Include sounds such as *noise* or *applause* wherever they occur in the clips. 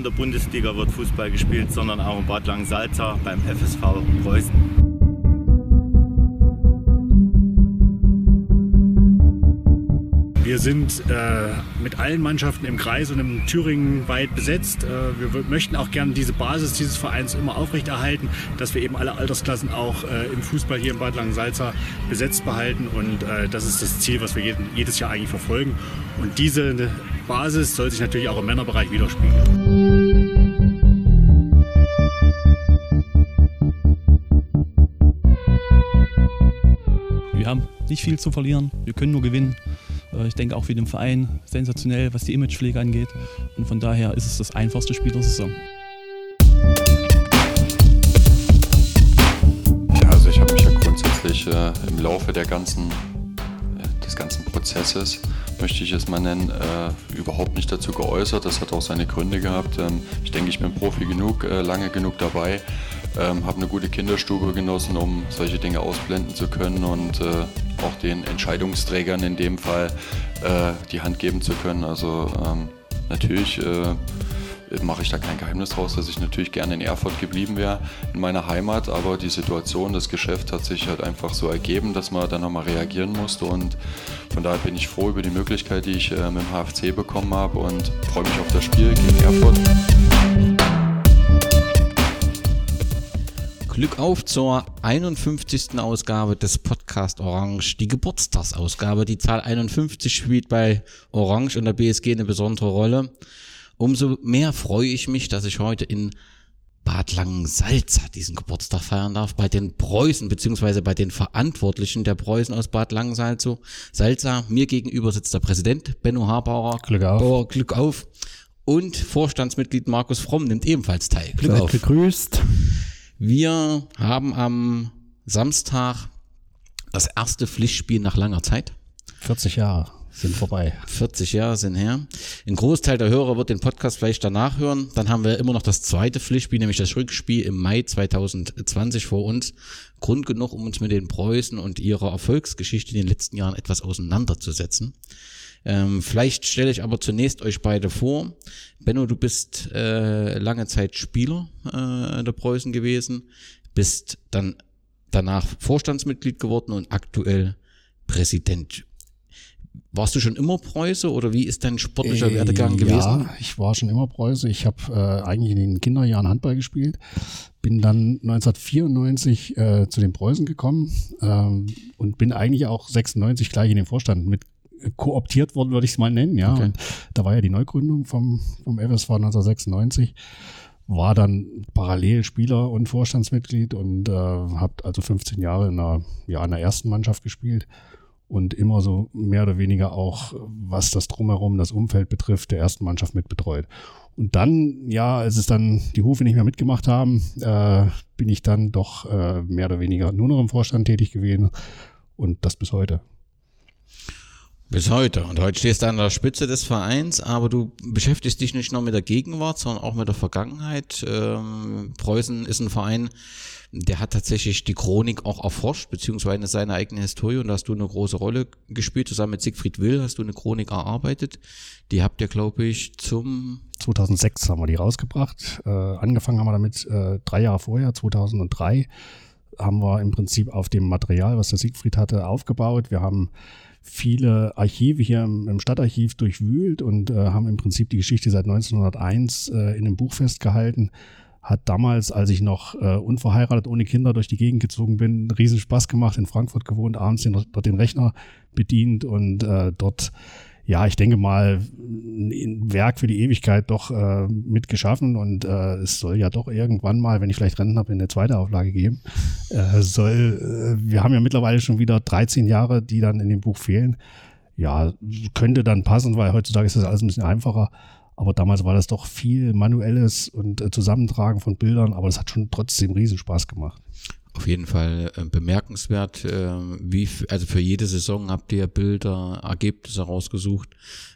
in der Bundesliga wird Fußball gespielt, sondern auch in Bad Langensalza beim FSV Preußen. Wir sind äh, mit allen Mannschaften im Kreis und im Thüringen weit besetzt. Äh, wir möchten auch gerne diese Basis dieses Vereins immer aufrechterhalten, dass wir eben alle Altersklassen auch äh, im Fußball hier in Bad Langensalza besetzt behalten. Und äh, das ist das Ziel, was wir jeden, jedes Jahr eigentlich verfolgen. Und diese Basis soll sich natürlich auch im Männerbereich widerspiegeln. Nicht viel zu verlieren, wir können nur gewinnen. Äh, ich denke auch für den Verein sensationell, was die Imagepflege angeht. Und von daher ist es das einfachste Spiel der Saison. Ja, also ich habe mich ja grundsätzlich äh, im Laufe der ganzen, äh, des ganzen Prozesses, möchte ich es mal nennen, äh, überhaupt nicht dazu geäußert. Das hat auch seine Gründe gehabt. Ähm, ich denke, ich bin Profi genug, äh, lange genug dabei, ähm, habe eine gute Kinderstube genossen, um solche Dinge ausblenden zu können und äh, auch den Entscheidungsträgern in dem Fall äh, die Hand geben zu können. Also ähm, natürlich äh, mache ich da kein Geheimnis draus, dass ich natürlich gerne in Erfurt geblieben wäre, in meiner Heimat, aber die Situation, das Geschäft hat sich halt einfach so ergeben, dass man dann nochmal reagieren musste und von daher bin ich froh über die Möglichkeit, die ich äh, mit dem HFC bekommen habe und freue mich auf das Spiel gegen Erfurt. Glück auf zur 51. Ausgabe des Podcast Orange, die Geburtstagsausgabe. Die Zahl 51 spielt bei Orange und der BSG eine besondere Rolle. Umso mehr freue ich mich, dass ich heute in Bad Langensalza diesen Geburtstag feiern darf, bei den Preußen, beziehungsweise bei den Verantwortlichen der Preußen aus Bad Langensalza. Salza, mir gegenüber sitzt der Präsident Benno Harbauer. Glück auf. Bauer, Glück auf. Und Vorstandsmitglied Markus Fromm nimmt ebenfalls teil. Glück Seid auf. gegrüßt. Wir haben am Samstag das erste Pflichtspiel nach langer Zeit. 40 Jahre sind vorbei. 40 Jahre sind her. Ein Großteil der Hörer wird den Podcast vielleicht danach hören. Dann haben wir immer noch das zweite Pflichtspiel, nämlich das Rückspiel im Mai 2020 vor uns. Grund genug, um uns mit den Preußen und ihrer Erfolgsgeschichte in den letzten Jahren etwas auseinanderzusetzen. Ähm, vielleicht stelle ich aber zunächst euch beide vor. Benno, du bist äh, lange Zeit Spieler äh, der Preußen gewesen, bist dann danach Vorstandsmitglied geworden und aktuell Präsident. Warst du schon immer Preuße oder wie ist dein sportlicher Äh, Werdegang gewesen? Ja, ich war schon immer Preuße. Ich habe äh, eigentlich in den Kinderjahren Handball gespielt. Bin dann 1994 äh, zu den Preußen gekommen ähm, und bin eigentlich auch 96 gleich in den Vorstand mit äh, kooptiert worden, würde ich es mal nennen. Ja, Okay. und da war ja die Neugründung vom, vom FSV 1996. War dann parallel Spieler und Vorstandsmitglied und äh, habe also 15 Jahre in einer, ja, in der ersten Mannschaft gespielt und immer so mehr oder weniger auch, was das drumherum, das Umfeld betrifft, der ersten Mannschaft mit betreut. Und dann, ja, als es dann die Hufe nicht mehr mitgemacht haben, äh, bin ich dann doch äh, mehr oder weniger nur noch im Vorstand tätig gewesen und das bis heute. Bis heute. Und heute stehst du an der Spitze des Vereins, aber du beschäftigst dich nicht nur mit der Gegenwart, sondern auch mit der Vergangenheit. Ähm, Preußen ist ein Verein, der hat tatsächlich die Chronik auch erforscht, beziehungsweise seine eigene Historie. Und da hast du eine große Rolle gespielt. Zusammen mit Siegfried Will hast du eine Chronik erarbeitet. Die habt ihr, glaube ich, zum 2006 haben wir die rausgebracht. Äh, angefangen haben wir damit äh, drei Jahre vorher, 2003, haben wir im Prinzip auf dem Material, was der Siegfried hatte, aufgebaut. Wir haben viele Archive hier im, Stadtarchiv durchwühlt und äh, haben im Prinzip die Geschichte seit 1901 äh, in einem Buch festgehalten. Hat damals, als ich noch äh, unverheiratet ohne Kinder durch die Gegend gezogen bin, riesen Spaß gemacht, in Frankfurt gewohnt, abends den, dort den Rechner bedient und äh, dort ja, ich denke mal, ein Werk für die Ewigkeit doch äh, mitgeschaffen und äh, es soll ja doch irgendwann mal, wenn ich vielleicht Renten habe, eine zweite Auflage geben. Äh, soll, äh, wir haben ja mittlerweile schon wieder 13 Jahre, die dann in dem Buch fehlen. Ja, könnte dann passen, weil heutzutage ist das alles ein bisschen einfacher. Aber damals war das doch viel manuelles und äh, Zusammentragen von Bildern, aber das hat schon trotzdem riesen Spaß gemacht. Auf jeden Fall äh, bemerkenswert. Äh, wie, also für jede Saison habt ihr Bilder, Ergebnisse rausgesucht.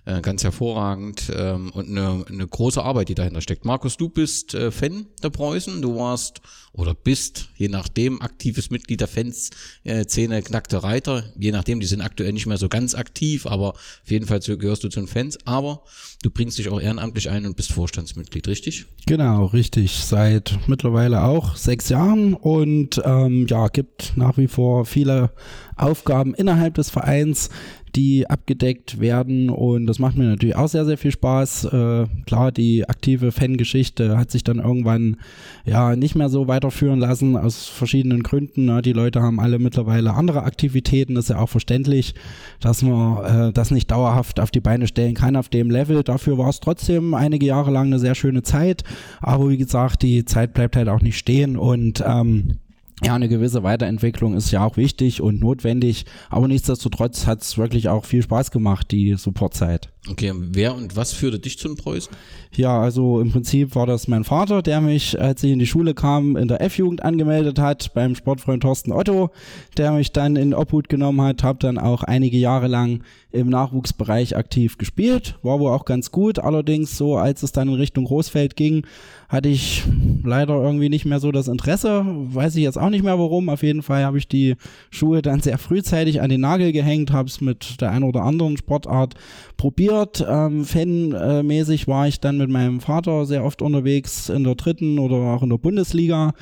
Äh, ganz hervorragend ähm, und eine, eine große Arbeit, die dahinter steckt. Markus, du bist äh, Fan der Preußen. Du warst oder bist, je nachdem, aktives Mitglied der Fans, äh, knackte Reiter. Je nachdem, die sind aktuell nicht mehr so ganz aktiv, aber auf jeden Fall gehörst du zu den Fans. Aber du bringst dich auch ehrenamtlich ein und bist Vorstandsmitglied, richtig? Genau, richtig. Seit mittlerweile auch sechs Jahren und ähm, ja, gibt nach wie vor viele Aufgaben innerhalb des Vereins, die abgedeckt werden und das macht mir natürlich auch sehr, sehr viel Spaß. Äh, klar, die aktive Fangeschichte hat sich dann irgendwann ja nicht mehr so weiterführen lassen aus verschiedenen Gründen. Ne? Die Leute haben alle mittlerweile andere Aktivitäten, ist ja auch verständlich, dass man äh, das nicht dauerhaft auf die Beine stellen kann auf dem Level. Dafür war es trotzdem einige Jahre lang eine sehr schöne Zeit, aber wie gesagt, die Zeit bleibt halt auch nicht stehen und ähm, ja, eine gewisse Weiterentwicklung ist ja auch wichtig und notwendig, aber nichtsdestotrotz hat es wirklich auch viel Spaß gemacht, die Supportzeit. Okay, wer und was führte dich zu den Preußen? Ja, also im Prinzip war das mein Vater, der mich, als ich in die Schule kam, in der F-Jugend angemeldet hat, beim Sportfreund Thorsten Otto, der mich dann in Obhut genommen hat, habe dann auch einige Jahre lang im Nachwuchsbereich aktiv gespielt, war wohl auch ganz gut, allerdings so, als es dann in Richtung Großfeld ging, hatte ich leider irgendwie nicht mehr so das Interesse, weiß ich jetzt auch nicht mehr warum, auf jeden Fall habe ich die Schuhe dann sehr frühzeitig an den Nagel gehängt, habe es mit der einen oder anderen Sportart probiert, ähm, fanmäßig war ich dann mit meinem Vater sehr oft unterwegs in der dritten oder auch in der Bundesliga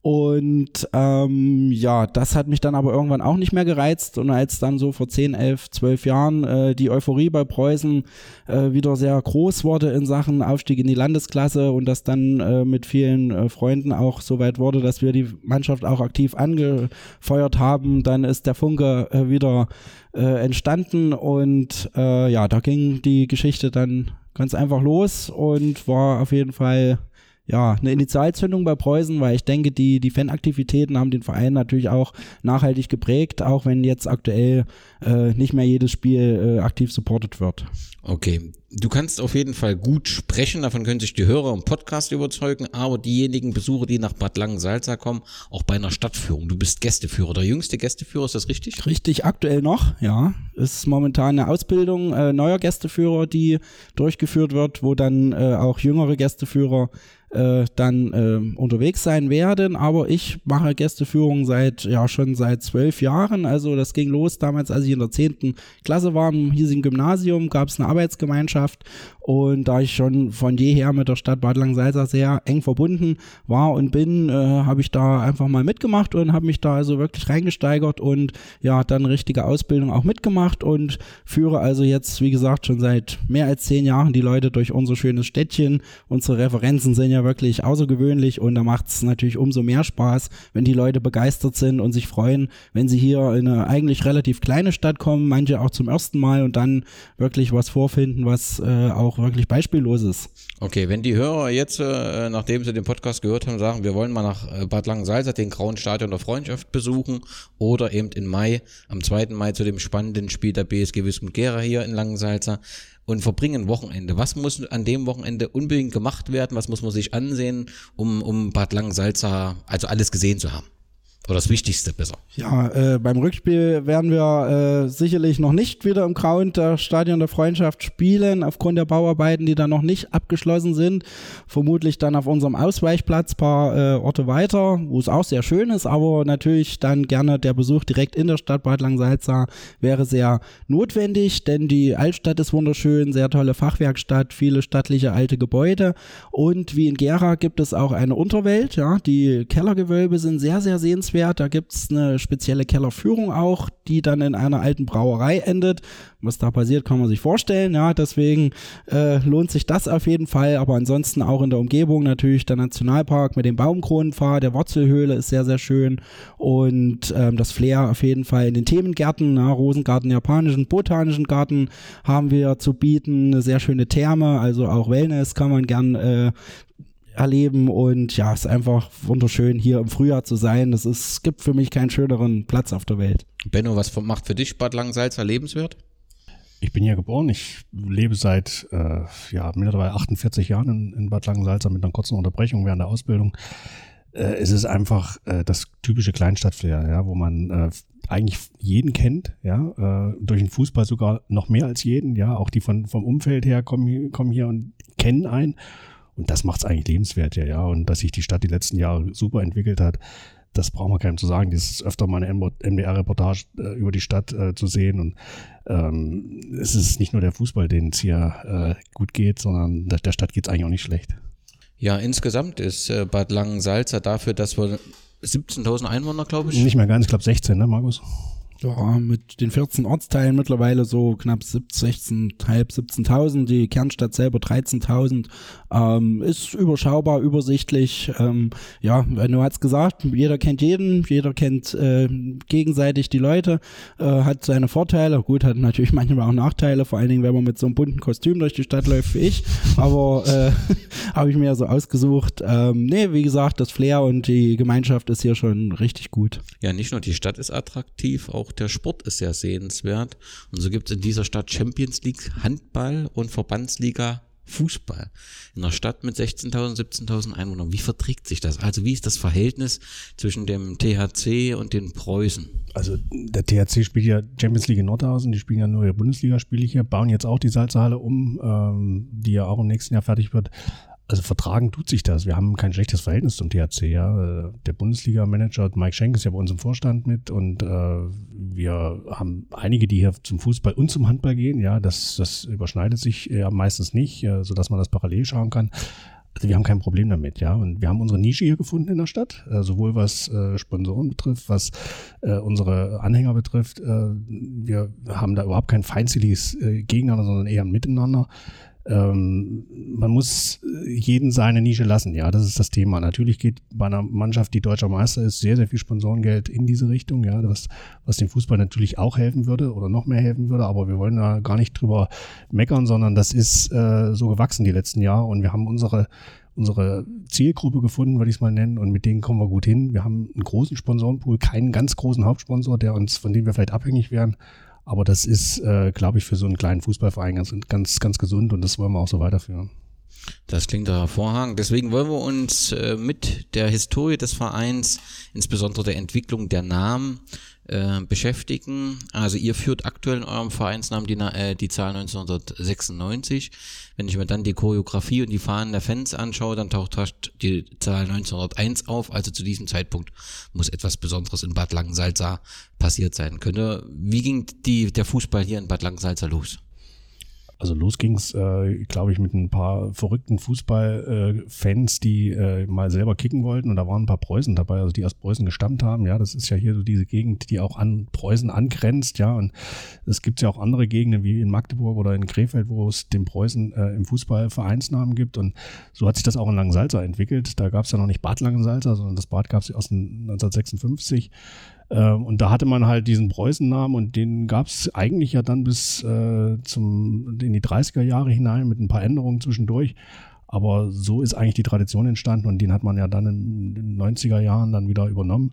und ähm, ja, das hat mich dann aber irgendwann auch nicht mehr gereizt. Und als dann so vor 10, 11, 12 Jahren äh, die Euphorie bei Preußen äh, wieder sehr groß wurde in Sachen Aufstieg in die Landesklasse und das dann äh, mit vielen äh, Freunden auch so weit wurde, dass wir die Mannschaft auch aktiv angefeuert haben, dann ist der Funke äh, wieder äh, entstanden und äh, ja, da ging die Geschichte dann ganz einfach los und war auf jeden Fall ja, eine Initialzündung bei Preußen, weil ich denke, die, die Fanaktivitäten haben den Verein natürlich auch nachhaltig geprägt, auch wenn jetzt aktuell äh, nicht mehr jedes Spiel äh, aktiv supportet wird. Okay, du kannst auf jeden Fall gut sprechen, davon können sich die Hörer im Podcast überzeugen, aber diejenigen Besucher, die nach Bad Langensalza kommen, auch bei einer Stadtführung. Du bist Gästeführer, der jüngste Gästeführer, ist das richtig? Richtig, aktuell noch, ja. Ist momentan eine Ausbildung äh, neuer Gästeführer, die durchgeführt wird, wo dann äh, auch jüngere Gästeführer äh, dann äh, unterwegs sein werden. Aber ich mache Gästeführung seit, ja, schon seit zwölf Jahren. Also das ging los damals, als ich in der zehnten Klasse war, im hiesigen Gymnasium, gab es eine Arbeitsgemeinschaft und da ich schon von jeher mit der Stadt Bad Langsalza sehr eng verbunden war und bin, äh, habe ich da einfach mal mitgemacht und habe mich da also wirklich reingesteigert und ja, dann richtige Ausbildung auch mitgemacht und führe also jetzt, wie gesagt, schon seit mehr als zehn Jahren die Leute durch unser schönes Städtchen. Unsere Referenzen sind ja wirklich außergewöhnlich und da macht es natürlich umso mehr Spaß, wenn die Leute begeistert sind und sich freuen, wenn sie hier in eine eigentlich relativ kleine Stadt kommen, manche auch zum ersten Mal und dann wirklich was vorfinden, was äh, auch wirklich beispiellos ist. Okay, wenn die Hörer jetzt, äh, nachdem sie den Podcast gehört haben, sagen, wir wollen mal nach äh, Bad Langensalza den Grauen Stadion der Freundschaft besuchen oder eben im Mai, am 2. Mai zu dem spannenden Spiel der BSG Wismut Gera hier in Langensalza und verbringen Wochenende. Was muss an dem Wochenende unbedingt gemacht werden? Was muss man sich ansehen, um, um Bad Langensalza, also alles gesehen zu haben? Oder das Wichtigste besser. Ja, äh, beim Rückspiel werden wir äh, sicherlich noch nicht wieder im Ground der Stadion der Freundschaft spielen, aufgrund der Bauarbeiten, die da noch nicht abgeschlossen sind. Vermutlich dann auf unserem Ausweichplatz paar äh, Orte weiter, wo es auch sehr schön ist, aber natürlich dann gerne der Besuch direkt in der Stadt Bad Langsalza wäre sehr notwendig, denn die Altstadt ist wunderschön, sehr tolle Fachwerkstatt, viele stattliche alte Gebäude und wie in Gera gibt es auch eine Unterwelt, ja, die Kellergewölbe sind sehr, sehr sehenswert wert. Da gibt es eine spezielle Kellerführung auch, die dann in einer alten Brauerei endet. Was da passiert, kann man sich vorstellen. Ja, deswegen äh, lohnt sich das auf jeden Fall. Aber ansonsten auch in der Umgebung natürlich der Nationalpark mit dem Baumkronenpfad, der Wurzelhöhle ist sehr, sehr schön. Und ähm, das Flair auf jeden Fall in den Themengärten, na, Rosengarten, japanischen, botanischen Garten haben wir zu bieten. Eine sehr schöne Therme, also auch Wellness kann man gern äh, erleben und ja, es ist einfach wunderschön hier im Frühjahr zu sein. Es ist, gibt für mich keinen schöneren Platz auf der Welt. Benno, was macht für dich Bad Langsalza lebenswert? Ich bin hier geboren. Ich lebe seit äh, ja, mittlerweile 48 Jahren in, in Bad Langensalza mit einer kurzen Unterbrechung während der Ausbildung. äh, es ist einfach äh, das typische Kleinstadtflair, ja, wo man äh, eigentlich jeden kennt, ja, äh, durch den Fußball sogar noch mehr als jeden, ja, auch die von vom Umfeld her kommen, kommen hier und kennen einen. Und das macht es eigentlich lebenswert, ja, ja. Und dass sich die Stadt die letzten Jahre super entwickelt hat, das brauchen wir keinem zu sagen. Das ist öfter mal eine MDR-Reportage äh, über die Stadt äh, zu sehen. Und ähm, es ist nicht nur der Fußball, den es hier äh, gut geht, sondern der, der Stadt geht es eigentlich auch nicht schlecht. Ja, insgesamt ist äh, Bad Langensalza dafür, dass wir 17.000 Einwohner, glaube ich. Nicht mehr ganz, ich glaube 16, ne, Markus? Ja, mit den 14 Ortsteilen mittlerweile so knapp 16, 17.000, die Kernstadt selber 13.000, ähm, ist überschaubar, übersichtlich, ähm, ja, du hast gesagt, jeder kennt jeden, jeder kennt äh, gegenseitig die Leute, äh, hat seine Vorteile, gut, hat natürlich *laughs* manchmal auch Nachteile, vor allen Dingen, wenn man mit so einem bunten Kostüm durch die Stadt läuft wie ich, aber äh, *laughs* habe ich mir so ausgesucht, ähm, nee, wie gesagt, das Flair und die Gemeinschaft ist hier schon richtig gut. Ja, nicht nur die Stadt ist attraktiv, auch der Sport ist sehr sehenswert. Und so gibt es in dieser Stadt Champions League Handball und Verbandsliga Fußball. In einer Stadt mit 16.000, 17.000 Einwohnern. Wie verträgt sich das? Also wie ist das Verhältnis zwischen dem THC und den Preußen? Also der THC spielt ja Champions League in Nordhausen, die spielen ja nur ihre Bundesligaspiele hier, bauen jetzt auch die Salzhalle um, ähm, die ja auch im nächsten Jahr fertig wird also vertragen tut sich das. Wir haben kein schlechtes Verhältnis zum THC. Ja. Der Bundesliga-Manager Mike Schenk ist ja bei uns im Vorstand mit und äh, wir haben einige, die hier zum Fußball und zum Handball gehen. Ja, das, das überschneidet sich ja meistens nicht, äh, sodass man das parallel schauen kann. Also wir haben kein Problem damit, ja. Und wir haben unsere Nische hier gefunden in der Stadt, äh, sowohl was äh, Sponsoren betrifft, was äh, unsere Anhänger betrifft. Äh, wir haben da überhaupt kein feindseliges äh, Gegeneinander, sondern eher ein Miteinander ähm, man muss jeden seine Nische lassen. Ja, das ist das Thema. Natürlich geht bei einer Mannschaft, die deutscher Meister ist, sehr, sehr viel Sponsorengeld in diese Richtung. Ja, was, was dem Fußball natürlich auch helfen würde oder noch mehr helfen würde. Aber wir wollen da gar nicht drüber meckern, sondern das ist äh, so gewachsen die letzten Jahre und wir haben unsere unsere Zielgruppe gefunden, würde ich es mal nennen, und mit denen kommen wir gut hin. Wir haben einen großen Sponsorenpool, keinen ganz großen Hauptsponsor, der uns, von dem wir vielleicht abhängig wären, aber das ist, äh, glaube ich, für so einen kleinen Fußballverein ganz, ganz, ganz gesund und das wollen wir auch so weiterführen. Das klingt hervorragend. Deswegen wollen wir uns äh, mit der Historie des Vereins, insbesondere der Entwicklung der Namen, äh, beschäftigen. Also ihr führt aktuell in eurem Vereinsnamen die, äh, die Zahl 1996. Wenn ich mir dann die Choreografie und die Fahnen der Fans anschaue, dann taucht die Zahl 1901 auf. Also zu diesem Zeitpunkt muss etwas Besonderes in Bad Langensalza passiert sein. Könnte, wie ging die, der Fußball hier in Bad Langensalza los? Also los ging's, äh, glaube ich, mit ein paar verrückten Fußballfans, äh, die äh, mal selber kicken wollten. Und da waren ein paar Preußen dabei, also die aus Preußen gestammt haben. Ja, das ist ja hier so diese Gegend, die auch an Preußen angrenzt. Ja, und es gibt ja auch andere Gegenden wie in Magdeburg oder in Krefeld, wo es den Preußen äh, im Fußball Vereinsnamen gibt. Und so hat sich das auch in Langensalza entwickelt. Da gab es ja noch nicht Bad Langensalza, sondern das Bad gab es aus 1956. Ähm, und da hatte man halt diesen Preußennamen und den gab es eigentlich ja dann bis äh, zum, in die 30er Jahre hinein mit ein paar Änderungen zwischendurch. Aber so ist eigentlich die Tradition entstanden und den hat man ja dann in den 90er Jahren dann wieder übernommen.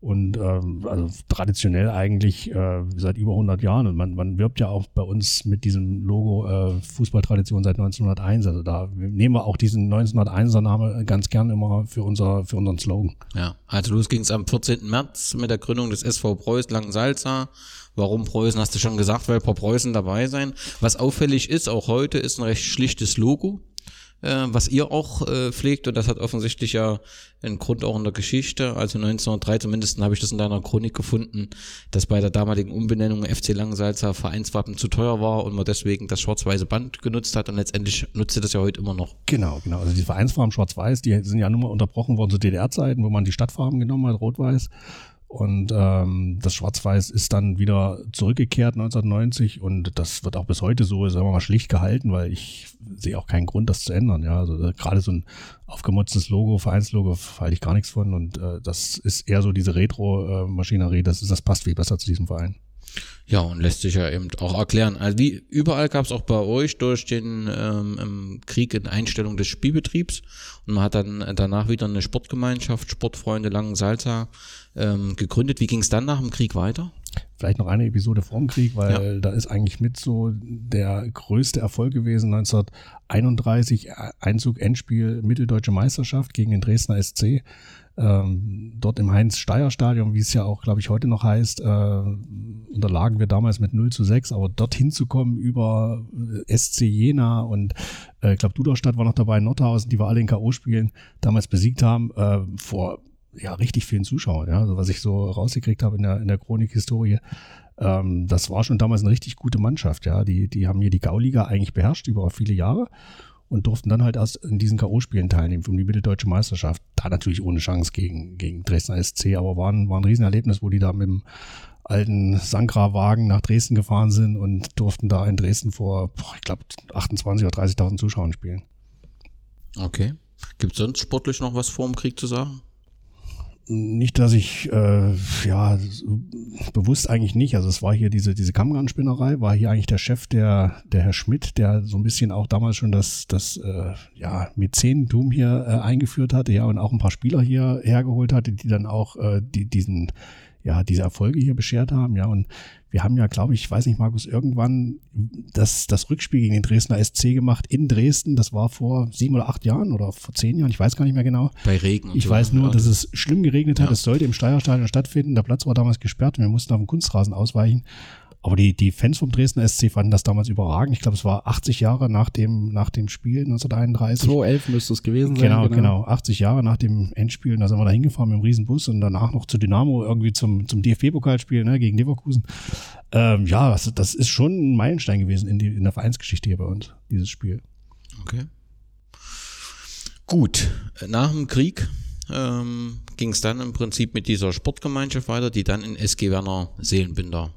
Und ähm, also traditionell eigentlich äh, seit über 100 Jahren. Und man, man wirbt ja auch bei uns mit diesem Logo äh, Fußballtradition seit 1901. Also da nehmen wir auch diesen 1901er Name ganz gern immer für, unser, für unseren Slogan. Ja, also los ging es am 14. März mit der Gründung des SV Preußen Langensalza. Warum Preußen, hast du schon gesagt, weil ein paar Preußen dabei sein. Was auffällig ist, auch heute, ist ein recht schlichtes Logo äh, was ihr auch äh, pflegt und das hat offensichtlich ja einen Grund auch in der Geschichte. Also 1903 zumindest habe ich das in deiner Chronik gefunden, dass bei der damaligen Umbenennung FC Langensalzer Vereinswappen zu teuer war und man deswegen das schwarz-weiße Band genutzt hat und letztendlich nutzt ihr das ja heute immer noch. Genau, genau. Also die Vereinsfarben schwarz-weiß, die sind ja nun mal unterbrochen worden zu DDR-Zeiten, wo man die Stadtfarben genommen hat, rot-weiß. Und ähm, das Schwarz-Weiß ist dann wieder zurückgekehrt 1990 und das wird auch bis heute so, sagen wir mal, schlicht gehalten, weil ich sehe auch keinen Grund, das zu ändern. Ja, also äh, gerade so ein aufgemutztes Logo, Vereinslogo, halte ich gar nichts von und äh, das ist eher so diese Retro-Maschinerie, das, ist, das passt viel besser zu diesem Verein. Ja, und lässt sich ja eben auch erklären. Also wie überall gab es auch bei euch durch den ähm, Krieg eine Einstellung des Spielbetriebs und man hat dann danach wieder eine Sportgemeinschaft, Sportfreunde Langensalza ähm, gegründet. Wie ging es dann nach dem Krieg weiter? Vielleicht noch eine Episode vorm Krieg, weil ja. da ist eigentlich mit so der größte Erfolg gewesen 1931 Einzug Endspiel Mitteldeutsche Meisterschaft gegen den Dresdner SC ähm, dort im Heinz-Steier-Stadion, wie es ja auch, glaube ich, heute noch heißt, äh, unterlagen wir damals mit 0 zu 6, aber dorthin zu kommen über äh, SC Jena und äh, ich glaube, Duderstadt war noch dabei, Nordhausen, die wir alle in K.O.-Spielen damals besiegt haben, äh, vor ja richtig vielen Zuschauern, ja, also was ich so rausgekriegt habe in der, in der Chronik-Historie. Ähm, das war schon damals eine richtig gute Mannschaft, ja. Die, die haben hier die Gauliga eigentlich beherrscht über viele Jahre und durften dann halt erst in diesen K.O.-Spielen teilnehmen um die mitteldeutsche Meisterschaft. Da natürlich ohne Chance gegen, gegen Dresdner SC, aber war ein, war ein Riesenerlebnis, wo die da mit dem alten Sankra-Wagen nach Dresden gefahren sind und durften da in Dresden vor, boah, ich glaube, 28.000 oder 30.000 Zuschauern spielen. Okay. Gibt es sonst sportlich noch was vor dem Krieg zu sagen? Nicht, dass ich, äh, ja, bewusst eigentlich nicht. Also es war hier diese, diese Kammgarnspinnerei, war hier eigentlich der Chef, der, der Herr Schmidt, der so ein bisschen auch damals schon das, das äh, ja, Mäzenentum hier äh, eingeführt hatte, ja, und auch ein paar Spieler hier hergeholt hatte, die dann auch äh, die, diesen, ja, diese Erfolge hier beschert haben, ja, und wir haben ja, glaube ich, weiß nicht, Markus, irgendwann das, das Rückspiel gegen den Dresdner SC gemacht in Dresden. Das war vor sieben oder acht Jahren oder vor zehn Jahren, ich weiß gar nicht mehr genau. Bei Regen. ich so. weiß nur, dass es schlimm geregnet hat. Ja. Es sollte im Steierstadion stattfinden. Der Platz war damals gesperrt und wir mussten auf den Kunstrasen ausweichen. Aber die, die Fans vom Dresden SC fanden das damals überragend. Ich glaube, es war 80 Jahre nach dem, nach dem Spiel 1931. 2011 müsste es gewesen sein. Genau, genau, genau. 80 Jahre nach dem Endspiel. da sind wir da hingefahren mit dem Riesenbus und danach noch zu Dynamo irgendwie zum, zum DFB-Pokalspiel ne, gegen Leverkusen. Ähm, ja, das, das ist schon ein Meilenstein gewesen in, die, in der Vereinsgeschichte hier bei uns, dieses Spiel. Okay. Gut, nach dem Krieg ähm, ging es dann im Prinzip mit dieser Sportgemeinschaft weiter, die dann in SG Werner Seelenbinder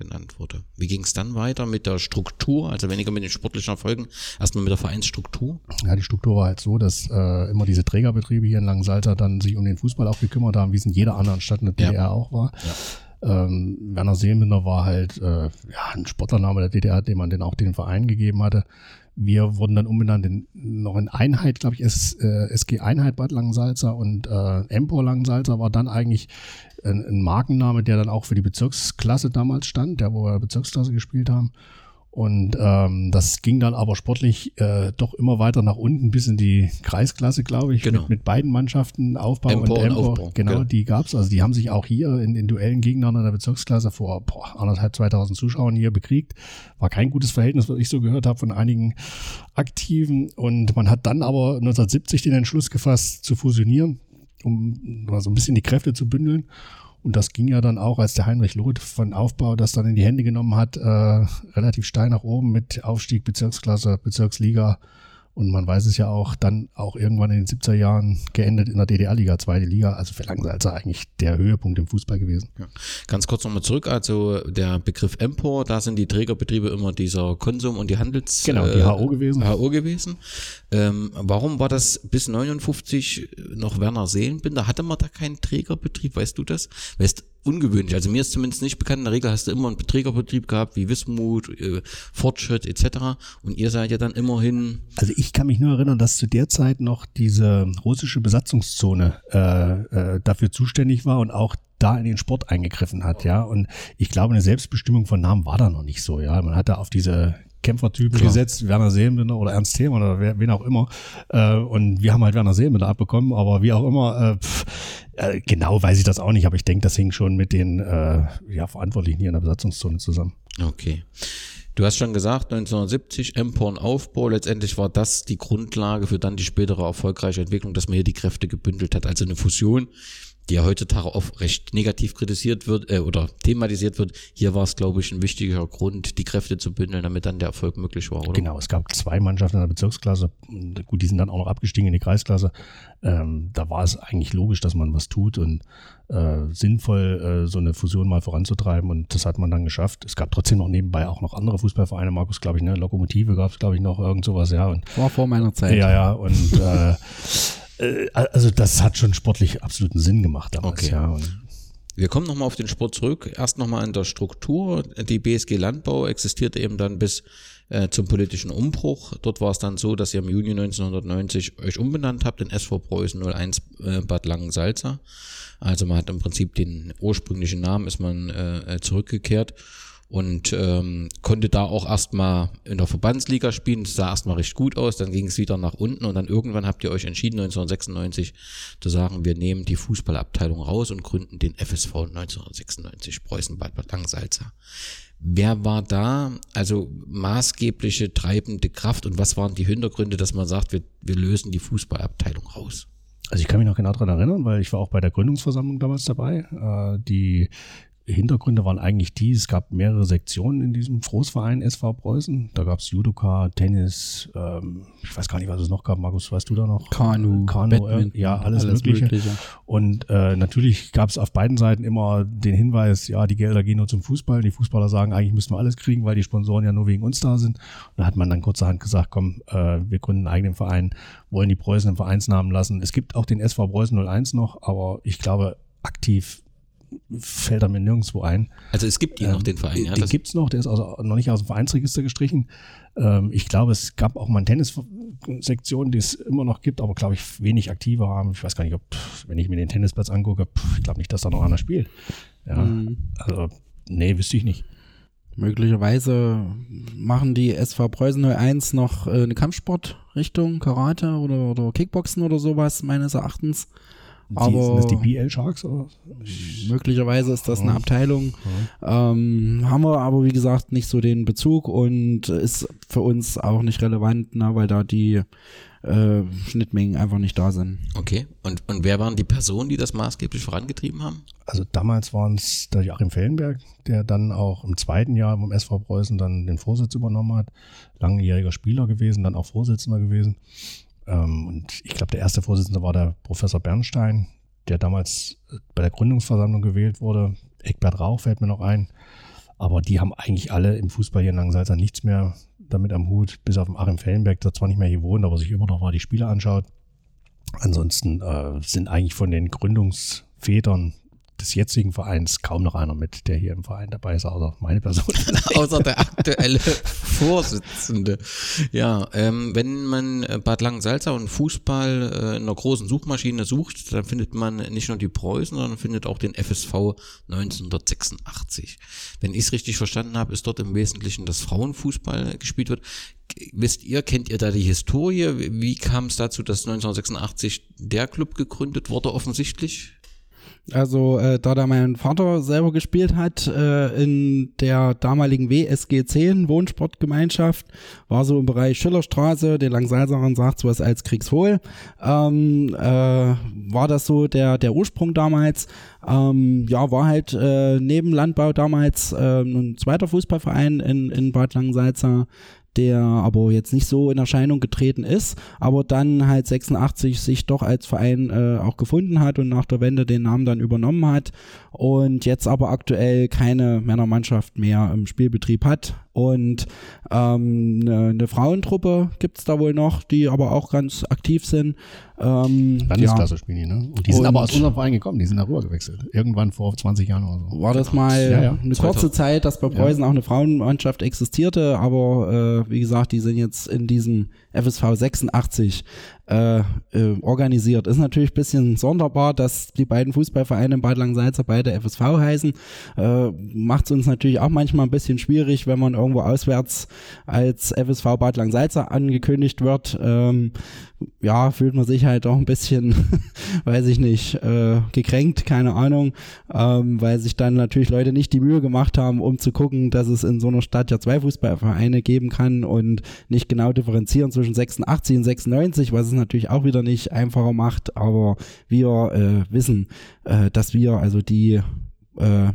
genannt wurde. Wie ging es dann weiter mit der Struktur, also weniger mit den sportlichen Erfolgen, erstmal mit der Vereinsstruktur? Ja, die Struktur war halt so, dass äh, immer diese Trägerbetriebe hier in Langensalter dann sich um den Fußball auch gekümmert haben, wie es in jeder anderen Stadt in der DDR ja. auch war. Ja. Ähm, Werner Seelenbinder war halt äh, ja, ein Sportlername der DDR, den man den auch den Verein gegeben hatte. Wir wurden dann umbenannt in noch in Einheit, glaube ich, S, äh, SG Einheit Bad Langensalza und äh, Empor Langensalza war dann eigentlich ein, ein, Markenname, der dann auch für die Bezirksklasse damals stand, der wo wir Bezirksklasse gespielt haben. Und ähm, das ging dann aber sportlich äh, doch immer weiter nach unten bis in die Kreisklasse, glaube ich, genau. mit, mit beiden Mannschaften, Aufbau Empor und Empor. Aufbau, genau, genau, die gab's. Also die haben sich auch hier in den Duellen gegeneinander in der Bezirksklasse vor boah, anderthalb, 2000 Zuschauern hier bekriegt. War kein gutes Verhältnis, was ich so gehört habe von einigen Aktiven. Und man hat dann aber 1970 den Entschluss gefasst, zu fusionieren, um so ein bisschen die Kräfte zu bündeln. Und das ging ja dann auch, als der Heinrich Loth von Aufbau das dann in die Hände genommen hat, äh, relativ steil nach oben mit Aufstieg Bezirksklasse, Bezirksliga und man weiß es ja auch, dann auch irgendwann in den 70er Jahren geendet in der DDR-Liga, zweite Liga. Also für Langsalzer eigentlich der Höhepunkt im Fußball gewesen. Ja. Ganz kurz nochmal zurück. Also der Begriff Empor, da sind die Trägerbetriebe immer dieser Konsum und die Handels... Genau, die HO gewesen. HO gewesen. Ähm, warum war das bis 59 noch Werner Seelenbinder? Hatte man da keinen Trägerbetrieb? Weißt du das? Weißt ungewöhnlich. Also mir ist zumindest nicht bekannt. In der Regel hast du immer einen Trägerbetrieb gehabt, wie Wismut, äh, Fortschritt etc. Und ihr seid ja dann immerhin. Also ich kann mich nur erinnern, dass zu der Zeit noch diese russische Besatzungszone äh, äh, dafür zuständig war und auch da in den Sport eingegriffen hat, ja. Und ich glaube, eine Selbstbestimmung von Namen war da noch nicht so, ja. Man hatte auf diese Kämpfertypen Klar. gesetzt, Werner Seelenbinder oder Ernst Thälmann oder wer, wen auch immer. Äh, und wir haben halt Werner Seelenbinder abbekommen, aber wie auch immer, äh, pff, äh, genau weiß ich das auch nicht, aber ich denke, das hing schon mit den äh, ja, Verantwortlichen hier in der Besatzungszone zusammen. Okay. Du hast schon gesagt, 1970 Emporn Aufbau, letztendlich war das die Grundlage für dann die spätere erfolgreiche Entwicklung, dass man hier die Kräfte gebündelt hat, also eine Fusion die ja heutzutage oft recht negativ kritisiert wird äh, oder thematisiert wird. Hier war es, glaube ich, ein wichtiger Grund, die Kräfte zu bündeln, damit dann der Erfolg möglich war, oder? Genau, es gab zwei Mannschaften in der Bezirksklasse. Gut, die sind dann auch noch abgestiegen in die Kreisklasse. Ähm, da war es eigentlich logisch, dass man was tut und äh, sinnvoll, äh, so eine Fusion mal voranzutreiben. Und das hat man dann geschafft. Es gab trotzdem noch nebenbei auch noch andere Fußballvereine. Markus, glaube ich, ne? Lokomotive gab es, glaube ich, noch irgend sowas, ja. Und, war vor meiner Zeit. Ja, ja. Und *laughs* äh, also das hat schon sportlich absoluten Sinn gemacht damals, okay. ja. Wir kommen nochmal auf den Sport zurück. Erst nochmal in der Struktur. Die BSG Landbau existierte eben dann bis äh, zum politischen Umbruch. Dort war es dann so, dass ihr im Juni 1990 euch umbenannt habt in SV Preußen 01 äh, Bad Langensalza. Also man hat im Prinzip den ursprünglichen Namen, ist man äh, äh zurückgekehrt und ähm, konnte da auch erstmal in der Verbandsliga spielen. Das sah erstmal recht gut aus, dann ging es wieder nach unten und dann irgendwann habt ihr euch entschieden, 1996 zu sagen, wir nehmen die Fußballabteilung raus und gründen den FSV 1996 Preußen Bad Bad Langsalza. Wer war da also maßgebliche treibende Kraft und was waren die Hintergründe, dass man sagt, wir, wir lösen die Fußballabteilung raus? Also ich kann mich noch genau daran erinnern, weil ich war auch bei der Gründungsversammlung damals dabei. Äh, die Hintergründe waren eigentlich die, es gab mehrere Sektionen in diesem Großverein SV Preußen. Da gab es Judoka, Tennis, ähm, ich weiß gar nicht, was es noch gab. Markus, weißt du da noch? Kanu, Kanu, äh, ja, alles, alles Mögliche. Mögliche. Und äh, natürlich gab es auf beiden Seiten immer den Hinweis, ja, die Gelder gehen nur zum Fußball. Die Fußballer sagen, eigentlich müssen wir alles kriegen, weil die Sponsoren ja nur wegen uns da sind. Und da hat man dann kurzerhand gesagt, komm, äh, wir gründen einen eigenen Verein, wollen die Preußen im Vereinsnamen lassen. Es gibt auch den SV Preußen 01 noch, aber ich glaube, aktiv fällt er mir nirgendwo ein. Also es gibt ihn ähm, noch, den Verein, ja? Den gibt es noch, der ist also noch nicht aus dem Vereinsregister gestrichen. Ähm, ich glaube, es gab auch mal eine Tennissektion, die es immer noch gibt, aber glaube ich wenig aktiver haben. Ich weiß gar nicht, ob, wenn ich mir den Tennisplatz angucke, ich glaube nicht, dass da noch einer spielt. Ja, mhm. also, nee, wüsste ich nicht. Möglicherweise machen die SV Preußen 01 noch äh, eine Kampfsportrichtung, Karate oder, oder Kickboxen oder sowas, meines Erachtens. Aber sind das die BL Sharks? Oder? Möglicherweise ist das eine Abteilung. Ähm, haben wir aber, wie gesagt, nicht so den Bezug und ist für uns auch nicht relevant, na, weil da die äh, Schnittmengen einfach nicht da sind. Okay. Und, und wer waren die Personen, die das maßgeblich vorangetrieben haben? Also damals waren es der Joachim Fellenberg, der dann auch im zweiten Jahr beim SV Preußen dann den Vorsitz übernommen hat. Langjähriger Spieler gewesen, dann auch Vorsitzender gewesen. Ähm, und ich glaube, der erste Vorsitzende war der Professor Bernstein, der damals äh, bei der Gründungsversammlung gewählt wurde. Eckbert Rauch fällt mir noch ein. Aber die haben eigentlich alle im Fußball hier in Langensalza nichts mehr damit am Hut, bis auf den Achim Fellenberg, der zwar nicht mehr hier wohnt, aber sich immer noch mal die Spiele anschaut. Ansonsten äh, sind eigentlich von den Gründungsvätern des jetzigen Vereins kaum noch einer mit, der hier im Verein dabei ist, außer meine Person. *laughs* außer der aktuelle Vorsitzende. Ja, ähm, wenn man äh, Bad Langensalza und Fußball äh, in einer großen Suchmaschine sucht, dann findet man nicht nur die Preußen, sondern findet auch den FSV 1986. Wenn ich es richtig verstanden habe, ist dort im Wesentlichen das Frauenfußball gespielt wird. Wisst ihr, kennt ihr da die Historie? Wie kam es dazu, dass 1986 der Club gegründet wurde, offensichtlich? Also äh, da da mein Vater selber gespielt hat äh, in der damaligen WSG 10 Wohnsportgemeinschaft, war so im Bereich Schillerstraße, der Langsalzern sagt sowas als Kriegswohl, ähm, äh, war das so der der Ursprung damals. Ähm, ja, war halt äh, neben Landbau damals äh, ein zweiter Fußballverein in, in Bad Langensalza, der aber jetzt nicht so in Erscheinung getreten ist, aber dann halt 86 sich doch als Verein äh, auch gefunden hat und nach der Wende den Namen dann übernommen hat und jetzt aber aktuell keine Männermannschaft mehr im Spielbetrieb hat und ähm, eine, eine Frauentruppe gibt's da wohl noch, die aber auch ganz aktiv sind. Ähm, Landesklasse ja. spielen die, ne? Und die sind und aber aus unserem Verein gekommen, die sind da rüber gewechselt. Irgendwann vor 20 Jahren oder so. War das mal ja, ja. eine kurze Zeit, dass bei Preußen auch eine Frauenmannschaft existierte, aber äh, wie gesagt, die sind jetzt in diesem FSV 86 äh, äh, organisiert. Ist natürlich ein bisschen sonderbar, dass die beiden Fußballvereine in Bad Langsalza beide FSV heißen. Äh, Macht es uns natürlich auch manchmal ein bisschen schwierig, wenn man irgendwo auswärts als FSV Bad Langsalza angekündigt wird. Ähm, ja, fühlt man sich halt auch ein bisschen, *laughs* weiß ich nicht, äh, gekränkt, keine Ahnung, ähm, weil sich dann natürlich Leute nicht die Mühe gemacht haben, um zu gucken, dass es in so einer Stadt ja zwei Fußballvereine geben kann und nicht genau differenzieren zwischen 86 und 96, was es natürlich auch wieder nicht einfacher macht, aber wir äh, wissen, äh, dass wir also die äh,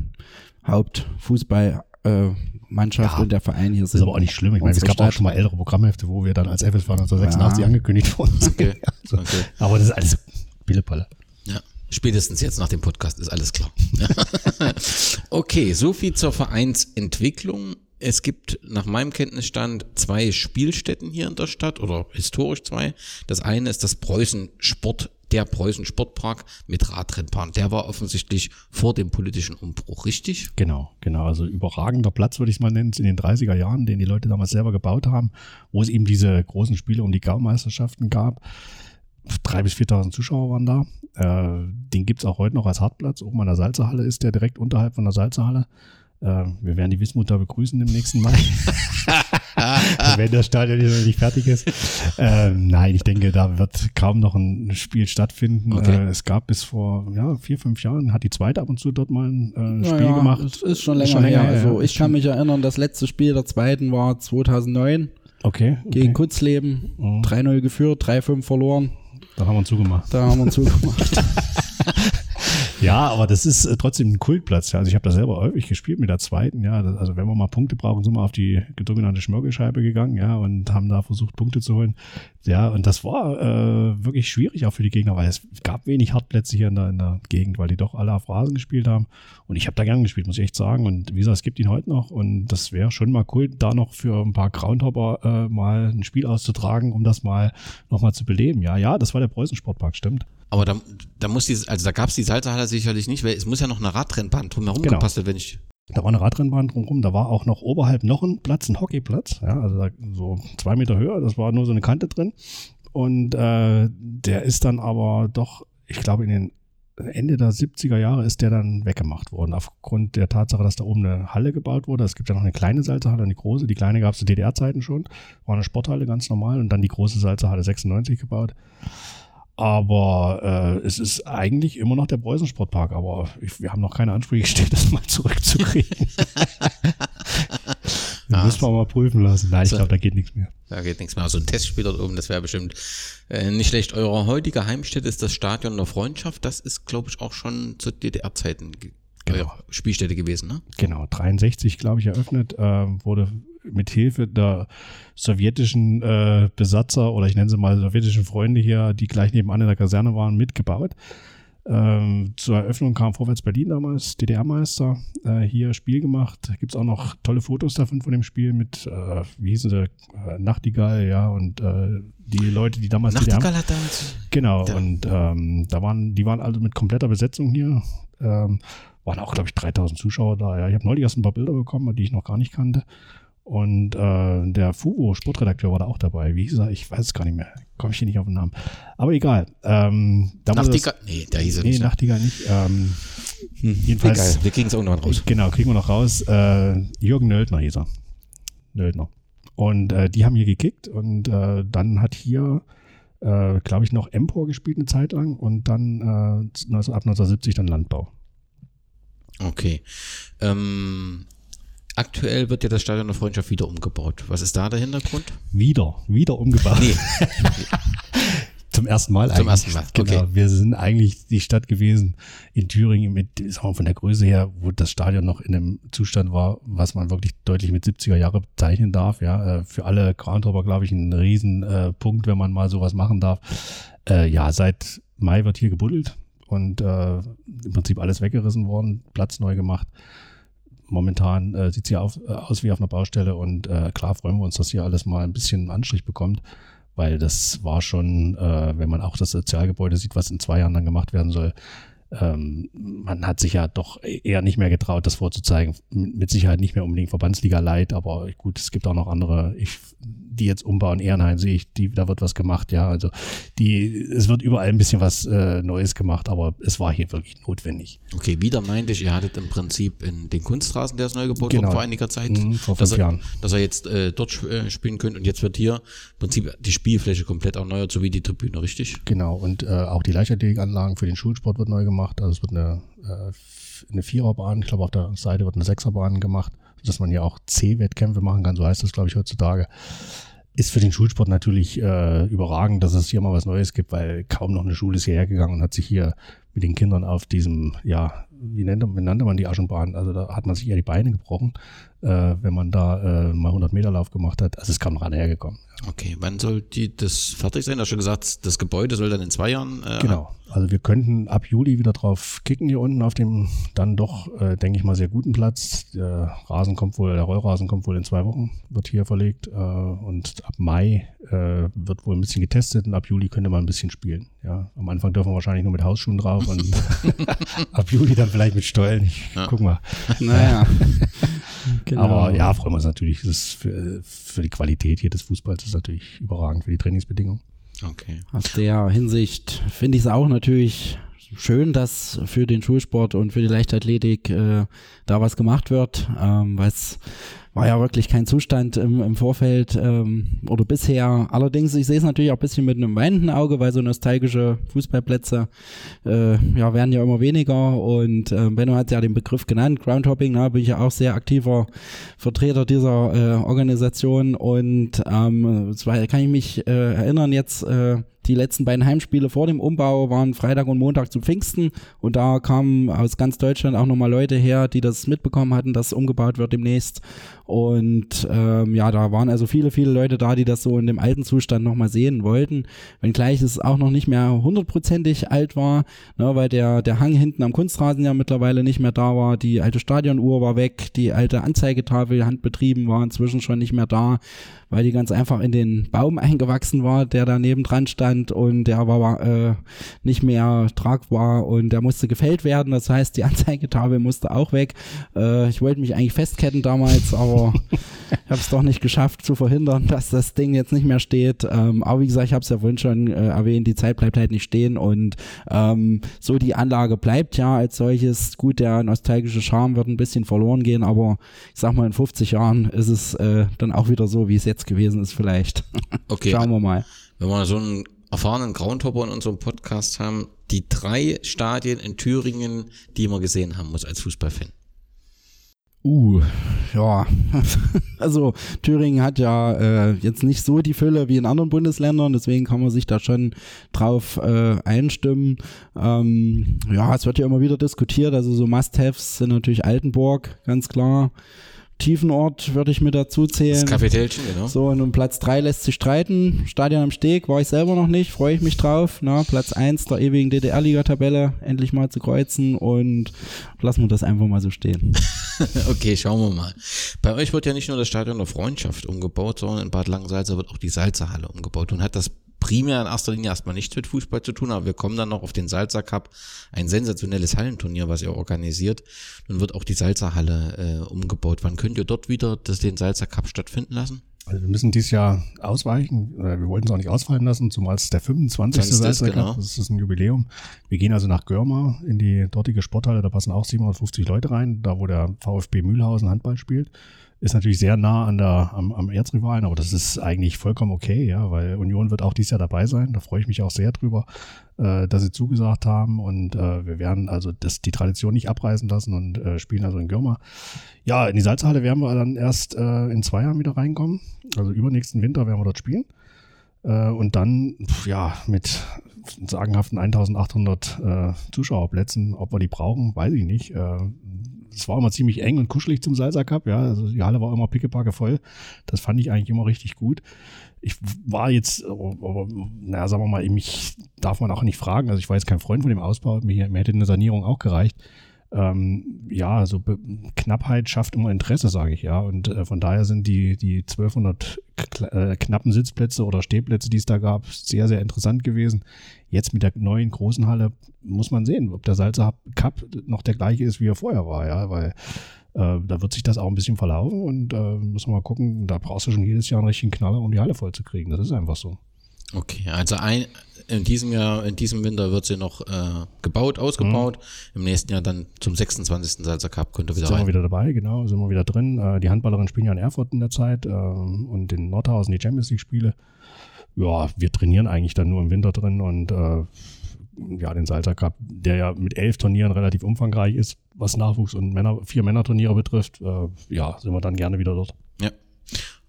Hauptfußball äh, Mannschaft ja, und der Verein hier sind. Das ist aber auch nicht schlimm. Ich meine, es gab Stadt. auch schon mal ältere Programmhefte, wo wir dann als FSV 1986 ja. angekündigt wurden. *laughs* Okay. also, okay. Aber das ist alles Pillepalle. Ja. Spätestens jetzt nach dem Podcast ist alles klar. *laughs* okay, so viel zur Vereinsentwicklung. Es gibt nach meinem Kenntnisstand zwei Spielstätten hier in der Stadt oder historisch zwei. Das eine ist das Preußen Sport, der Preußen Sportpark mit Radrennbahn. Der war offensichtlich vor dem politischen Umbruch, richtig? Genau, genau. Also überragender Platz, würde ich es mal nennen, in den 30er Jahren, den die Leute damals selber gebaut haben, wo es eben diese großen Spiele um die Gaumeisterschaften gab. Drei bis 4.000 Zuschauer waren da. Äh, den gibt es auch heute noch als Hartplatz. Oben an der Salzerhalle ist der direkt unterhalb von der Salzerhalle. Äh, wir werden die Wismut da begrüßen im nächsten Mal. *laughs* Wenn das Stadion hier noch nicht fertig ist. Ähm, nein, ich denke, da wird kaum noch ein Spiel stattfinden. Okay. Äh, es gab bis vor ja, vier, fünf Jahren, hat die zweite ab und zu dort mal ein äh, Spiel Naja, gemacht. Es ist schon länger Schon länger her. her, Also ja. ich kann mich erinnern, das letzte Spiel der zweiten war 2009 Okay. okay. gegen Kutzleben. Mhm. 3-0 geführt, 3-5 verloren. Da haben wir uns zugemacht. Da haben wir uns *laughs* zugemacht. *laughs* Ja, aber das ist äh, trotzdem ein Kultplatz. Also ich habe da selber häufig gespielt mit der zweiten. Ja, also wenn wir mal Punkte brauchen, sind wir auf die sogenannte Schmörgelscheibe gegangen, ja, und haben da versucht Punkte zu holen. Ja, und das war äh, wirklich schwierig auch für die Gegner, weil es gab wenig Hartplätze hier in der, in der Gegend, weil die doch alle auf Rasen gespielt haben. Und ich habe da gern gespielt, muss ich echt sagen. Und wie gesagt, es gibt ihn heute noch. Und das wäre schon mal cool, da noch für ein paar Groundhopper äh, mal ein Spiel auszutragen, um das mal nochmal zu beleben. Ja, ja, das war der Preußen Sportpark, stimmt. Aber da, da muss die, also da gab es die Salzerhalle sicherlich nicht, weil es muss ja noch eine Radrennbahn drumherum Genau. gepasst werden, wenn ich. Da war eine Radrennbahn drumherum, da war auch noch oberhalb noch ein Platz, ein Hockeyplatz, ja, also so zwei Meter höher, das war nur so eine Kante drin. Und äh, der ist dann aber doch, ich glaube, in den Ende der 70er Jahre ist der dann weggemacht worden, aufgrund der Tatsache, dass da oben eine Halle gebaut wurde. Es gibt ja noch eine kleine Salzerhalle und eine große. Die kleine gab es zu DDR-Zeiten schon, war eine Sporthalle ganz normal und dann die große Salzerhalle 96 gebaut. Aber äh, es ist eigentlich immer noch der Preußen Sportpark, aber ich, wir haben noch keine Ansprüche gestellt, *laughs* das mal zurückzukriegen. *laughs* das müssen wir mal prüfen lassen. Nein, ich So. glaube, da geht nichts mehr. Da geht nichts mehr. Also ein Testspiel dort oben, das wäre bestimmt äh, nicht schlecht. Eure heutige Heimstätte ist das Stadion der Freundschaft. Das ist, glaube ich, auch schon zu DDR-Zeiten ge- Genau. Spielstätte gewesen, ne? Genau, 63, glaube ich, eröffnet, äh, wurde mit Hilfe der sowjetischen äh, Besatzer oder ich nenne sie mal sowjetischen Freunde hier, die gleich nebenan in der Kaserne waren, mitgebaut. Ähm, zur Eröffnung kam Vorwärts Berlin damals, DDR-Meister, äh, hier Spiel gemacht. Gibt es auch noch tolle Fotos davon von dem Spiel mit, äh, wie hießen sie, äh, Nachtigall, ja, und äh, die Leute, die damals DDR Nachtigall hat damals. Genau, Da- und ähm, da waren, die waren also mit kompletter Besetzung hier. Ähm, waren auch, glaube ich, 3000 Zuschauer da. Ja. Ich habe neulich erst ein paar Bilder bekommen, die ich noch gar nicht kannte. Und äh, der Fubo, Sportredakteur, war da auch dabei. Wie hieß er? Ich weiß es gar nicht mehr. Komme ich hier nicht auf den Namen. Aber egal. Ähm, Nachtigall? Nee, der hieß er nee, nicht. ne? Nachtigall nicht. Ähm, Hm, jedenfalls- egal, wir kriegen es irgendwann raus. Genau, kriegen wir noch raus. Äh, Jürgen Nöldner hieß er. Nöldner. Und äh, die haben hier gekickt und äh, dann hat hier, äh, glaube ich, noch Empor gespielt eine Zeit lang und dann äh, 19, ab 1970 dann Landbau. Okay. Ähm, aktuell wird ja das Stadion der Freundschaft wieder umgebaut. Was ist da der Hintergrund? Wieder, wieder umgebaut. Nee, *laughs* Zum ersten Mal Zum eigentlich. ersten Mal, Genau. okay. Wir sind eigentlich die Stadt gewesen in Thüringen mit, sagen wir, von der Größe her, wo das Stadion noch in einem Zustand war, was man wirklich deutlich mit 70er Jahre bezeichnen darf. Ja, Äh, für alle Groundhopper, glaube ich, ein Riesenpunkt, äh, wenn man mal sowas machen darf. Äh, ja, seit Mai wird hier gebuddelt und im Prinzip alles weggerissen worden, Platz neu gemacht. Momentan äh, sieht es hier auf, äh, aus wie auf einer Baustelle und äh, klar freuen wir uns, dass hier alles mal ein bisschen Anstrich bekommt weil das war schon, äh, wenn man auch das Sozialgebäude sieht, was in zwei Jahren dann gemacht werden soll, ähm, man hat sich ja doch eher nicht mehr getraut, das vorzuzeigen. Mit Sicherheit nicht mehr unbedingt Verbandsliga Light, aber gut, es gibt auch noch andere, ich, die jetzt umbauen. Ehrenheim sehe ich, die, da wird was gemacht, ja. Also die, es wird überall ein bisschen was äh, Neues gemacht, aber es war hier wirklich notwendig. okay, wieder meinte ich, ihr hattet im Prinzip in den Kunstrasen, der ist neu gebaut Genau. worden vor einiger Zeit, Mhm, vor dass, fünf er, Jahren. dass er jetzt äh, dort äh, spielen könnt und jetzt wird hier im Prinzip die Spielfläche komplett erneuert, sowie die Tribüne, richtig? Genau, und äh, auch die Leichtathletikanlagen für den Schulsport wird neu gemacht. Also es wird eine, äh, eine Viererbahn, ich glaube auf der Seite wird eine Sechserbahn gemacht, dass man hier auch C-Wettkämpfe machen kann, so heißt das, glaube ich, heutzutage. Ist für den Schulsport natürlich äh, überragend, dass es hier mal was Neues gibt, weil kaum noch eine Schule ist hierher gegangen und hat sich hier mit den Kindern auf diesem, ja, wie nannte, wie nannte man die Aschenbahn? Also da hat man sich eher die Beine gebrochen. Äh, wenn man da äh, mal 100 Meter Lauf gemacht hat. Also es kam ran hergekommen. Okay, wann soll die das fertig sein? Du hast schon gesagt, das Gebäude soll dann in zwei Jahren. Äh, genau. Also wir könnten ab Juli wieder drauf kicken hier unten auf dem dann doch, äh, denke ich mal, sehr guten Platz. Der Rasen kommt wohl, der Rollrasen kommt wohl in zwei Wochen, wird hier verlegt. Äh, und ab Mai äh, wird wohl ein bisschen getestet und ab Juli könnte man ein bisschen spielen. Ja, am Anfang dürfen wir wahrscheinlich nur mit Hausschuhen drauf und *laughs* *laughs* ab Juli dann vielleicht mit Stollen. Ich, ja. Guck mal. Naja. *laughs* genau. Aber ja, freuen wir uns natürlich. Das ist für, für die Qualität hier des Fußballs ist natürlich überragend für die Trainingsbedingungen. Okay. Aus der Hinsicht finde ich es auch natürlich schön, dass für den Schulsport und für die Leichtathletik äh, da was gemacht wird, ähm, weil es war ja wirklich kein Zustand im, im Vorfeld ähm, oder bisher. Allerdings, ich sehe es natürlich auch ein bisschen mit einem weinenden Auge, weil so nostalgische Fußballplätze äh, ja, werden ja immer weniger. Und äh, Benno hat ja den Begriff genannt, Groundhopping, da bin ich ja auch sehr aktiver Vertreter dieser äh, Organisation. Und ähm, zwar kann ich mich äh, erinnern, jetzt äh, die letzten beiden Heimspiele vor dem Umbau waren Freitag und Montag zu Pfingsten und da kamen aus ganz Deutschland auch nochmal Leute her, die das mitbekommen hatten, dass umgebaut wird demnächst. Und ähm, ja, da waren also viele, viele Leute da, die das so in dem alten Zustand nochmal sehen wollten. Wenngleich es auch noch nicht mehr hundertprozentig alt war, ne, weil der, der Hang hinten am Kunstrasen ja mittlerweile nicht mehr da war. Die alte Stadionuhr war weg, die alte Anzeigetafel handbetrieben war inzwischen schon nicht mehr da weil die ganz einfach in den Baum eingewachsen war, der daneben dran stand und der war äh, nicht mehr tragbar und der musste gefällt werden. Das heißt, die *laughs* Anzeigetafel musste auch weg. Äh, ich wollte mich eigentlich festketten damals, aber ich habe es doch nicht geschafft zu verhindern, dass das Ding jetzt nicht mehr steht. Ähm, aber wie gesagt, ich habe es ja vorhin schon äh, erwähnt, die Zeit bleibt halt nicht stehen und ähm, so die Anlage bleibt ja als solches. Gut, der nostalgische Charme wird ein bisschen verloren gehen, aber ich sag mal, in 50 Jahren ist es äh, dann auch wieder so, wie es jetzt gewesen ist vielleicht. *laughs* Okay. Schauen wir mal. Wenn wir so einen erfahrenen Groundhopper in unserem Podcast haben, die drei Stadien in Thüringen, die man gesehen haben muss als Fußballfan. Uh, ja. *laughs* Also Thüringen hat ja äh, jetzt nicht so die Fülle wie in anderen Bundesländern, deswegen kann man sich da schon drauf äh, einstimmen. Ähm, ja, es wird ja immer wieder diskutiert, also so Must-Haves sind natürlich Altenburg, ganz klar. Tiefenort würde ich mir dazu zählen. Das Kapitälchen, genau. So, und um Platz 3 lässt sich streiten. Stadion am Steg war ich selber noch nicht, freue ich mich drauf. Na, Platz 1 der ewigen DDR-Liga-Tabelle endlich mal zu kreuzen und lassen wir das einfach mal so stehen. *laughs* okay, schauen wir mal. Bei euch wird ja nicht nur das Stadion der Freundschaft umgebaut, sondern in Bad Langensalza wird auch die Salzerhalle umgebaut und hat das primär in erster Linie erstmal nichts mit Fußball zu tun, aber wir kommen dann noch auf den Salzer Cup, ein sensationelles Hallenturnier, was ihr organisiert. Nun wird auch die Salzer Halle äh, umgebaut. Wann könnt ihr dort wieder das, den Salzer Cup stattfinden lassen? Also wir müssen dieses Jahr ausweichen. Wir wollten es auch nicht ausfallen lassen, zumal es der 25. Salzer genau. Cup das ist ein Jubiläum. Wir gehen also nach Görma in die dortige Sporthalle, da passen auch 750 Leute rein, da wo der VfB Mühlhausen Handball spielt ist natürlich sehr nah an der, am, am Erzrivalen, aber das ist eigentlich vollkommen okay, ja, weil Union wird auch dieses Jahr dabei sein. Da freue ich mich auch sehr drüber, äh, dass sie zugesagt haben und äh, wir werden also das, die Tradition nicht abreißen lassen und äh, spielen also in Gürma. Ja, in die Salzhalle werden wir dann erst äh, in zwei Jahren wieder reinkommen. Also übernächsten Winter werden wir dort spielen. Äh, und dann, ja, mit sagenhaften 1800 äh, Zuschauerplätzen, ob wir die brauchen, weiß ich nicht. Es war immer ziemlich eng und kuschelig zum Salsa Cup, ja. Also die Halle war immer pickepacke voll. Das fand ich eigentlich immer richtig gut. Ich war jetzt, aber, naja, sagen wir mal, mich darf man auch nicht fragen. Also ich war jetzt kein Freund von dem Ausbau. Mir, mir hätte eine Sanierung auch gereicht ähm, ja, so Be Knappheit schafft immer Interesse, sage ich ja. Und äh, von daher sind die, die 1200 äh, knappen Sitzplätze oder Stehplätze, die es da gab, sehr, sehr interessant gewesen. Jetzt mit der neuen großen Halle muss man sehen, ob der Salzer Cup noch der gleiche ist, wie er vorher war, ja, weil äh, da wird sich das auch ein bisschen verlaufen und äh, müssen wir mal gucken, da brauchst du schon jedes Jahr einen richtigen Knaller, um die Halle voll zu kriegen. Das ist einfach so. Okay, also ein, in diesem Jahr, in diesem Winter wird sie noch äh, gebaut, ausgebaut. Mhm. Im nächsten Jahr dann zum 26. Salzer Cup könnt ihr wieder Sind rein. wir wieder dabei, genau, sind wir wieder drin. Äh, die Handballerinnen spielen ja in Erfurt in der Zeit äh, und in Nordhausen die Champions League Spiele. Ja, wir trainieren eigentlich dann nur im Winter drin und äh, ja, den Salzer Cup, der ja mit elf Turnieren relativ umfangreich ist, was Nachwuchs und Männer, vier Männerturniere betrifft, äh, ja, sind wir dann gerne wieder dort.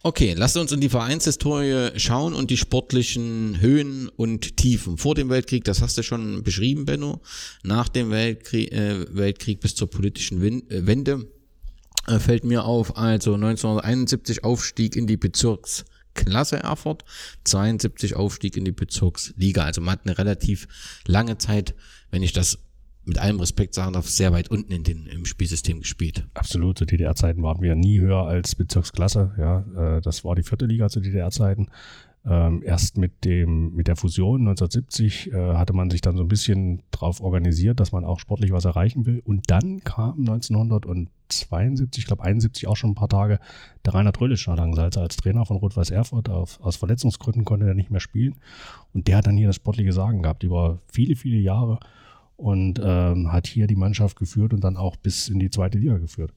Okay, lasst uns in die Vereinshistorie schauen und die sportlichen Höhen und Tiefen. Vor dem Weltkrieg, das hast du schon beschrieben, Benno. Nach dem Weltkrieg, äh, Weltkrieg bis zur politischen äh, Wende äh, fällt mir auf, also 1971 Aufstieg in die Bezirksklasse Erfurt, 72 Aufstieg in die Bezirksliga. Also man hat eine relativ lange Zeit, wenn ich das mit allem Respekt sagen darf, sehr weit unten in den, im Spielsystem gespielt. Absolut, zu DDR-Zeiten waren wir nie höher als Bezirksklasse. Ja, äh, das war die vierte Liga zu DDR-Zeiten. Ähm, erst mit dem mit der Fusion 1970 äh, hatte man sich dann so ein bisschen drauf organisiert, dass man auch sportlich was erreichen will. Und dann kam 1972, ich glaube 71 auch schon ein paar Tage, der Rainer Trölisch nach als Trainer von Rot-Weiß Erfurt. Auf, aus Verletzungsgründen konnte er nicht mehr spielen. Und der hat dann hier das sportliche Sagen gehabt über viele, viele Jahre und ähm, hat hier die Mannschaft geführt und dann auch bis in die zweite Liga geführt.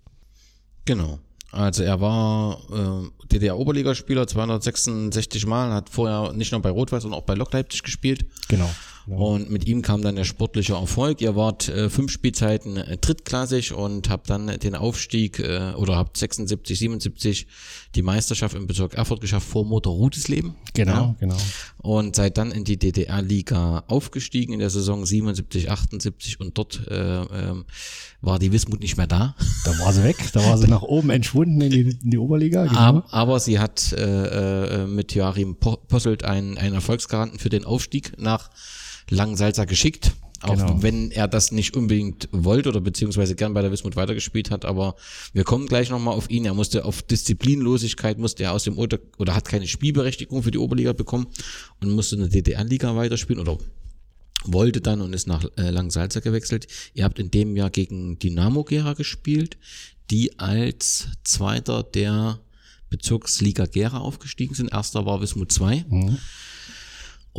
Genau. Also er war äh, DDR-Oberligaspieler, 266 Mal, hat vorher nicht nur bei Rot-Weiß, sondern auch bei Lok Leipzig gespielt. Genau. Und mit ihm kam dann der sportliche Erfolg. Ihr wart äh, fünf Spielzeiten äh, drittklassig und habt dann den Aufstieg äh, oder habt 76, 77 die Meisterschaft im Bezirk Erfurt geschafft vor Motor Rudesleben. Genau, Ja. genau. Und seid dann in die DDR-Liga aufgestiegen in der Saison 77, 78 und dort äh, ähm, war die Wismut nicht mehr da. *laughs* Da war sie weg, da war sie nach oben entschwunden in die, in die Oberliga. Genau. Aber, aber sie hat äh, äh, mit Joachim Po- Posselt einen, einen Erfolgsgaranten für den Aufstieg nach Langensalza geschickt. Auch Genau. wenn er das nicht unbedingt wollte oder beziehungsweise gern bei der Wismut weitergespielt hat, aber wir kommen gleich nochmal auf ihn. Er musste auf Disziplinlosigkeit, musste er aus dem Oder oder hat keine Spielberechtigung für die Oberliga bekommen und musste in der DDR-Liga weiterspielen oder wollte dann und ist nach äh, Langsalza gewechselt. Ihr habt in dem Jahr gegen Dynamo Gera gespielt, die als Zweiter der Bezirksliga Gera aufgestiegen sind. Erster war Wismut 2.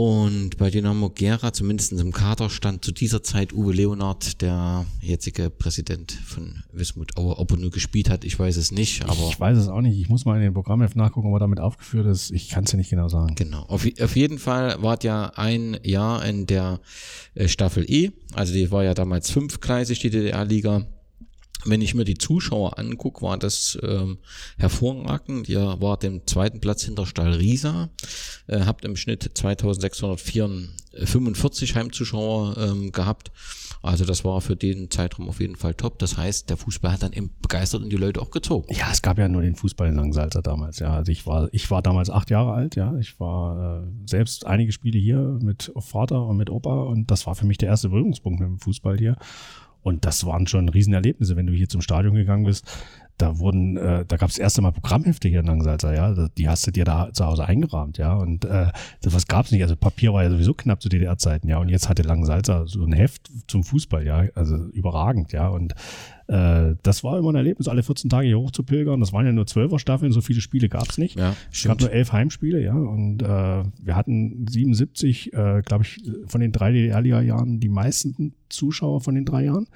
Und bei Dynamo Gera, zumindest im Kader, stand zu dieser Zeit Uwe Leonard, der jetzige Präsident von Wismut Aue. Ob er nur gespielt hat, ich weiß es nicht, aber ich weiß es auch nicht. Ich muss mal in den Programmheft nachgucken, ob er damit aufgeführt ist. Ich kann es ja nicht genau sagen. Genau. Auf, auf jeden Fall wart ja ein Jahr in der äh, Staffel E. Also die war ja damals fünfgleisig, die DDR-Liga. Wenn ich mir die Zuschauer angucke, war das ähm, hervorragend. Ihr wart im zweiten Platz hinter Stahl Riesa, äh, habt im Schnitt 2645 Heimzuschauer ähm, gehabt. Also das war für den Zeitraum auf jeden Fall top. Das heißt, der Fußball hat dann eben begeistert und die Leute auch gezogen. Ja, es gab ja nur den Fußball in Langsalza damals. Ja, also ich war, ich war damals acht Jahre alt. Ja, ich war äh, selbst einige Spiele hier mit Vater und mit Opa und das war für mich der erste Berührungspunkt mit dem Fußball hier. Und das waren schon Riesenerlebnisse, wenn du hier zum Stadion gegangen bist. Da wurden, äh, da gab es erst einmal Programmhefte hier in Langsalza, ja. Die hast du dir da zu Hause eingerahmt, ja. Und äh, sowas gab es nicht. Also Papier war ja sowieso knapp zu DDR-Zeiten, ja. Und jetzt hatte Langsalza so ein Heft zum Fußball, ja. Also überragend, ja. Und äh, das war immer ein Erlebnis, alle 14 Tage hier hoch zu pilgern. Das waren ja nur zwölfer Staffeln, so viele Spiele gab es nicht. Ja, Es gab nur elf Heimspiele, ja. Und äh, wir hatten 77, äh, glaube ich, von den drei DDR-Liga-Jahren die meisten Zuschauer von den drei Jahren,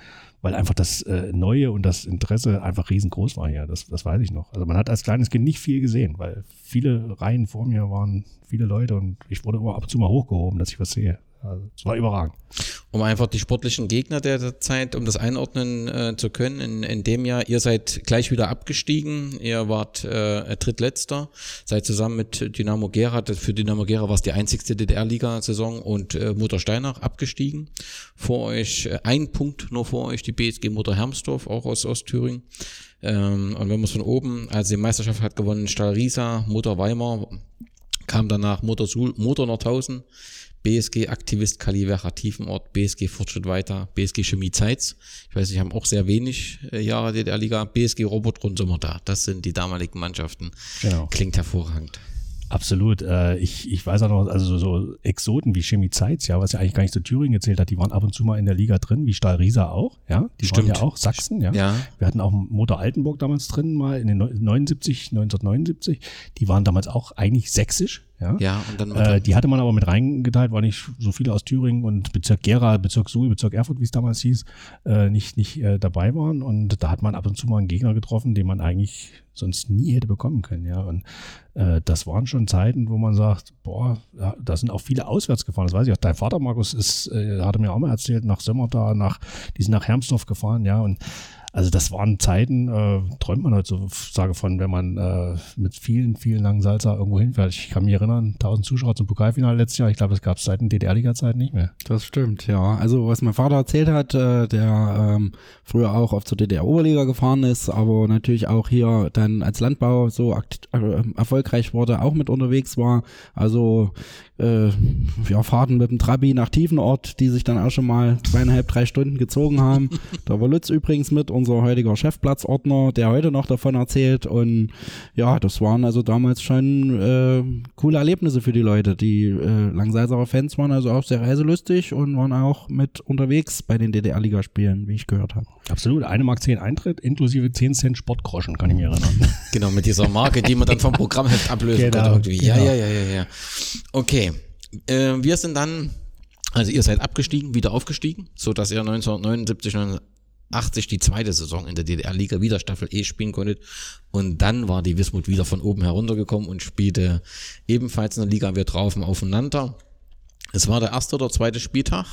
weil einfach das äh, Neue und das Interesse einfach riesengroß war hier. Das, das weiß ich noch. Also man hat als kleines Kind nicht viel gesehen, weil viele Reihen vor mir waren viele Leute und ich wurde immer ab und zu mal hochgehoben, dass ich was sehe. Also es war überragend. um einfach die sportlichen Gegner der Zeit, um das einordnen äh, zu können. In, in dem Jahr, ihr seid gleich wieder abgestiegen, ihr wart äh, drittletzter, seid zusammen mit Dynamo Gera, für Dynamo Gera war es die einzigste DDR-Liga-Saison und äh, Mutter Steinach abgestiegen. Vor euch, äh, ein Punkt nur vor euch, die BSG Mutter Hermsdorf, auch aus Ostthüringen. Ähm, und wenn man es von oben, also die Meisterschaft hat gewonnen Stahl Riesa, Mutter Weimar, kam danach Mutter Sul, Mutter Nordhausen, BSG Aktivist Kalivera Tiefenort, BSG Fortschritt weiter, BSG Chemie Zeitz. Ich weiß, ich haben auch sehr wenig äh, Jahre DDR-Liga. BSG Robotron sind wir da. Das sind die damaligen Mannschaften. Genau. Klingt hervorragend. Absolut. Äh, ich, ich weiß auch noch, also so, so Exoten wie Chemie Zeitz, ja, was ja eigentlich gar nicht zu Thüringen gezählt hat, die waren ab und zu mal in der Liga drin, wie Stahl Riesa auch, ja. Die Stimmt. waren ja auch Sachsen, ja. Ja. Wir hatten auch Motor Altenburg damals drin, mal in den neun- 79, 1979. Die waren damals auch eigentlich sächsisch, ja. Ja, und dann Äh, die hatte man aber mit reingeteilt, weil nicht so viele aus Thüringen und Bezirk Gera, Bezirk Suhl, Bezirk Erfurt, wie es damals hieß, äh, nicht, nicht äh, dabei waren. Und da hat man ab und zu mal einen Gegner getroffen, den man eigentlich sonst nie hätte bekommen können. Ja, und äh, das waren schon Zeiten, wo man sagt, boah, ja, da sind auch viele auswärts gefahren. Das weiß ich auch. Dein Vater, Markus, ist, äh, hatte mir auch mal erzählt, nach Sömmerda, nach, die sind nach Hermsdorf gefahren, ja, und Also das waren Zeiten, äh, träumt man heutzutage von, wenn man äh, mit vielen, vielen langen Salzer irgendwo hinfährt. Ich kann mich erinnern, 1000 Zuschauer zum Pokalfinale letztes Jahr. Ich glaube, das gab es seit den DDR-Liga-Zeiten nicht mehr. Das stimmt, ja. Also was mein Vater erzählt hat, äh, der ähm, früher auch oft zur DDR-Oberliga gefahren ist, aber natürlich auch hier dann als Landbau so äh, erfolgreich wurde, auch mit unterwegs war. Also äh, ja, Fahrten mit dem Trabi nach Tiefenort, die sich dann auch schon mal zweieinhalb, drei Stunden gezogen haben. *laughs* da war Lutz übrigens mit, unser heutiger Chefplatzordner, der heute noch davon erzählt. Und ja, das waren also damals schon äh, coole Erlebnisse für die Leute. Die äh, Langsalzerer Fans waren also auch sehr reiselustig und waren auch mit unterwegs bei den DDR-Ligaspielen, wie ich gehört habe. Absolut. Eine Mark 10 Eintritt inklusive 10 Cent Sportgroschen, kann ich mich erinnern. *laughs* Genau, mit dieser Marke, die man dann vom Programmheft ablösen Genau, kann irgendwie. Ja, genau. ja, ja, ja, ja. Okay. Äh, wir sind dann, also ihr seid abgestiegen, wieder aufgestiegen, so dass ihr 1979, 1980 die zweite Saison in der DDR-Liga wieder Staffel E spielen konntet. Und dann war die Wismut wieder von oben heruntergekommen und spielte ebenfalls in der Liga. Wir trafen aufeinander. Es war der erste oder zweite Spieltag.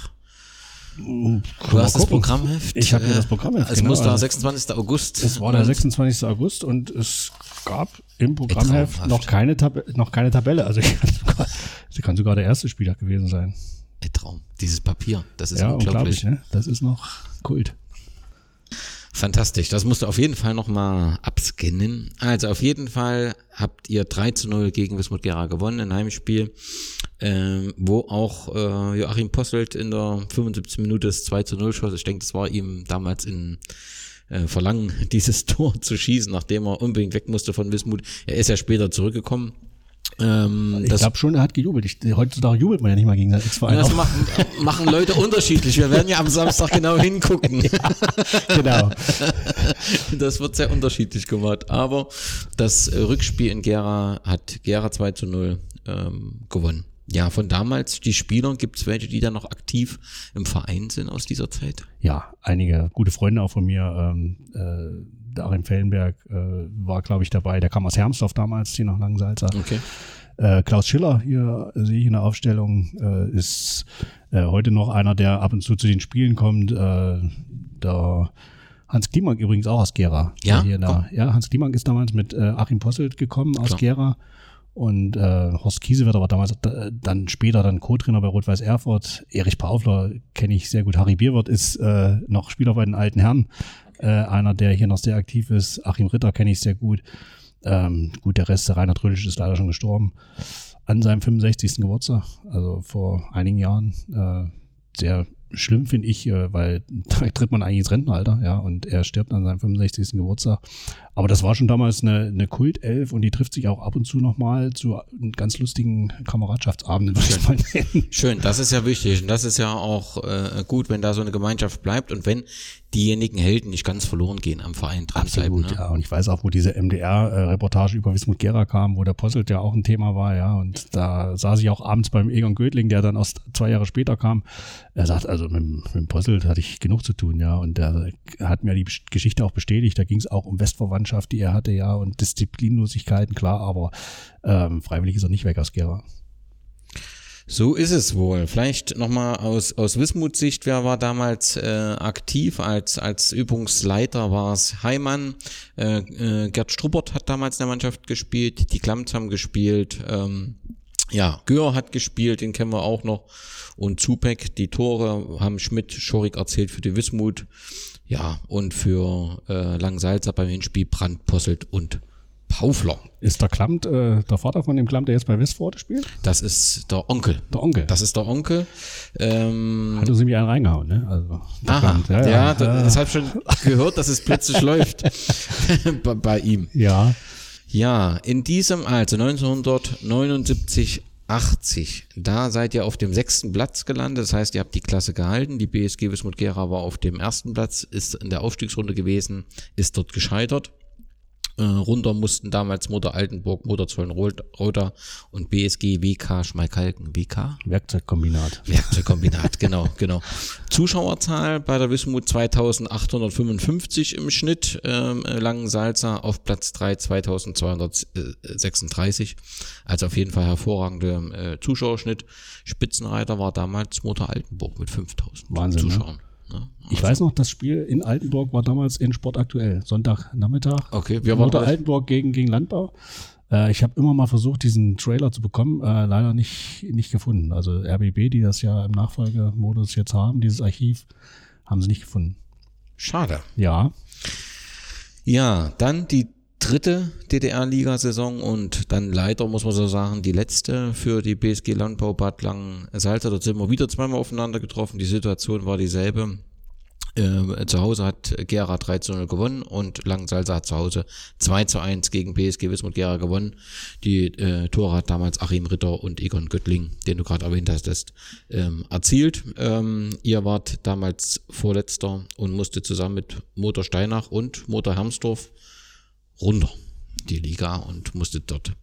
Du hast das. Programmheft. Ich habe hier äh, das Programmheft, Es genau, muss der also- 26. August. Es war der und- 26. August und es gab im Programmheft noch keine, Tab noch keine Tabelle. Also *laughs* ich kann sogar, sie kann sogar der erste Spieltag gewesen sein. Ein Traum. Dieses Papier. Das ist ja, unglaublich. unglaublich. Ne? Das ist noch Kult. Fantastisch. Das musst du auf jeden Fall nochmal abscannen. Also auf jeden Fall habt ihr 3 zu 0 gegen Wismut Gera gewonnen, ein Heimspiel, ähm, wo auch äh, Joachim Posselt in der 75. Minute das 2 zu 0 schoss. Ich denke, das war ihm damals in äh, Verlangen, *laughs* dieses Tor zu schießen, nachdem er unbedingt weg musste von Wismut. Er ist ja später zurückgekommen. Ähm, Ich das glaube schon, er hat gejubelt. Ich, heutzutage jubelt man ja nicht mal gegen seinen Ex-Verein. das machen, machen Leute unterschiedlich. Wir werden ja am Samstag *laughs* genau hingucken. genau. Das wird sehr unterschiedlich gemacht. Aber das Rückspiel in Gera hat Gera 2 zu 0 ähm, gewonnen. Ja, von damals, die Spieler, gibt es welche, die da noch aktiv im Verein sind aus dieser Zeit? Ja, einige gute Freunde auch von mir. Ähm, äh, Darin Fellenberg äh, war, glaube ich, dabei. Der kam aus Hermsdorf damals, hier nach Langensalza. Okay. Äh, Klaus Schiller, hier sehe ich in der Aufstellung, äh, ist äh, heute noch einer, der ab und zu zu den Spielen kommt. Äh, der Hans Klimank übrigens auch aus Gera. Ja? Der ja, Hans Klimank ist damals mit äh, Achim Posselt gekommen aus Klar. Gera. Und äh, Horst Kiesewetter war damals äh, dann später dann Co-Trainer bei Rot-Weiß Erfurt. Erich Paufler kenne ich sehr gut. Harry Bierwirth ist äh, noch Spieler bei den alten Herren. Äh, einer, der hier noch sehr aktiv ist. Achim Ritter kenne ich sehr gut. Ähm, gut, der Rest, der Rainer Trölisch ist leider schon gestorben. An seinem 65. Geburtstag, also vor einigen Jahren. Äh, sehr schlimm finde ich, äh, weil *laughs* da tritt man eigentlich ins Rentenalter, ja, und er stirbt an seinem 65. Geburtstag. Aber das war schon damals eine, eine Kultelf und die trifft sich auch ab und zu nochmal zu ganz lustigen Kameradschaftsabenden, würde ich mal nennen. Schön, das ist ja wichtig. Und das ist ja auch äh, gut, wenn da so eine Gemeinschaft bleibt und wenn diejenigen Helden nicht ganz verloren gehen am Verein dranbleiben. Absolut, Ne? ja. Und ich weiß auch, wo diese MDR-Reportage über Wismut Gera kam, wo der Posselt ja auch ein Thema war, ja. Und da saß ich auch abends beim Egon Gödling, der dann aus zwei Jahre später kam. Er sagt, also mit, dem- mit dem Posselt hatte ich genug zu tun, ja. Und der hat mir die Geschichte auch bestätigt. Da ging es auch um Westverwandtschaft, die er hatte, ja, und Disziplinlosigkeiten, klar, aber ähm, freiwillig ist er nicht weg aus Gera. So ist es wohl. Vielleicht nochmal aus, aus Wismuts Sicht, wer war damals äh, aktiv als, als Übungsleiter, war es Heimann, äh, äh, Gerd Struppert hat damals in der Mannschaft gespielt, die Klamms haben gespielt, ähm, ja, Gör hat gespielt, den kennen wir auch noch, und Zupek, die Tore haben Schmidt, Schorik erzählt für die Wismut, ja, und für äh, Langsalzer beim Hinspiel Brandt, Posselt und Paufler. Ist der Klamt, äh, der Vater von dem Klamt, der jetzt bei Westford spielt? Das ist der Onkel. Der Onkel. Das ist der Onkel. Ähm, hat uns nämlich einen reingehauen, ne? Also, Aha, Klamt, ja, ja, da- das habe ich schon gehört, dass es plötzlich *laughs* läuft *laughs* bei, bei ihm. ja. Ja, in diesem, also 1979, 80, da seid ihr auf dem sechsten Platz gelandet, das heißt, ihr habt die Klasse gehalten, die BSG Wismut Gera war auf dem ersten Platz, ist in der Aufstiegsrunde gewesen, ist dort gescheitert. Äh, runter mussten damals Mutter Altenburg, Mutter Zollenroda und BSG WK Schmalkalken. WK? Werkzeugkombinat. Werkzeugkombinat, *laughs* genau, genau. Zuschauerzahl bei der Wismut 2855 im Schnitt, ähm, äh, Langensalza auf Platz 3 2236. Also auf jeden Fall hervorragender äh, Zuschauerschnitt. Spitzenreiter war damals Motor Altenburg mit 5000 Wahnsinn, ne? Ne? Ich weiß noch, das Spiel in Altenburg war damals in Sport aktuell, Sonntagnachmittag. Okay, wir waren das- Altenburg gegen, gegen Landbau. Äh, ich habe immer mal versucht, diesen Trailer zu bekommen, äh, leider nicht, nicht gefunden. Also RBB, die das ja im Nachfolgemodus jetzt haben, dieses Archiv, haben sie nicht gefunden. Schade. Ja, Ja, dann die dritte DDR-Liga-Saison und dann leider, muss man so sagen, die letzte für die BSG Landbau Bad Langensalza. Dort sind wir wieder zweimal aufeinander getroffen. Die Situation war dieselbe. Äh, zu Hause hat Gera 3 zu 0 gewonnen und Langensalza hat zu Hause 2 zu 1 gegen BSG Wismut Gera gewonnen. Die äh, Tore hat damals Achim Ritter und Egon Göttling, den du gerade erwähnt hast, ähm, erzielt. Ähm, ihr wart damals Vorletzter und musste zusammen mit Motor Steinach und Motor Hermsdorf runter die Liga und musste dort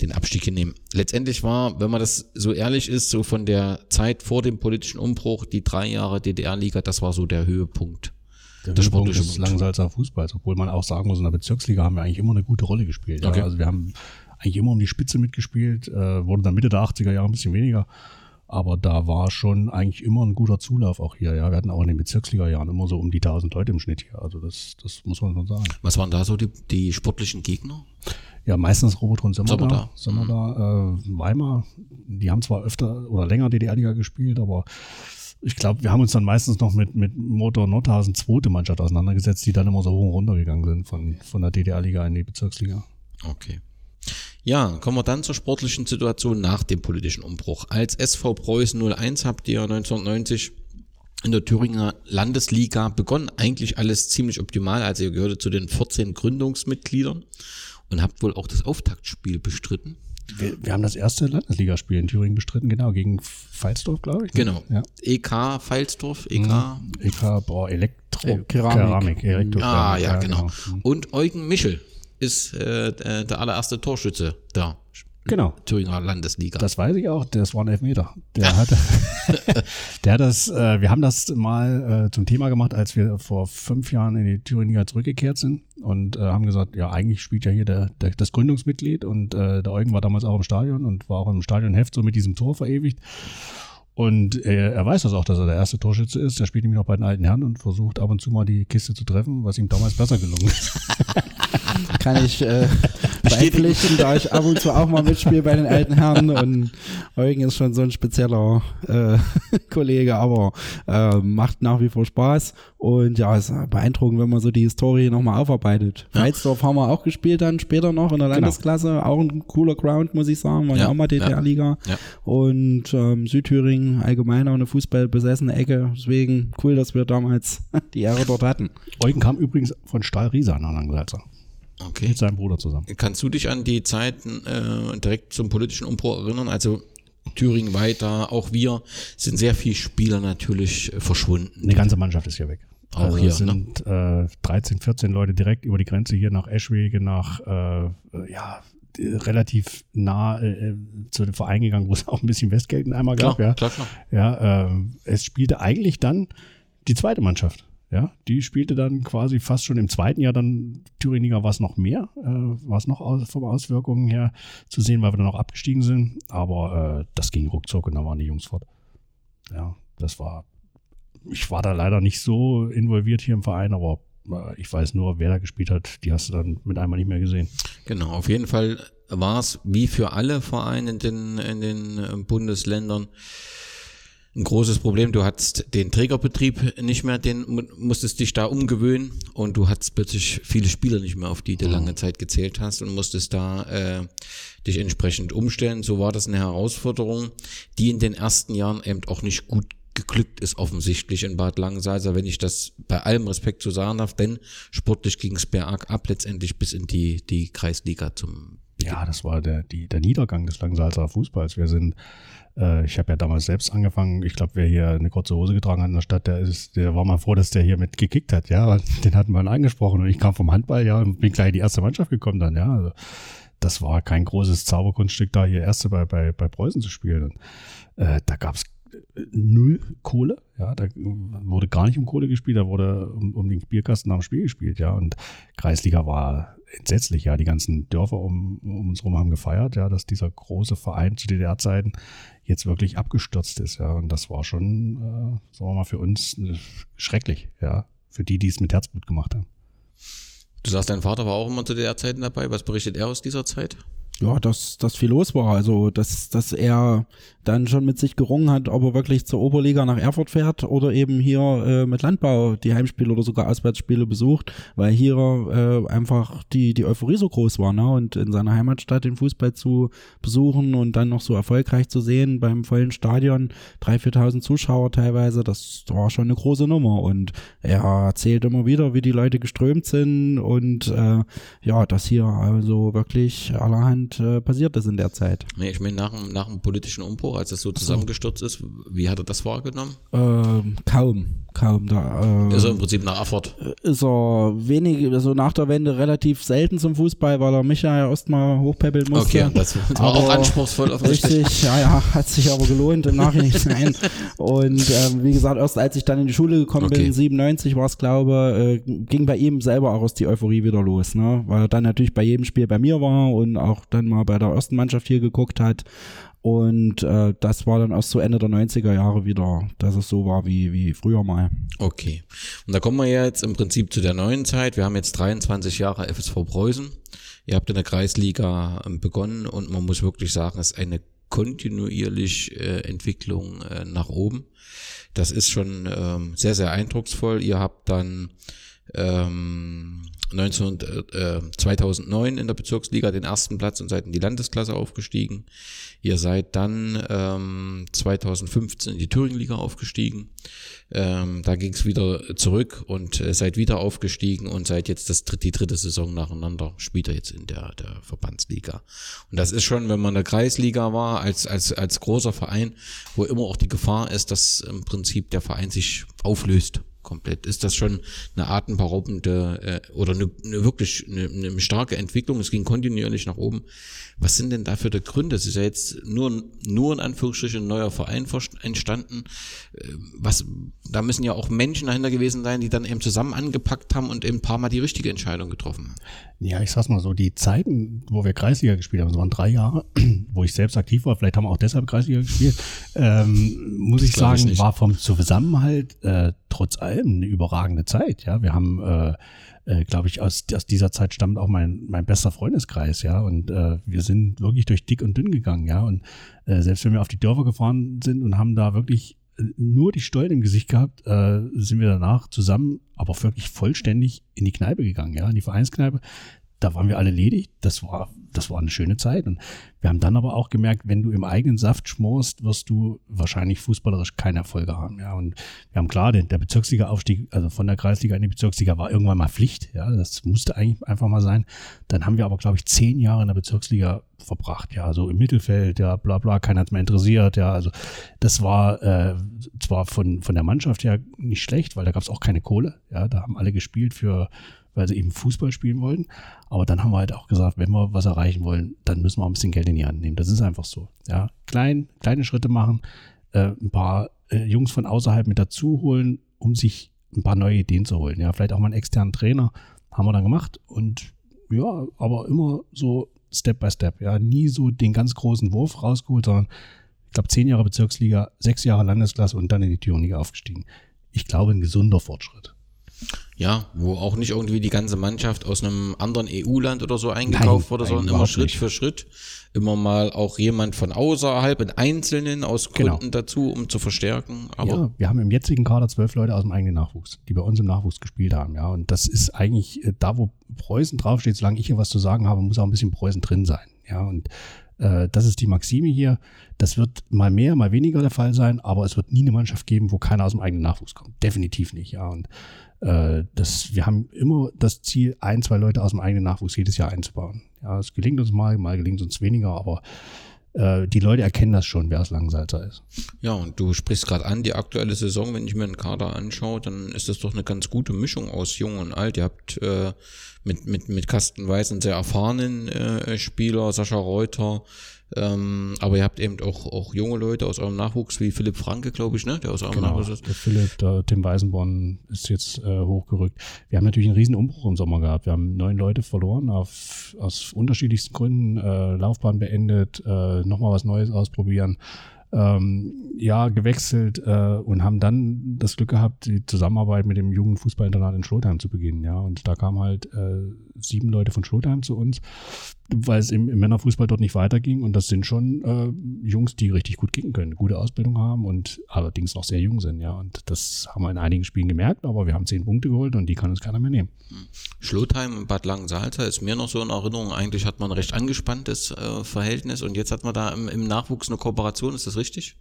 den Abstieg hinnehmen. Letztendlich war, wenn man das so ehrlich ist, so von der Zeit vor dem politischen Umbruch, die drei Jahre DDR-Liga, das war so der Höhepunkt. der Der Höhepunkt des. Langsalzer Fußballs, obwohl man auch sagen muss, in der Bezirksliga haben wir eigentlich immer eine gute Rolle gespielt. Okay. Ja. Also wir haben eigentlich immer um die Spitze mitgespielt, äh, wurde dann Mitte der 80er Jahre ein bisschen weniger. Aber da war schon eigentlich immer ein guter Zulauf auch hier. Ja, wir hatten auch in den Bezirksliga-Jahren immer so um die 1000 Leute im Schnitt hier. Also das, das muss man schon sagen. Was waren da so die, die sportlichen Gegner? Ja, meistens Robotron sind wir Sind wir da. da. Sind wir da. Äh, Weimar, die haben zwar öfter oder länger DDR-Liga gespielt, aber ich glaube, wir haben uns dann meistens noch mit, mit Motor Nordhausen zweite Mannschaft auseinandergesetzt, die dann immer so hoch und runter gegangen sind von, von der DDR-Liga in die Bezirksliga. Okay. Ja, kommen wir dann zur sportlichen Situation nach dem politischen Umbruch. Als SV Preußen 01 habt ihr 1990 in der Thüringer Landesliga begonnen. Eigentlich alles ziemlich optimal. Also ihr gehörte zu den 14 Gründungsmitgliedern und habt wohl auch das Auftaktspiel bestritten. Wir, wir haben das erste Landesligaspiel in Thüringen bestritten, genau, gegen Pfalzdorf, glaube ich. ne? Genau. Ja. EK Feilsdorf, EK. EK, boah, Elektro, Äh, Keramik. Elektro Ah, ja, genau. Und Eugen Michel ist äh, der der allererste Torschütze da. Genau. Thüringer Landesliga. Das weiß ich auch, das war ein Elfmeter. Der hat, *laughs* *laughs* der hat das, äh, wir haben das mal äh, zum Thema gemacht, als wir vor fünf Jahren in die Thüringer zurückgekehrt sind und äh, haben gesagt, ja, eigentlich spielt ja hier der, der, das Gründungsmitglied und äh, der Eugen war damals auch im Stadion und war auch im Stadionheft so mit diesem Tor verewigt. Und er, er weiß das auch, dass er der erste Torschütze ist. Er spielt nämlich noch bei den alten Herren und versucht ab und zu mal die Kiste zu treffen, was ihm damals besser gelungen ist. *laughs* Kann ich äh, beipflichten, da ich ab und zu auch mal mitspiele bei den alten Herren und Eugen ist schon so ein spezieller äh, *laughs* Kollege, aber äh, macht nach wie vor Spaß und ja, ist beeindruckend, wenn man so die Historie nochmal aufarbeitet. Ja. Haben wir auch gespielt dann später noch in der Landesklasse, auch ein cooler Ground, muss ich sagen, war ja, auch mal DDR-Liga ja. und ähm, Südthüringen allgemein auch eine fußballbesessene Ecke, deswegen cool, dass wir damals *laughs* die Ehre dort hatten. Eugen kam übrigens von Stahl Riesa nach Langsalza okay. mit seinem Bruder zusammen. Kannst du dich an die Zeiten äh, direkt zum politischen Umbruch erinnern? Also Thüringen weiter, auch wir sind sehr viele Spieler natürlich äh, verschwunden. Eine ganze Mannschaft ist hier weg. Auch also hier, sind äh, 13, 14 Leute direkt über die Grenze hier nach Eschwege, nach äh, äh, ja relativ nah äh, zu dem Verein gegangen, wo es auch ein bisschen Westgelten einmal Klar, gab. Ja, klar, klar. ja ähm, es spielte eigentlich dann die zweite Mannschaft. Ja, die spielte dann quasi fast schon im zweiten Jahr dann Thüringer war es noch mehr, äh, war es noch aus, vom Auswirkungen her zu sehen, weil wir dann auch abgestiegen sind. Aber äh, das ging ruckzuck und dann waren die Jungs fort. Ja, das war ich war da leider nicht so involviert hier im Verein, aber äh, ich weiß nur, wer da gespielt hat, die hast du dann mit einmal nicht mehr gesehen. Genau, auf jeden Fall war es wie für alle Vereine in den, in den äh, Bundesländern ein großes Problem. Du hattest den Trägerbetrieb nicht mehr, den mu- musstest dich da umgewöhnen und du hattest plötzlich viele Spieler nicht mehr, auf die du lange Zeit gezählt hast und musstest da äh, dich entsprechend umstellen. So war das eine Herausforderung, die in den ersten Jahren eben auch nicht gut geglückt ist offensichtlich in Bad Langensalza, wenn ich das bei allem Respekt so sagen darf, denn sportlich ging es bergab ab letztendlich bis in die, die Kreisliga zum Ja, das war der, die, der Niedergang des Langsalzer Fußballs. Wir sind, äh, ich habe ja damals selbst angefangen, ich glaube, wer hier eine kurze Hose getragen hat in der Stadt, der ist, der war mal froh, dass der hier mit gekickt hat, ja. *laughs* Den hatten wir dann angesprochen und ich kam vom Handball, ja, und bin gleich in die erste Mannschaft gekommen dann, ja. Also, das war kein großes Zauberkunststück, da hier Erste bei, bei, bei Preußen zu spielen. Und, äh, da gab's null Kohle. Ja, da wurde gar nicht um Kohle gespielt, da wurde um, um den Spielkasten am Spiel gespielt, ja. Und Kreisliga war entsetzlich, ja. Die ganzen Dörfer um, um uns herum haben gefeiert, ja, dass dieser große Verein zu DDR-Zeiten jetzt wirklich abgestürzt ist, ja. Und das war schon, äh, sagen wir mal, für uns äh, schrecklich, ja. Für die, die es mit Herzblut gemacht haben. Du sagst, dein Vater war auch immer zu DDR-Zeiten dabei. Was berichtet er aus dieser Zeit? Ja, dass, dass viel los war. Also, dass, dass er dann schon mit sich gerungen hat, ob er wirklich zur Oberliga nach Erfurt fährt oder eben hier äh, mit Landbau die Heimspiele oder sogar Auswärtsspiele besucht, weil hier äh, einfach die, die Euphorie so groß war. Ne? Und in seiner Heimatstadt den Fußball zu besuchen und dann noch so erfolgreich zu sehen beim vollen Stadion, 3.000, 4.000 Zuschauer teilweise, das war schon eine große Nummer. Und er erzählt immer wieder, wie die Leute geströmt sind und äh, ja, dass hier also wirklich allerhand äh, passiert ist in der Zeit. Nee, ich meine, nach, nach dem politischen Umbruch, als das so zusammengestürzt ist, wie hat er das wahrgenommen? Ähm, kaum, kaum. Da, äh, ist er im Prinzip nach Erfurt? Ist er wenig, also nach der Wende relativ selten zum Fußball, weil er mich ja erst mal hochpeppeln musste. Okay, das war aber auch anspruchsvoll offensichtlich. Richtig, ja, ja, hat sich aber gelohnt im Nachhinein. *laughs* Und ähm, wie gesagt, erst als ich dann in die Schule gekommen okay. bin, 97 war es, glaube äh, ging bei ihm selber auch aus die Euphorie wieder los, ne? Weil er dann natürlich bei jedem Spiel bei mir war und auch dann mal bei der ersten Mannschaft hier geguckt hat. Und äh, das war dann erst so Ende der 90er Jahre wieder, dass es so war wie, wie früher mal. Okay. Und da kommen wir jetzt im Prinzip zu der neuen Zeit. Wir haben jetzt 23 Jahre FSV Preußen. Ihr habt in der Kreisliga ähm, begonnen und man muss wirklich sagen, es ist eine kontinuierlich äh, Entwicklung äh, nach oben. Das ist schon ähm, sehr, sehr eindrucksvoll. Ihr habt dann ähm, 19, äh, 2009 in der Bezirksliga den ersten Platz und seid in die Landesklasse aufgestiegen. Ihr seid dann ähm, 2015 in die Thüringenliga aufgestiegen. Ähm, da ging es wieder zurück und äh, seid wieder aufgestiegen und seid jetzt das, die dritte Saison nacheinander, spielt er jetzt in der, der Verbandsliga. Und das ist schon, wenn man in der Kreisliga war, als, als, als großer Verein, wo immer auch die Gefahr ist, dass im Prinzip der Verein sich auflöst komplett. Ist das schon eine atemberaubende äh, oder eine, eine wirklich eine, eine starke Entwicklung? Es ging kontinuierlich nach oben. Was sind denn dafür die Gründe? Es ist ja jetzt nur, nur in Anführungsstrichen ein neuer Verein entstanden. Äh, was, da müssen ja auch Menschen dahinter gewesen sein, die dann eben zusammen angepackt haben und eben ein paar Mal die richtige Entscheidung getroffen haben. Ja, ich sag's mal so, die Zeiten, wo wir Kreisliga gespielt haben, das waren drei Jahre, *clears throat* wo ich selbst aktiv war, vielleicht haben wir auch deshalb Kreisliga gespielt, ähm, muss ich sagen, ich war vom Zusammenhalt äh, trotz allem eine überragende Zeit. Ja, wir haben äh, äh, glaube ich, aus, aus dieser Zeit stammt auch mein, mein bester Freundeskreis, ja. Und äh, wir sind wirklich durch dick und dünn gegangen, ja. Und äh, selbst wenn wir auf die Dörfer gefahren sind und haben da wirklich äh, nur die Stollen im Gesicht gehabt, äh, sind wir danach zusammen, aber wirklich vollständig in die Kneipe gegangen, ja, in die Vereinskneipe. Da waren wir alle ledig. Das war das war eine schöne Zeit. Und wir haben dann aber auch gemerkt, wenn du im eigenen Saft schmorst, wirst du wahrscheinlich fußballerisch keine Erfolge haben. Ja, und wir haben klar, der, der Bezirksliga-Aufstieg, also von der Kreisliga in die Bezirksliga war irgendwann mal Pflicht. Ja, das musste eigentlich einfach mal sein. Dann haben wir aber, glaube ich, zehn Jahre in der Bezirksliga verbracht. Ja, so im Mittelfeld, ja, bla, bla, keiner hat mehr interessiert. Ja, also das war äh, zwar von, von der Mannschaft her nicht schlecht, weil da gab es auch keine Kohle. Ja, da haben alle gespielt für weil sie eben Fußball spielen wollten. Aber dann haben wir halt auch gesagt, wenn wir was erreichen wollen, dann müssen wir auch ein bisschen Geld in die Hand nehmen. Das ist einfach so. Ja, klein, kleine Schritte machen, äh, ein paar äh, Jungs von außerhalb mit dazu holen, um sich ein paar neue Ideen zu holen. Ja, vielleicht auch mal einen externen Trainer haben wir dann gemacht und ja, aber immer so Step by Step. Ja, nie so den ganz großen Wurf rausgeholt, sondern ich glaube zehn Jahre Bezirksliga, sechs Jahre Landesklasse und dann in die Thüringen aufgestiegen. Ich glaube, ein gesunder Fortschritt. Ja, wo auch nicht irgendwie die ganze Mannschaft aus einem anderen EU-Land oder so eingekauft nein, wurde, sondern immer Schritt nicht. für Schritt. Immer mal auch jemand von außerhalb, in Einzelnen aus genau. Gründen genau. dazu, um zu verstärken. Aber ja, wir haben im jetzigen Kader zwölf Leute aus dem eigenen Nachwuchs, die bei uns im Nachwuchs gespielt haben. Ja, und das ist eigentlich äh, da, wo Preußen draufsteht, solange ich hier was zu sagen habe, muss auch ein bisschen Preußen drin sein. Ja, und äh, das ist die Maxime hier. Das wird mal mehr, mal weniger der Fall sein, aber es wird nie eine Mannschaft geben, wo keiner aus dem eigenen Nachwuchs kommt. Definitiv nicht. Ja, und äh, das, wir haben immer das Ziel, ein, zwei Leute aus dem eigenen Nachwuchs jedes Jahr einzubauen. Ja, es gelingt uns mal, mal gelingt uns weniger, aber äh, die Leute erkennen das schon, wer aus Langsalzer ist. Ja, und du sprichst gerade an, die aktuelle Saison, wenn ich mir den Kader anschaue, dann ist das doch eine ganz gute Mischung aus Jung und Alt. Ihr habt äh, mit, mit, mit Carsten Weiß einen sehr erfahrenen äh, Spieler, Sascha Reuter, Ähm, aber ihr habt eben auch, auch junge Leute aus eurem Nachwuchs, wie Philipp Franke, glaube ich, ne? Der aus eurem Genau, Nachwuchs ist. der Philipp, der Tim Weisenborn ist jetzt äh, hochgerückt. Wir haben natürlich einen riesen Umbruch im Sommer gehabt. Wir haben neun Leute verloren auf, aus unterschiedlichsten Gründen, äh, Laufbahn beendet, äh, nochmal was Neues ausprobieren. Ähm, ja, gewechselt äh, und haben dann das Glück gehabt, die Zusammenarbeit mit dem Jugendfußballinternat in Schlotheim zu beginnen. Ja, und da kamen halt äh, sieben Leute von Schlotheim zu uns, weil es im, im Männerfußball dort nicht weiterging. Und das sind schon äh, Jungs, die richtig gut kicken können, gute Ausbildung haben und allerdings noch sehr jung sind. Ja, und das haben wir in einigen Spielen gemerkt, aber wir haben zehn Punkte geholt und die kann uns keiner mehr nehmen. Schlotheim Bad Langensalza ist mir noch so in Erinnerung. Eigentlich hat man ein recht angespanntes äh, Verhältnis und jetzt hat man da im, im Nachwuchs eine Kooperation. Ist das richtig?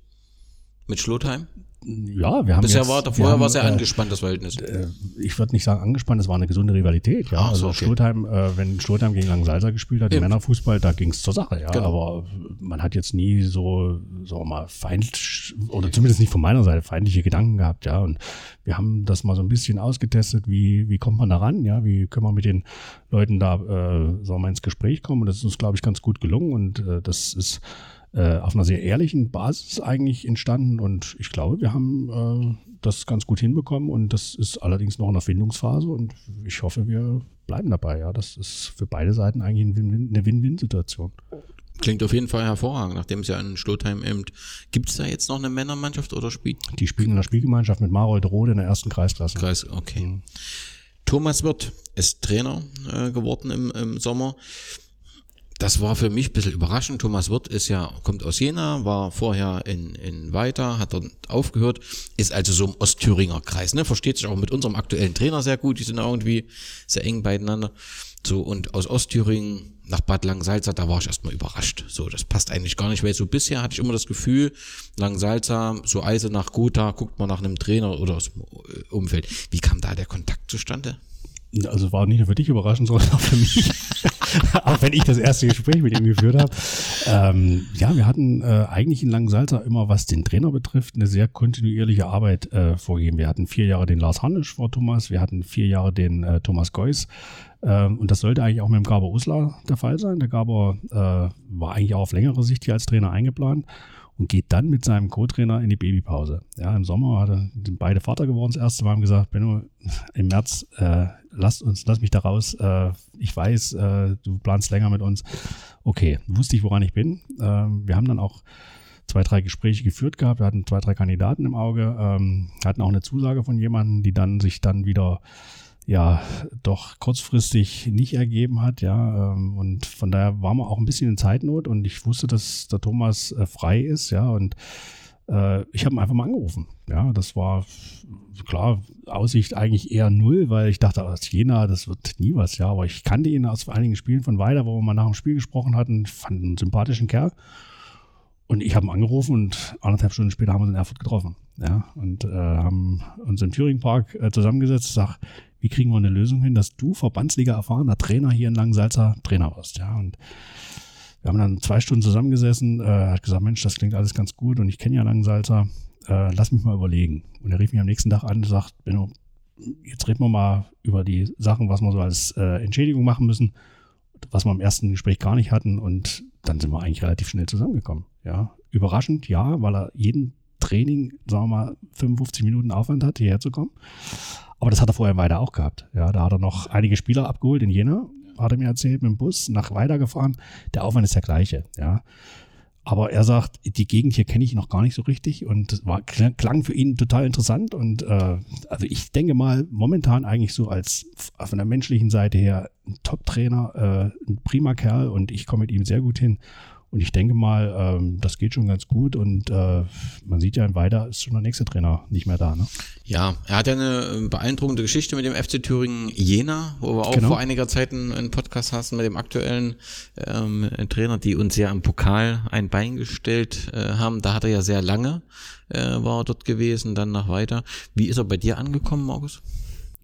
Mit Schlotheim? Ja, wir haben Bisher jetzt, war, vorher haben, war es sehr äh, angespannt, das Verhältnis. äh, ich würde nicht sagen angespannt, es war eine gesunde Rivalität. Ja, Ach so, also okay. Schlotheim, äh, wenn Schlotheim gegen Langensalza gespielt hat, im. Männerfußball, da ging es zur Sache. Ja, Genau. aber man hat jetzt nie so, sagen wir mal, feindlich oder zumindest nicht von meiner Seite feindliche Gedanken gehabt. Ja, und wir haben das mal so ein bisschen ausgetestet, wie wie kommt man da ran? Ja, wie können wir mit den Leuten da, äh, sagen wir mal, ins Gespräch kommen? Und das ist uns, glaube ich, ganz gut gelungen und äh, das ist äh, auf einer sehr ehrlichen Basis eigentlich entstanden und ich glaube, wir haben äh, das ganz gut hinbekommen und das ist allerdings noch in der Findungsphase und ich hoffe, wir bleiben dabei. Ja, das ist für beide Seiten eigentlich ein Win-Win- eine Win-Win-Situation. Klingt auf jeden Fall hervorragend, nachdem es ja in Schlotheim eben. Gibt es da jetzt noch eine Männermannschaft oder spielt Die spielen in der Spielgemeinschaft mit Marold Rode in der ersten Kreisklasse. Kreis? Okay. Thomas Wirth ist Trainer äh, geworden im, im Sommer. Das war für mich ein bisschen überraschend. Thomas Wirth ist ja, kommt aus Jena, war vorher in, in Weiter, hat dort aufgehört, ist also so im Ostthüringer Kreis, ne? Versteht sich auch mit unserem aktuellen Trainer sehr gut, die sind irgendwie sehr eng beieinander. So, und aus Ostthüringen nach Bad Langensalza, da war ich erstmal überrascht. So, das passt eigentlich gar nicht, weil so bisher hatte ich immer das Gefühl, Langensalza, so Eise nach Gotha, guckt man nach einem Trainer oder aus dem Umfeld. Wie kam da der Kontakt zustande? Also war nicht nur für dich überraschend, sondern auch für mich. *laughs* auch wenn ich das erste Gespräch mit ihm geführt habe. Ähm, ja, wir hatten äh, eigentlich in Langensalza immer, was den Trainer betrifft, eine sehr kontinuierliche Arbeit äh, vorgegeben. Wir hatten vier Jahre den Lars Hannisch vor Thomas, wir hatten vier Jahre den äh, Thomas Geuss. Ähm, und das sollte eigentlich auch mit dem Gabor Uslar der Fall sein. Der Gabor äh, war eigentlich auch auf längere Sicht hier als Trainer eingeplant und geht dann mit seinem Co-Trainer in die Babypause. Ja, im Sommer hat er, sind beide Vater geworden. Das erste Mal haben gesagt, Benno, *laughs* im März, äh, lass uns, lass mich da raus. Äh, ich weiß, äh, du planst länger mit uns. Okay, wusste ich, woran ich bin. Ähm, wir haben dann auch zwei, drei Gespräche geführt gehabt. Wir hatten zwei, drei Kandidaten im Auge, ähm, hatten auch eine Zusage von jemandem, die dann sich dann wieder ja doch kurzfristig nicht ergeben hat, ja. Ähm, und von daher waren wir auch ein bisschen in Zeitnot und ich wusste, dass der Thomas äh, frei ist, ja. Und äh, ich habe ihn einfach mal angerufen. Ja, das war klar, Aussicht eigentlich eher null, weil ich dachte, aus Jena, das wird nie was, ja. Aber ich kannte ihn aus einigen Spielen von weiter, wo wir mal nach dem Spiel gesprochen hatten, fand einen sympathischen Kerl. Und ich habe ihn angerufen und anderthalb Stunden später haben wir uns in Erfurt getroffen. Ja, und äh, haben uns im Thüringen Park äh, zusammengesetzt, sag, wie kriegen wir eine Lösung hin, dass du Verbandsliga erfahrener Trainer hier in Langensalza Trainer wirst. Ja, und wir haben dann zwei Stunden zusammengesessen, äh, hat gesagt, Mensch, das klingt alles ganz gut und ich kenne ja Langensalza, äh, lass mich mal überlegen. Und er rief mich am nächsten Tag an und sagt, Benno, jetzt reden wir mal über die Sachen, was wir so als äh, Entschädigung machen müssen, was wir im ersten Gespräch gar nicht hatten und dann sind wir eigentlich relativ schnell zusammengekommen. Ja, überraschend, ja, weil er jeden Training, sagen wir mal, 55 Minuten Aufwand hat, hierher zu kommen. Aber das hat er vorher weiter auch gehabt. Ja, da hat er noch einige Spieler abgeholt in Jena, hat er mir erzählt, mit dem Bus nach weiter gefahren. Der Aufwand ist der gleiche, ja. Aber er sagt, die Gegend hier kenne ich noch gar nicht so richtig und war, klang für ihn total interessant. Und äh, also ich denke mal, momentan eigentlich so als von der menschlichen Seite her ein Top-Trainer, äh, ein prima Kerl und ich komme mit ihm sehr gut hin. Und ich denke mal, ähm, das geht schon ganz gut und äh, man sieht ja im Weiter ist schon der nächste Trainer nicht mehr da. Ne? Ja, er hat ja eine beeindruckende Geschichte mit dem FC Thüringen Jena, wo wir auch Genau. vor einiger Zeit einen, einen Podcast hatten mit dem aktuellen ähm, Trainer, die uns ja im Pokal ein Bein gestellt äh, haben. Da hat er ja sehr lange, äh, war er dort gewesen, dann nach weiter. Wie ist er bei dir angekommen, August?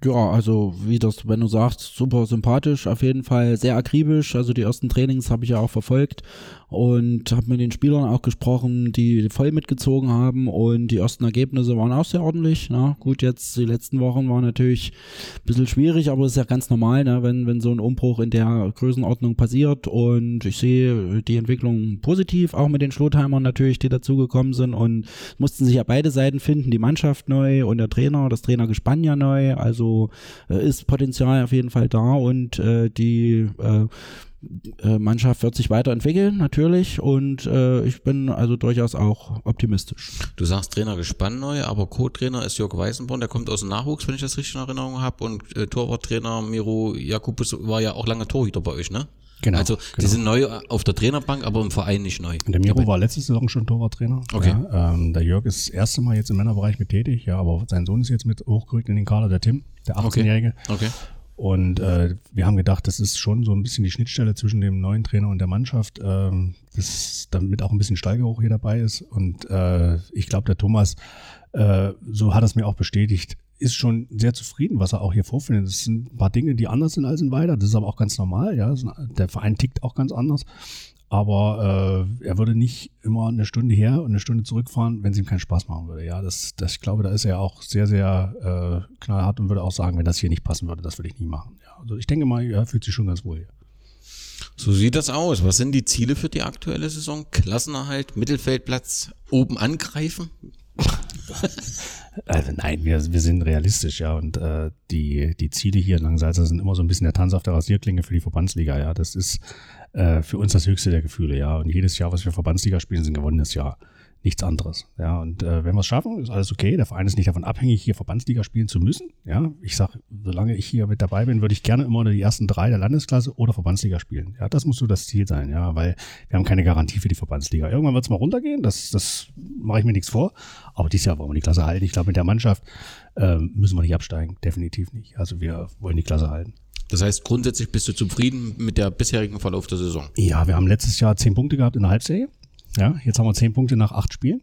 Ja, also wie das, wenn du sagst, super sympathisch, auf jeden Fall sehr akribisch. Also die ersten Trainings habe ich ja auch verfolgt und habe mit den Spielern auch gesprochen, die voll mitgezogen haben. Und die ersten Ergebnisse waren auch sehr ordentlich. Na, gut, jetzt die letzten Wochen waren natürlich ein bisschen schwierig, aber es ist ja ganz normal, ne, wenn, wenn so ein Umbruch in der Größenordnung passiert. Und ich sehe die Entwicklung positiv, auch mit den Schlotheimern natürlich, die dazugekommen sind. Und mussten sich ja beide Seiten finden, die Mannschaft neu und der Trainer, das Trainergespann ja neu, also äh, ist Potenzial auf jeden Fall da und äh, die äh, Mannschaft wird sich weiterentwickeln, natürlich. Und äh, ich bin also durchaus auch optimistisch. Du sagst Trainer gespannt neu, aber Co-Trainer ist Jörg Weißenborn, der kommt aus dem Nachwuchs, wenn ich das richtig in Erinnerung habe. Und äh, Torwarttrainer Miro Jakubus war ja auch lange Torhüter bei euch, ne? Genau. Also genau. die sind neu auf der Trainerbank, aber im Verein nicht neu. Der Miro war letzte Saison schon Torwarttrainer. Okay. Ja, ähm, der Jörg ist das erste Mal jetzt im Männerbereich mit tätig, ja, aber sein Sohn ist jetzt mit hochgerückt in den Kader, der Tim, der 18-Jährige. Okay. Und äh, wir haben gedacht, das ist schon so ein bisschen die Schnittstelle zwischen dem neuen Trainer und der Mannschaft, ähm, das, damit auch ein bisschen Steigeruch hier dabei ist. Und äh, ich glaube, der Thomas, äh, so hat es mir auch bestätigt, ist schon sehr zufrieden, was er auch hier vorfindet. Das sind ein paar Dinge, die anders sind als in Weida. Das ist aber auch ganz normal. Ja, der Verein tickt auch ganz anders. Aber äh, er würde nicht immer eine Stunde her und eine Stunde zurückfahren, wenn es ihm keinen Spaß machen würde. Ja, das, das, ich glaube, da ist er auch sehr, sehr äh, knallhart und würde auch sagen, wenn das hier nicht passen würde, das würde ich nie machen. Ja, also ich denke mal, er fühlt sich schon ganz wohl hier. So sieht das aus. Was sind die Ziele für die aktuelle Saison? Klassenerhalt, Mittelfeldplatz, oben angreifen? *laughs* Also nein, wir, wir sind realistisch, ja. Und äh, die, die Ziele hier in Langsalza sind immer so ein bisschen der Tanz auf der Rasierklinge für die Verbandsliga, ja. Das ist äh, für uns das höchste der Gefühle, ja. Und jedes Jahr, was wir Verbandsliga spielen, ist ein gewonnenes Jahr. Nichts anderes. Ja, und äh, wenn wir es schaffen, ist alles okay. Der Verein ist nicht davon abhängig, hier Verbandsliga spielen zu müssen. Ja, ich sag, solange ich hier mit dabei bin, würde ich gerne immer unter die ersten drei der Landesklasse oder Verbandsliga spielen. Ja, das muss so das Ziel sein, ja, weil wir haben keine Garantie für die Verbandsliga. Irgendwann wird es mal runtergehen, das, das mache ich mir nichts vor. Aber dieses Jahr wollen wir die Klasse halten. Ich glaube, mit der Mannschaft äh, müssen wir nicht absteigen. Definitiv nicht. Also wir wollen die Klasse halten. Das heißt, grundsätzlich bist du zufrieden mit der bisherigen Verlauf der Saison? Ja, wir haben letztes Jahr zehn Punkte gehabt in der Halbserie. Ja, jetzt haben wir zehn Punkte nach acht Spielen.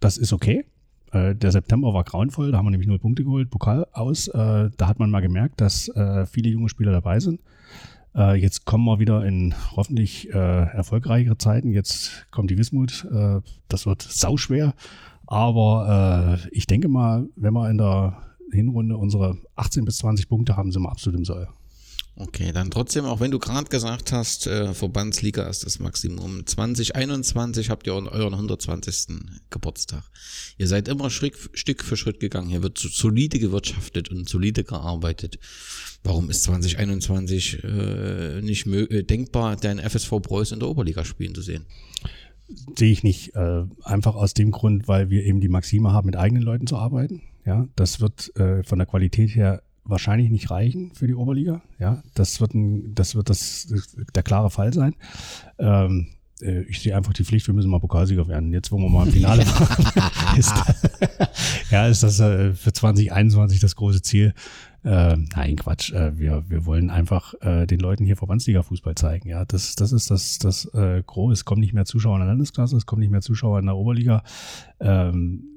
Das ist okay. Äh, der September war grauenvoll, da haben wir nämlich null Punkte geholt, Pokal aus. Äh, da hat man mal gemerkt, dass äh, viele junge Spieler dabei sind. Jetzt kommen wir wieder in hoffentlich erfolgreichere Zeiten. Jetzt kommt die Wismut. Das wird sauschwer. Aber ich denke mal, wenn wir in der Hinrunde unsere 18 bis 20 Punkte haben, sind wir absolut im Soll. Okay, dann trotzdem, auch wenn du gerade gesagt hast, äh, Verbandsliga ist das Maximum. 2021 habt ihr euren 120. Geburtstag. Ihr seid immer Schritt, Stück für Schritt gegangen. Hier wird so solide gewirtschaftet und solide gearbeitet. Warum ist 2021 äh, nicht äh, denkbar, dein FSV Preuß in der Oberliga spielen zu sehen? Sehe ich nicht. Äh, einfach aus dem Grund, weil wir eben die Maxime haben, mit eigenen Leuten zu arbeiten. Ja, das wird äh, von der Qualität her wahrscheinlich nicht reichen für die Oberliga. Ja, das wird ein, das wird das, der klare Fall sein. Ähm, äh, ich sehe einfach die Pflicht, wir müssen mal Pokalsieger werden. Jetzt, wo wir mal im Finale *laughs* waren, ist, *laughs* ja, ist das äh, für 2021 das große Ziel. Äh, nein, Quatsch. Äh, wir, wir wollen einfach äh, den Leuten hier Verbandsliga-Fußball zeigen. Ja, das, das ist das, das äh, Große. Es kommen nicht mehr Zuschauer in der Landesklasse, es kommen nicht mehr Zuschauer in der Oberliga. Ähm,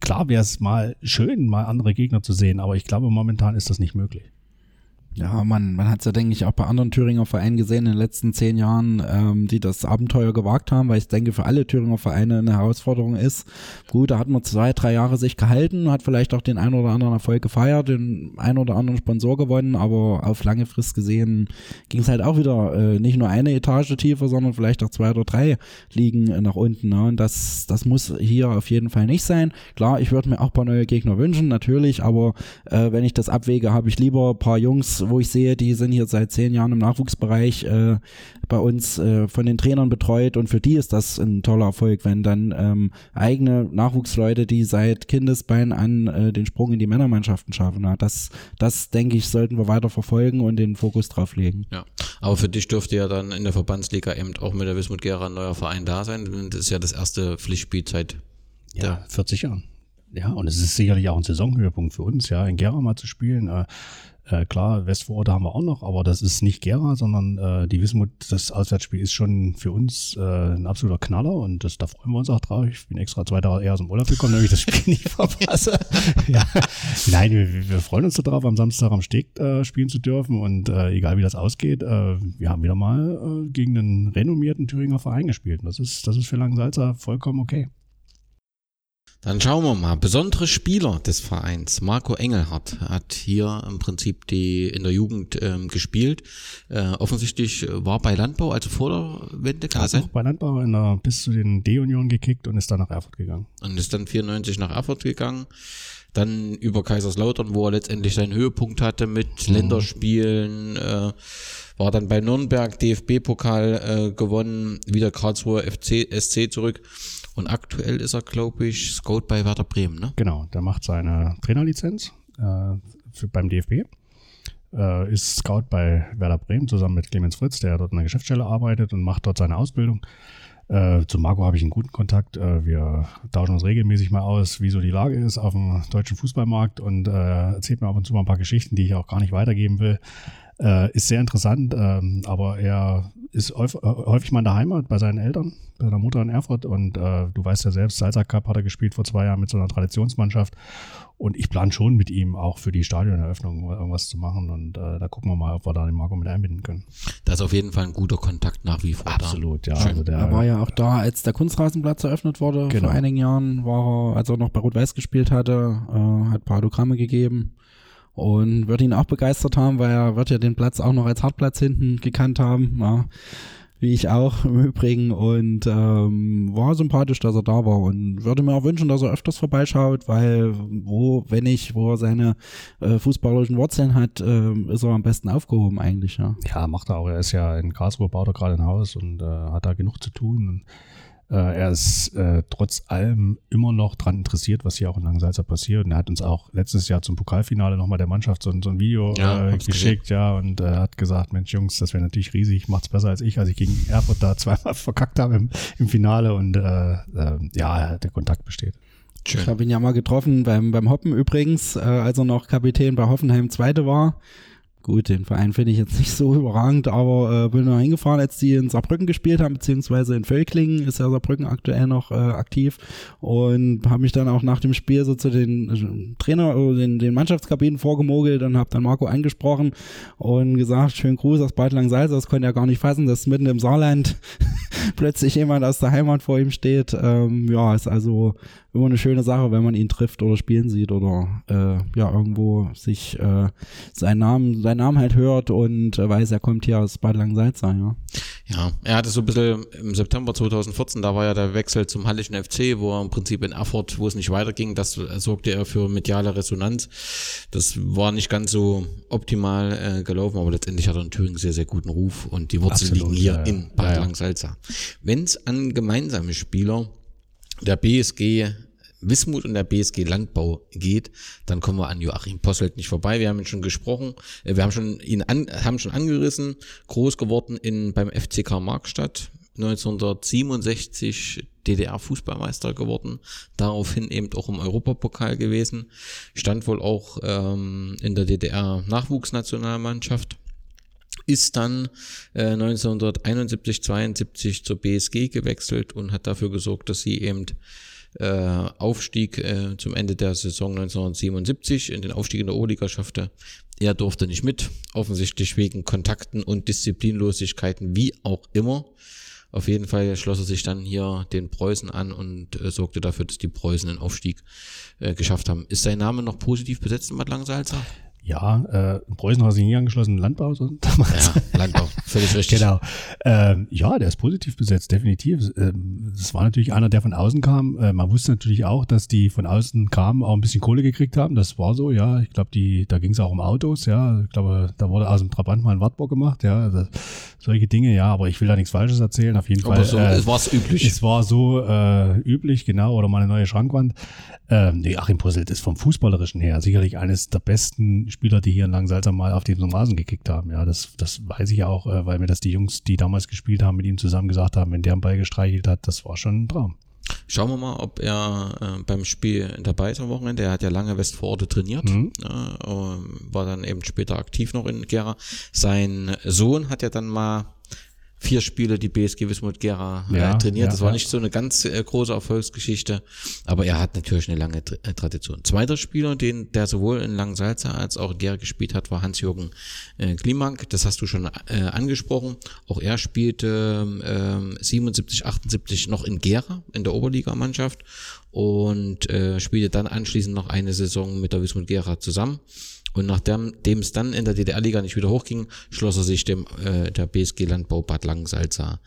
klar wäre es mal schön, mal andere Gegner zu sehen, aber ich glaube, momentan ist das nicht möglich. Ja, man, man hat ja, denke ich, auch bei anderen Thüringer Vereinen gesehen in den letzten zehn Jahren, ähm, die das Abenteuer gewagt haben, weil ich denke, für alle Thüringer Vereine eine Herausforderung ist. Gut, da hat man zwei, drei Jahre sich gehalten, hat vielleicht auch den einen oder anderen Erfolg gefeiert, den einen oder anderen Sponsor gewonnen, aber auf lange Frist gesehen ging es halt auch wieder äh, nicht nur eine Etage tiefer, sondern vielleicht auch zwei oder drei Ligen nach unten. Ne? Und das, das muss hier auf jeden Fall nicht sein. Klar, ich würde mir auch paar neue Gegner wünschen, natürlich, aber äh, wenn ich das abwäge, habe ich lieber paar Jungs, wo ich sehe, die sind hier seit zehn Jahren im Nachwuchsbereich äh, bei uns äh, von den Trainern betreut und für die ist das ein toller Erfolg, wenn dann ähm, eigene Nachwuchsleute, die seit Kindesbein an äh, den Sprung in die Männermannschaften schaffen. Ja, das, das denke ich, sollten wir weiter verfolgen und den Fokus drauf legen. Ja, aber für dich dürfte ja dann in der Verbandsliga eben auch mit der Wismut Gera ein neuer Verein da sein. Das ist ja das erste Pflichtspiel seit ja, 40 Jahren. Ja, und es ist sicherlich auch ein Saisonhöhepunkt für uns, ja, in Gera mal zu spielen. Äh, klar, Westvororte haben wir auch noch, aber das ist nicht Gera, sondern äh, die Wismut, das Auswärtsspiel ist schon für uns äh, ein absoluter Knaller und das, da freuen wir uns auch drauf. Ich bin extra zwei Tage eher aus dem Urlaub gekommen, damit ich das Spiel *laughs* nicht verpasse. *laughs* ja. Nein, wir, wir freuen uns darauf, am Samstag am Steg äh, spielen zu dürfen und äh, egal wie das ausgeht, äh, wir haben wieder mal äh, gegen einen renommierten Thüringer Verein gespielt. Und das ist, das ist für Langensalza vollkommen okay. Dann schauen wir mal. Besondere Spieler des Vereins. Marco Engelhardt hat hier im Prinzip die in der Jugend ähm, gespielt. Äh, offensichtlich war bei Landbau, also vor der Wende, kann das sein? bei Landbau in der, bis zu den D-Union gekickt und ist dann nach Erfurt gegangen. Und ist dann 94 nach Erfurt gegangen. Dann über Kaiserslautern, wo er letztendlich seinen Höhepunkt hatte mit mhm. Länderspielen. Äh, war dann bei Nürnberg DFB-Pokal äh, gewonnen, wieder Karlsruher FC, SC zurück und aktuell ist er, glaube ich, Scout bei Werder Bremen, ne? Genau, der macht seine Trainerlizenz äh, für, beim DFB. Äh, ist Scout bei Werder Bremen zusammen mit Clemens Fritz, der dort in der Geschäftsstelle arbeitet und macht dort seine Ausbildung. Äh, zu Marco habe ich einen guten Kontakt. Äh, wir tauschen uns regelmäßig mal aus, wie so die Lage ist auf dem deutschen Fußballmarkt und äh, erzählt mir ab und zu mal ein paar Geschichten, die ich auch gar nicht weitergeben will. Äh, ist sehr interessant, ähm, aber er ist häufig mal in der Heimat bei seinen Eltern, bei seiner Mutter in Erfurt und äh, du weißt ja selbst, Salzach Cup hat er gespielt vor zwei Jahren mit so einer Traditionsmannschaft und ich plane schon mit ihm auch für die Stadioneröffnung irgendwas zu machen und äh, da gucken wir mal, ob wir da den Marco mit einbinden können. Das ist auf jeden Fall ein guter Kontakt nach wie vor. Absolut, da. ja. Also der, er war ja auch da, als der Kunstrasenplatz eröffnet wurde genau. vor einigen Jahren, war er, als er noch bei Rot-Weiß gespielt hatte, äh, hat ein paar Autogramme gegeben und wird ihn auch begeistert haben, weil er wird ja den Platz auch noch als Hartplatz hinten gekannt haben, ja, wie ich auch im Übrigen und ähm, war sympathisch, dass er da war und würde mir auch wünschen, dass er öfters vorbeischaut, weil wo, wenn ich, wo er seine äh, fußballerischen Wurzeln hat, äh, ist er am besten aufgehoben eigentlich, ja. Ja, macht er auch. Er ist ja in Karlsruhe, baut er gerade ein Haus und äh, hat da genug zu tun und er ist äh, trotz allem immer noch dran interessiert, was hier auch in Langsalza passiert. Und er hat uns auch letztes Jahr zum Pokalfinale nochmal der Mannschaft so, so ein Video ja, äh, geschickt, gesehen. ja, und äh, hat gesagt, Mensch, Jungs, das wäre natürlich riesig, macht's besser als ich, als ich gegen Erfurt da *laughs* zweimal verkackt habe im, im Finale. Und äh, äh, ja, der Kontakt besteht. Schön. Ich habe ihn ja mal getroffen beim, beim Hoppen übrigens, äh, als er noch Kapitän bei Hoffenheim Zweite war. Gut, den Verein finde ich jetzt nicht so überragend, aber äh, bin da hingefahren, als die in Saarbrücken gespielt haben, beziehungsweise in Völklingen ist ja Saarbrücken aktuell noch äh, aktiv und habe mich dann auch nach dem Spiel so zu den äh, Trainer, äh, den, den Mannschaftskabinen vorgemogelt und habe dann Marco angesprochen und gesagt, schönen Gruß aus Bad Langsalza, das konnte er gar nicht fassen, dass mitten im Saarland *laughs* plötzlich jemand aus der Heimat vor ihm steht. Ähm, ja, ist also immer eine schöne Sache, wenn man ihn trifft oder spielen sieht oder äh, ja irgendwo sich äh, seinen Namen, seinen Namen halt hört und äh, weiß, er kommt hier aus Bad Langsalza, ja. Ja, er hatte so ein bisschen im September 2014, da war ja der Wechsel zum Hallischen FC, wo er im Prinzip in Erfurt, wo es nicht weiterging, das sorgte er für mediale Resonanz. Das war nicht ganz so optimal äh, gelaufen, aber letztendlich hat er in Thüringen sehr, sehr guten Ruf und die Wurzeln liegen hier ja, in Bad ja. Langsalza. Wenn es an gemeinsame Spieler der BSG Wismut und der BSG Landbau geht, dann kommen wir an Joachim Posselt nicht vorbei. Wir haben ihn schon gesprochen, äh, wir haben schon ihn an, haben schon angerissen, groß geworden in beim FCK Markstadt, 1967 DDR-Fußballmeister geworden, daraufhin eben auch im Europapokal gewesen, stand wohl auch ähm, in der DDR-Nachwuchsnationalmannschaft ist dann äh, 1971, 72 zur BSG gewechselt und hat dafür gesorgt, dass sie eben äh, Aufstieg äh, zum Ende der Saison 1977 in den Aufstieg in der Oberliga schaffte. Er durfte nicht mit, offensichtlich wegen Kontakten und Disziplinlosigkeiten, wie auch immer. Auf jeden Fall schloss er sich dann hier den Preußen an und äh, sorgte dafür, dass die Preußen den Aufstieg äh, geschafft haben. Ist sein Name noch positiv besetzt in Bad Langsalza? Ja, äh, Preußen hat sich nie angeschlossen, Landbau damals. *laughs* Ja, Landbau, völlig richtig. genau. Ähm, ja, der ist positiv besetzt, definitiv. Ähm, das war natürlich einer, der von außen kam. Äh, man wusste natürlich auch, dass die von außen kamen, auch ein bisschen Kohle gekriegt haben. Das war so, ja. Ich glaube, die, da ging es auch um Autos, ja. Ich glaube, da wurde aus dem Trabant mal ein Wartburg gemacht, ja. Also, solche Dinge, ja. Aber ich will da nichts Falsches erzählen. Auf jeden aber Fall. So, äh, es war üblich. Es war so äh, üblich, genau. Oder mal eine neue Schrankwand. Ähm, nee, Achim Posselt ist vom Fußballerischen her sicherlich eines der besten Spieler, die hier in Langsalza mal auf diesem Rasen gekickt haben. Ja, das, das weiß ich ja auch, äh, weil mir das die Jungs, die damals gespielt haben, mit ihm zusammen gesagt haben, wenn der einen Ball gestreichelt hat, das war schon ein Traum. Schauen wir mal, ob er äh, beim Spiel dabei ist am Wochenende. Er hat ja lange Westvororte trainiert, Mhm. ähm, war dann eben später aktiv noch in Gera. Sein Sohn hat ja dann mal vier Spiele die BSG Wismut Gera Ja, äh, trainiert. ja, das war ja. nicht so eine ganz äh, große Erfolgsgeschichte, aber er hat natürlich eine lange Tr- äh, Tradition. Zweiter Spieler, den der sowohl in Langsalza als auch in Gera gespielt hat, war Hans-Jürgen äh, Klimank. Das hast du schon äh, angesprochen. Auch er spielte ähm, 77, 78 noch in Gera in der Oberligamannschaft und äh, spielte dann anschließend noch eine Saison mit der Wismut Gera zusammen. Und nachdem dem es dann in der DDR-Liga nicht wieder hochging, schloss er sich dem äh, der BSG Landbau Bad Langensalza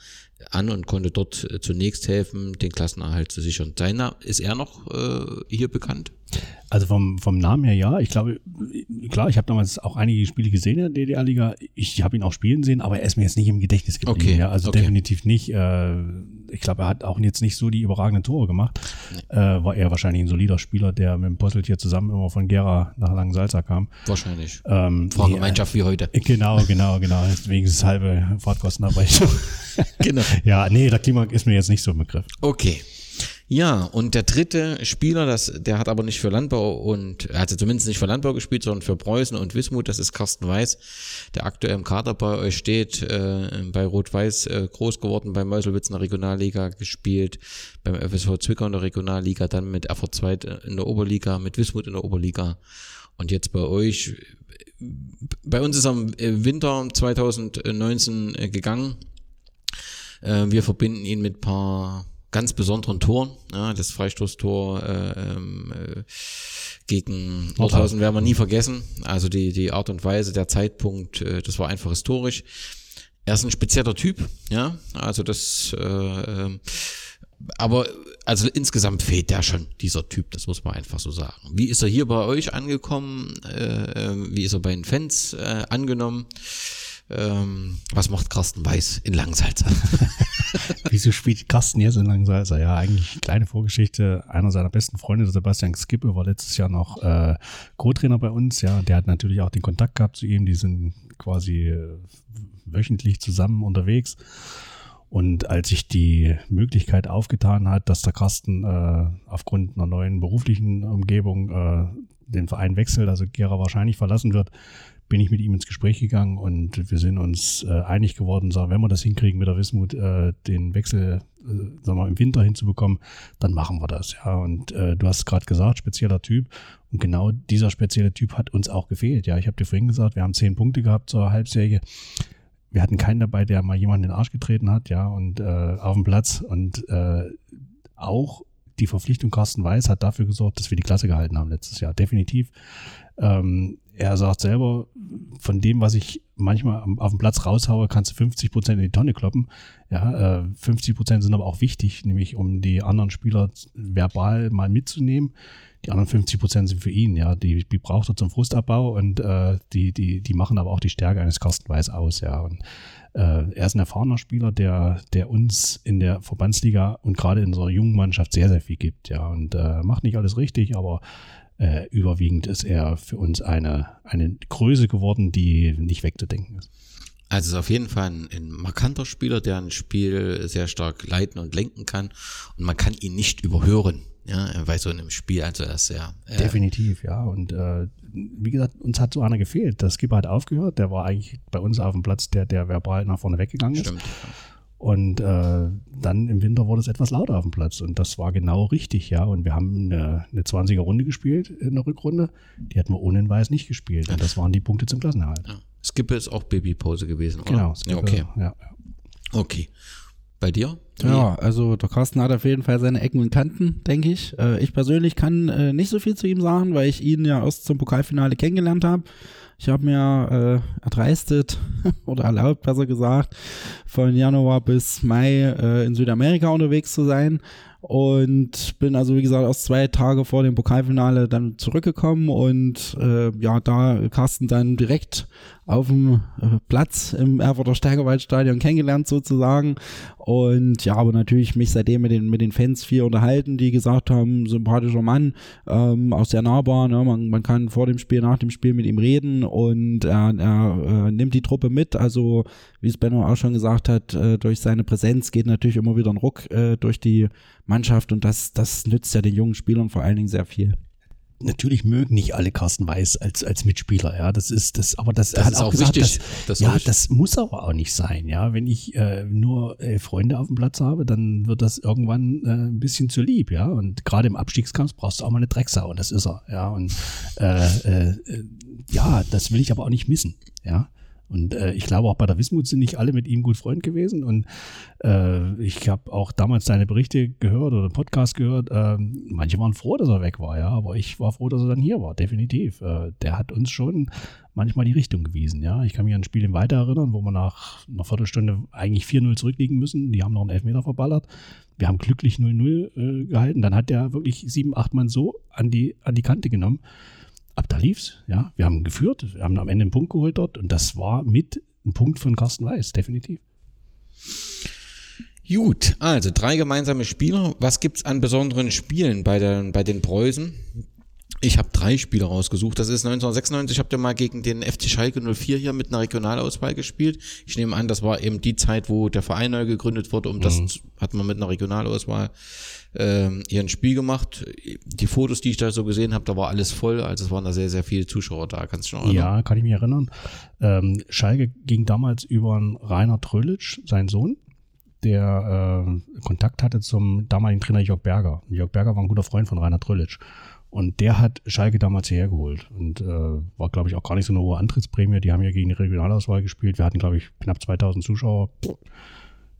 an und konnte dort äh, zunächst helfen, den Klassenerhalt zu sichern. Seiner ist er noch äh, hier bekannt? Also vom, vom Namen her ja. Ich glaube, klar, ich habe damals auch einige Spiele gesehen in der DDR-Liga. Ich habe ihn auch spielen sehen, aber er ist mir jetzt nicht im Gedächtnis geblieben. Okay, Ja, also okay. definitiv nicht. Äh, ich glaube, er hat auch jetzt nicht so die überragenden Tore gemacht. Äh, war er wahrscheinlich ein solider Spieler, der mit dem Posselt hier zusammen immer von Gera nach Langensalza kam. Wahrscheinlich. Ähm, Fahrgemeinschaft wie heute. nee, äh, Genau, genau, genau. Deswegen ist es halbe Fahrtkostenabrechnung. *laughs* Genau. ja, nee, der Klima ist mir jetzt nicht so im Begriff. Okay. Ja, und der dritte Spieler, das, der hat aber nicht für Landbau und, er hat zumindest nicht für Landbau gespielt, sondern für Preußen und Wismut, das ist Carsten Weiß, der aktuell im Kader bei euch steht, äh, bei Rot-Weiß äh, groß geworden, bei Meuselwitz in der Regionalliga gespielt, beim FSV Zwickau in der Regionalliga, dann mit Erfurt 2 in der Oberliga, mit Wismut in der Oberliga und jetzt bei euch. Bei uns ist er im äh, Winter 2019 äh, gegangen. Äh, Wir verbinden ihn mit paar ganz besonderen Toren. Ja, das Freistoßtor äh, ähm, äh, gegen Nordhausen werden wir nie vergessen. Also die, die Art und Weise, der Zeitpunkt, äh, das war einfach historisch. Er ist ein spezieller Typ, ja. Also das, äh, ähm, aber also insgesamt fehlt der schon, dieser Typ, das muss man einfach so sagen. Wie ist er hier bei euch angekommen? Äh, äh, wie ist er bei den Fans äh, angenommen? Ähm, was macht Carsten Weiß in Langsalza? *laughs* Wieso spielt Carsten jetzt in Langsalza? Ja, eigentlich kleine Vorgeschichte. Einer seiner besten Freunde, Sebastian Skippe, war letztes Jahr noch äh, Co-Trainer bei uns. Ja, der hat natürlich auch den Kontakt gehabt zu ihm. Die sind quasi äh, wöchentlich zusammen unterwegs. Und als sich die Möglichkeit aufgetan hat, dass der Carsten äh, aufgrund einer neuen beruflichen Umgebung äh, den Verein wechselt, also Gera wahrscheinlich verlassen wird, bin ich mit ihm ins Gespräch gegangen und wir sind uns äh, einig geworden, sagen, wenn wir das hinkriegen mit der Wismut, äh, den Wechsel äh, sagen wir, im Winter hinzubekommen, dann machen wir das. Ja, und äh, du hast gerade gesagt, spezieller Typ. Und genau dieser spezielle Typ hat uns auch gefehlt. Ja, ich habe dir vorhin gesagt, wir haben zehn Punkte gehabt zur Halbserie. Wir hatten keinen dabei, der mal jemanden in den Arsch getreten hat, ja, und äh, auf dem Platz. Und äh, auch die Verpflichtung Carsten Weiß hat dafür gesorgt, dass wir die Klasse gehalten haben letztes Jahr. Definitiv. Ähm, er sagt selber, von dem, was ich manchmal auf dem Platz raushaue, kannst du 50 Prozent in die Tonne kloppen. Ja, äh, 50 Prozent sind aber auch wichtig, nämlich um die anderen Spieler verbal mal mitzunehmen. Die anderen 50 Prozent sind für ihn, ja. Die, die braucht er zum Frustabbau und äh, die, die, die machen aber auch die Stärke eines Carsten Weiß aus, ja. Und äh, er ist ein erfahrener Spieler, der, der uns in der Verbandsliga und gerade in unserer jungen Mannschaft sehr, sehr viel gibt, ja. Und äh, macht nicht alles richtig, aber äh, überwiegend ist er für uns eine, eine Größe geworden, die nicht wegzudenken ist. Also ist auf jeden Fall ein, ein markanter Spieler, der ein Spiel sehr stark leiten und lenken kann. Und man kann ihn nicht überhören. Ja, bei so einem Spiel, also er ist sehr. Äh, Definitiv, ja. Und äh, wie gesagt, uns hat so einer gefehlt. Der Skipper hat aufgehört. Der war eigentlich bei uns auf dem Platz, der, der verbal nach vorne weggegangen ist. Stimmt. Und äh, dann im Winter wurde es etwas lauter auf dem Platz. Und das war genau richtig, ja. Und wir haben eine, eine 20er Runde gespielt in der Rückrunde. Die hätten wir ohne den Weiß nicht gespielt. Und das waren die Punkte zum Klassenerhalt. Ja. Skippe ist auch Babypause gewesen, oder? Genau. Ja, Skipper, okay. Ja, ja. Okay. Bei dir? Ja, also der Carsten hat auf jeden Fall seine Ecken und Kanten, denke ich. Äh, ich persönlich kann äh, nicht so viel zu ihm sagen, weil ich ihn ja erst zum Pokalfinale kennengelernt habe. Ich habe mir äh, erdreistet *laughs* oder erlaubt, besser gesagt, von Januar bis Mai äh, in Südamerika unterwegs zu sein und bin also wie gesagt erst zwei Tage vor dem Pokalfinale dann zurückgekommen und äh, ja, da Carsten dann direkt auf dem äh, Platz im Erfurter Steigerwaldstadion kennengelernt sozusagen und ja, aber natürlich mich seitdem mit den, mit den Fans viel unterhalten, die gesagt haben, sympathischer Mann, ähm, auch sehr nahbar, ne? man, man kann vor dem Spiel, nach dem Spiel mit ihm reden und er, er äh, nimmt die Truppe mit, also wie es Benno auch schon gesagt hat, äh, durch seine Präsenz geht natürlich immer wieder ein Ruck äh, durch die Mannschaft und das, das nützt ja den jungen Spielern vor allen Dingen sehr viel natürlich mögen nicht alle Carsten Weiß als, als Mitspieler, ja. Das ist das, aber das, das hat ist auch, auch gesagt, wichtig. dass, Das ja, wichtig. das muss aber auch nicht sein, ja. Wenn ich äh, nur äh, Freunde auf dem Platz habe, dann wird das irgendwann äh, ein bisschen zu lieb, ja. Und gerade im Abstiegskampf brauchst du auch mal eine Drecksau und das ist er, ja. Und äh, äh, äh, ja, das will ich aber auch nicht missen, ja. Und äh, ich glaube auch bei der Wismut sind nicht alle mit ihm gut Freund gewesen. Und äh, ich habe auch damals seine Berichte gehört oder Podcast gehört. Äh, manche waren froh, dass er weg war, ja, aber ich war froh, dass er dann hier war, definitiv. Äh, der hat uns schon manchmal die Richtung gewiesen, ja. Ich kann mich an ein Spiel im Weiter erinnern, wo wir nach einer Viertelstunde eigentlich 4-0 zurückliegen müssen. Die haben noch einen Elfmeter verballert. Wir haben glücklich 0-0 äh, gehalten. Dann hat der wirklich sieben, acht Mann so an die, an die Kante genommen ab da lief's, ja. Wir haben geführt, wir haben am Ende einen Punkt geholt dort und das war mit ein Punkt von Carsten Weiß, definitiv. Gut, also drei gemeinsame Spieler. Was gibt's an besonderen Spielen bei, der, bei den Preußen? Ich habe drei Spiele rausgesucht. Das ist 1996, habt ihr mal gegen den FC Schalke 04 hier mit einer Regionalauswahl gespielt. Ich nehme an, das war eben die Zeit, wo der Verein neu gegründet wurde. Um das zu- hat man mit einer Regionalauswahl ähm, hier ein Spiel gemacht. Die Fotos, die ich da so gesehen habe, da war alles voll. Also es waren da sehr, sehr viele Zuschauer da. Kannst du dich noch erinnern? Ja, kann ich mich erinnern. Ähm, Schalke ging damals über einen Rainer Trölitsch, sein Sohn, der äh, Kontakt hatte zum damaligen Trainer Jörg Berger. Jörg Berger war ein guter Freund von Rainer Trölitsch. Und der hat Schalke damals hierher geholt und äh, war, glaube ich, auch gar nicht so eine hohe Antrittsprämie. Die haben ja gegen die Regionalauswahl gespielt. Wir hatten, glaube ich, knapp 2000 Zuschauer.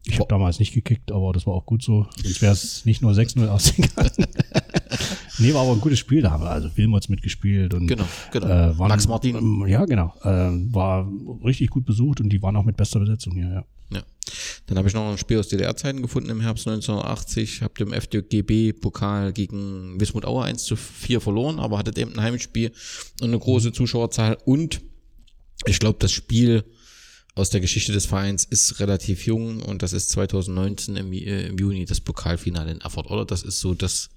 Ich habe damals nicht gekickt, aber das war auch gut so. Sonst wäre es nicht nur 6-0 ausgegangen. *laughs* nee, war aber ein gutes Spiel. Da haben wir also Wilmots mitgespielt und Genau, genau. äh, waren, Max Martin. ähm, Ja, genau. Äh, war richtig gut besucht und die waren auch mit bester Besetzung hier, ja. Ja. Dann habe ich noch ein Spiel aus DDR-Zeiten gefunden im Herbst 1980. Habt im FDGB-Pokal gegen Wismut Aue 1 zu 4 verloren, aber hattet eben ein Heimspiel und eine große Zuschauerzahl. Und ich glaube, das Spiel aus der Geschichte des Vereins ist relativ jung und das ist 2019 im, äh, im Juni das Pokalfinale in Erfurt, oder? Das ist so das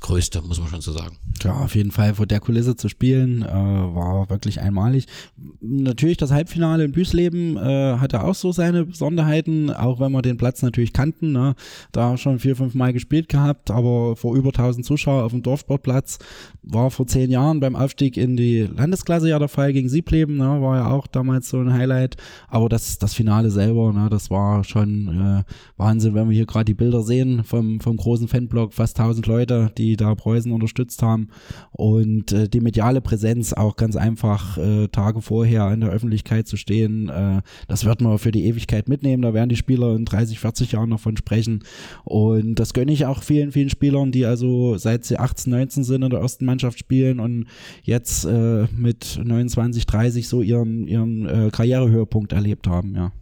Größte, muss man schon so sagen. Ja, auf jeden Fall vor der Kulisse zu spielen, äh, war wirklich einmalig. Natürlich das Halbfinale in Büsleben äh, hatte auch so seine Besonderheiten, auch wenn wir den Platz natürlich kannten. Ne? Da schon vier, fünf Mal gespielt gehabt, aber vor über 1000 Zuschauer auf dem Dorfsportplatz war vor zehn Jahren beim Aufstieg in die Landesklasse ja der Fall gegen Siebleben, ne? war ja auch damals so ein Highlight. Aber das, das Finale selber, ne? das war schon äh, Wahnsinn, wenn wir hier gerade die Bilder sehen vom, vom großen Fanblock, fast 1000 Leute, die da Preußen unterstützt haben. Und äh, die mediale Präsenz auch ganz einfach äh, Tage vorher in der Öffentlichkeit zu stehen, äh, das wird man für die Ewigkeit mitnehmen, da werden die Spieler in 30, 40 Jahren noch von sprechen. Und das gönne ich auch vielen, vielen Spielern, die also seit sie 18, 19 sind in der ersten Mannschaft spielen und jetzt äh, mit 29, 30 so ihren, ihren äh, Karrierehöhepunkt erlebt haben, ja.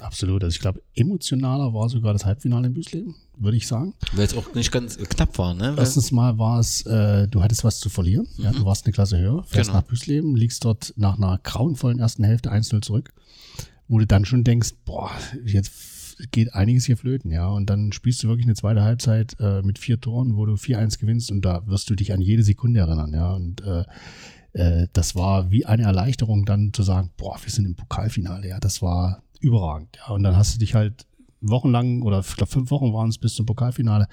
Absolut. Also ich glaube, emotionaler war sogar das Halbfinale in Büsleben, würde ich sagen. Weil es auch nicht ganz knapp war, ne? Erstens mal war es, äh, du hattest was zu verlieren. Ja, du warst eine Klasse höher, fährst Genau. nach Büsleben, liegst dort nach einer grauenvollen ersten Hälfte 1-0 zurück, wo du dann schon denkst, boah, jetzt geht einiges hier flöten, ja. Und dann spielst du wirklich eine zweite Halbzeit äh, mit vier Toren, wo du 4-1 gewinnst und da wirst du dich an jede Sekunde erinnern, ja. Und äh, äh, das war wie eine Erleichterung, dann zu sagen, boah, wir sind im Pokalfinale, ja, das war überragend, ja. Und dann hast du dich halt wochenlang oder ich glaube fünf Wochen waren es bis zum Pokalfinale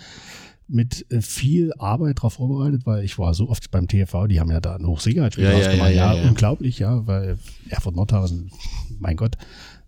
mit äh, viel Arbeit darauf vorbereitet, weil ich war so oft beim TV, die haben ja da ein Hochsicherheitsspiel Ja, ja, ja, Ja, unglaublich, ja, weil Erfurt Nordhausen, mein Gott,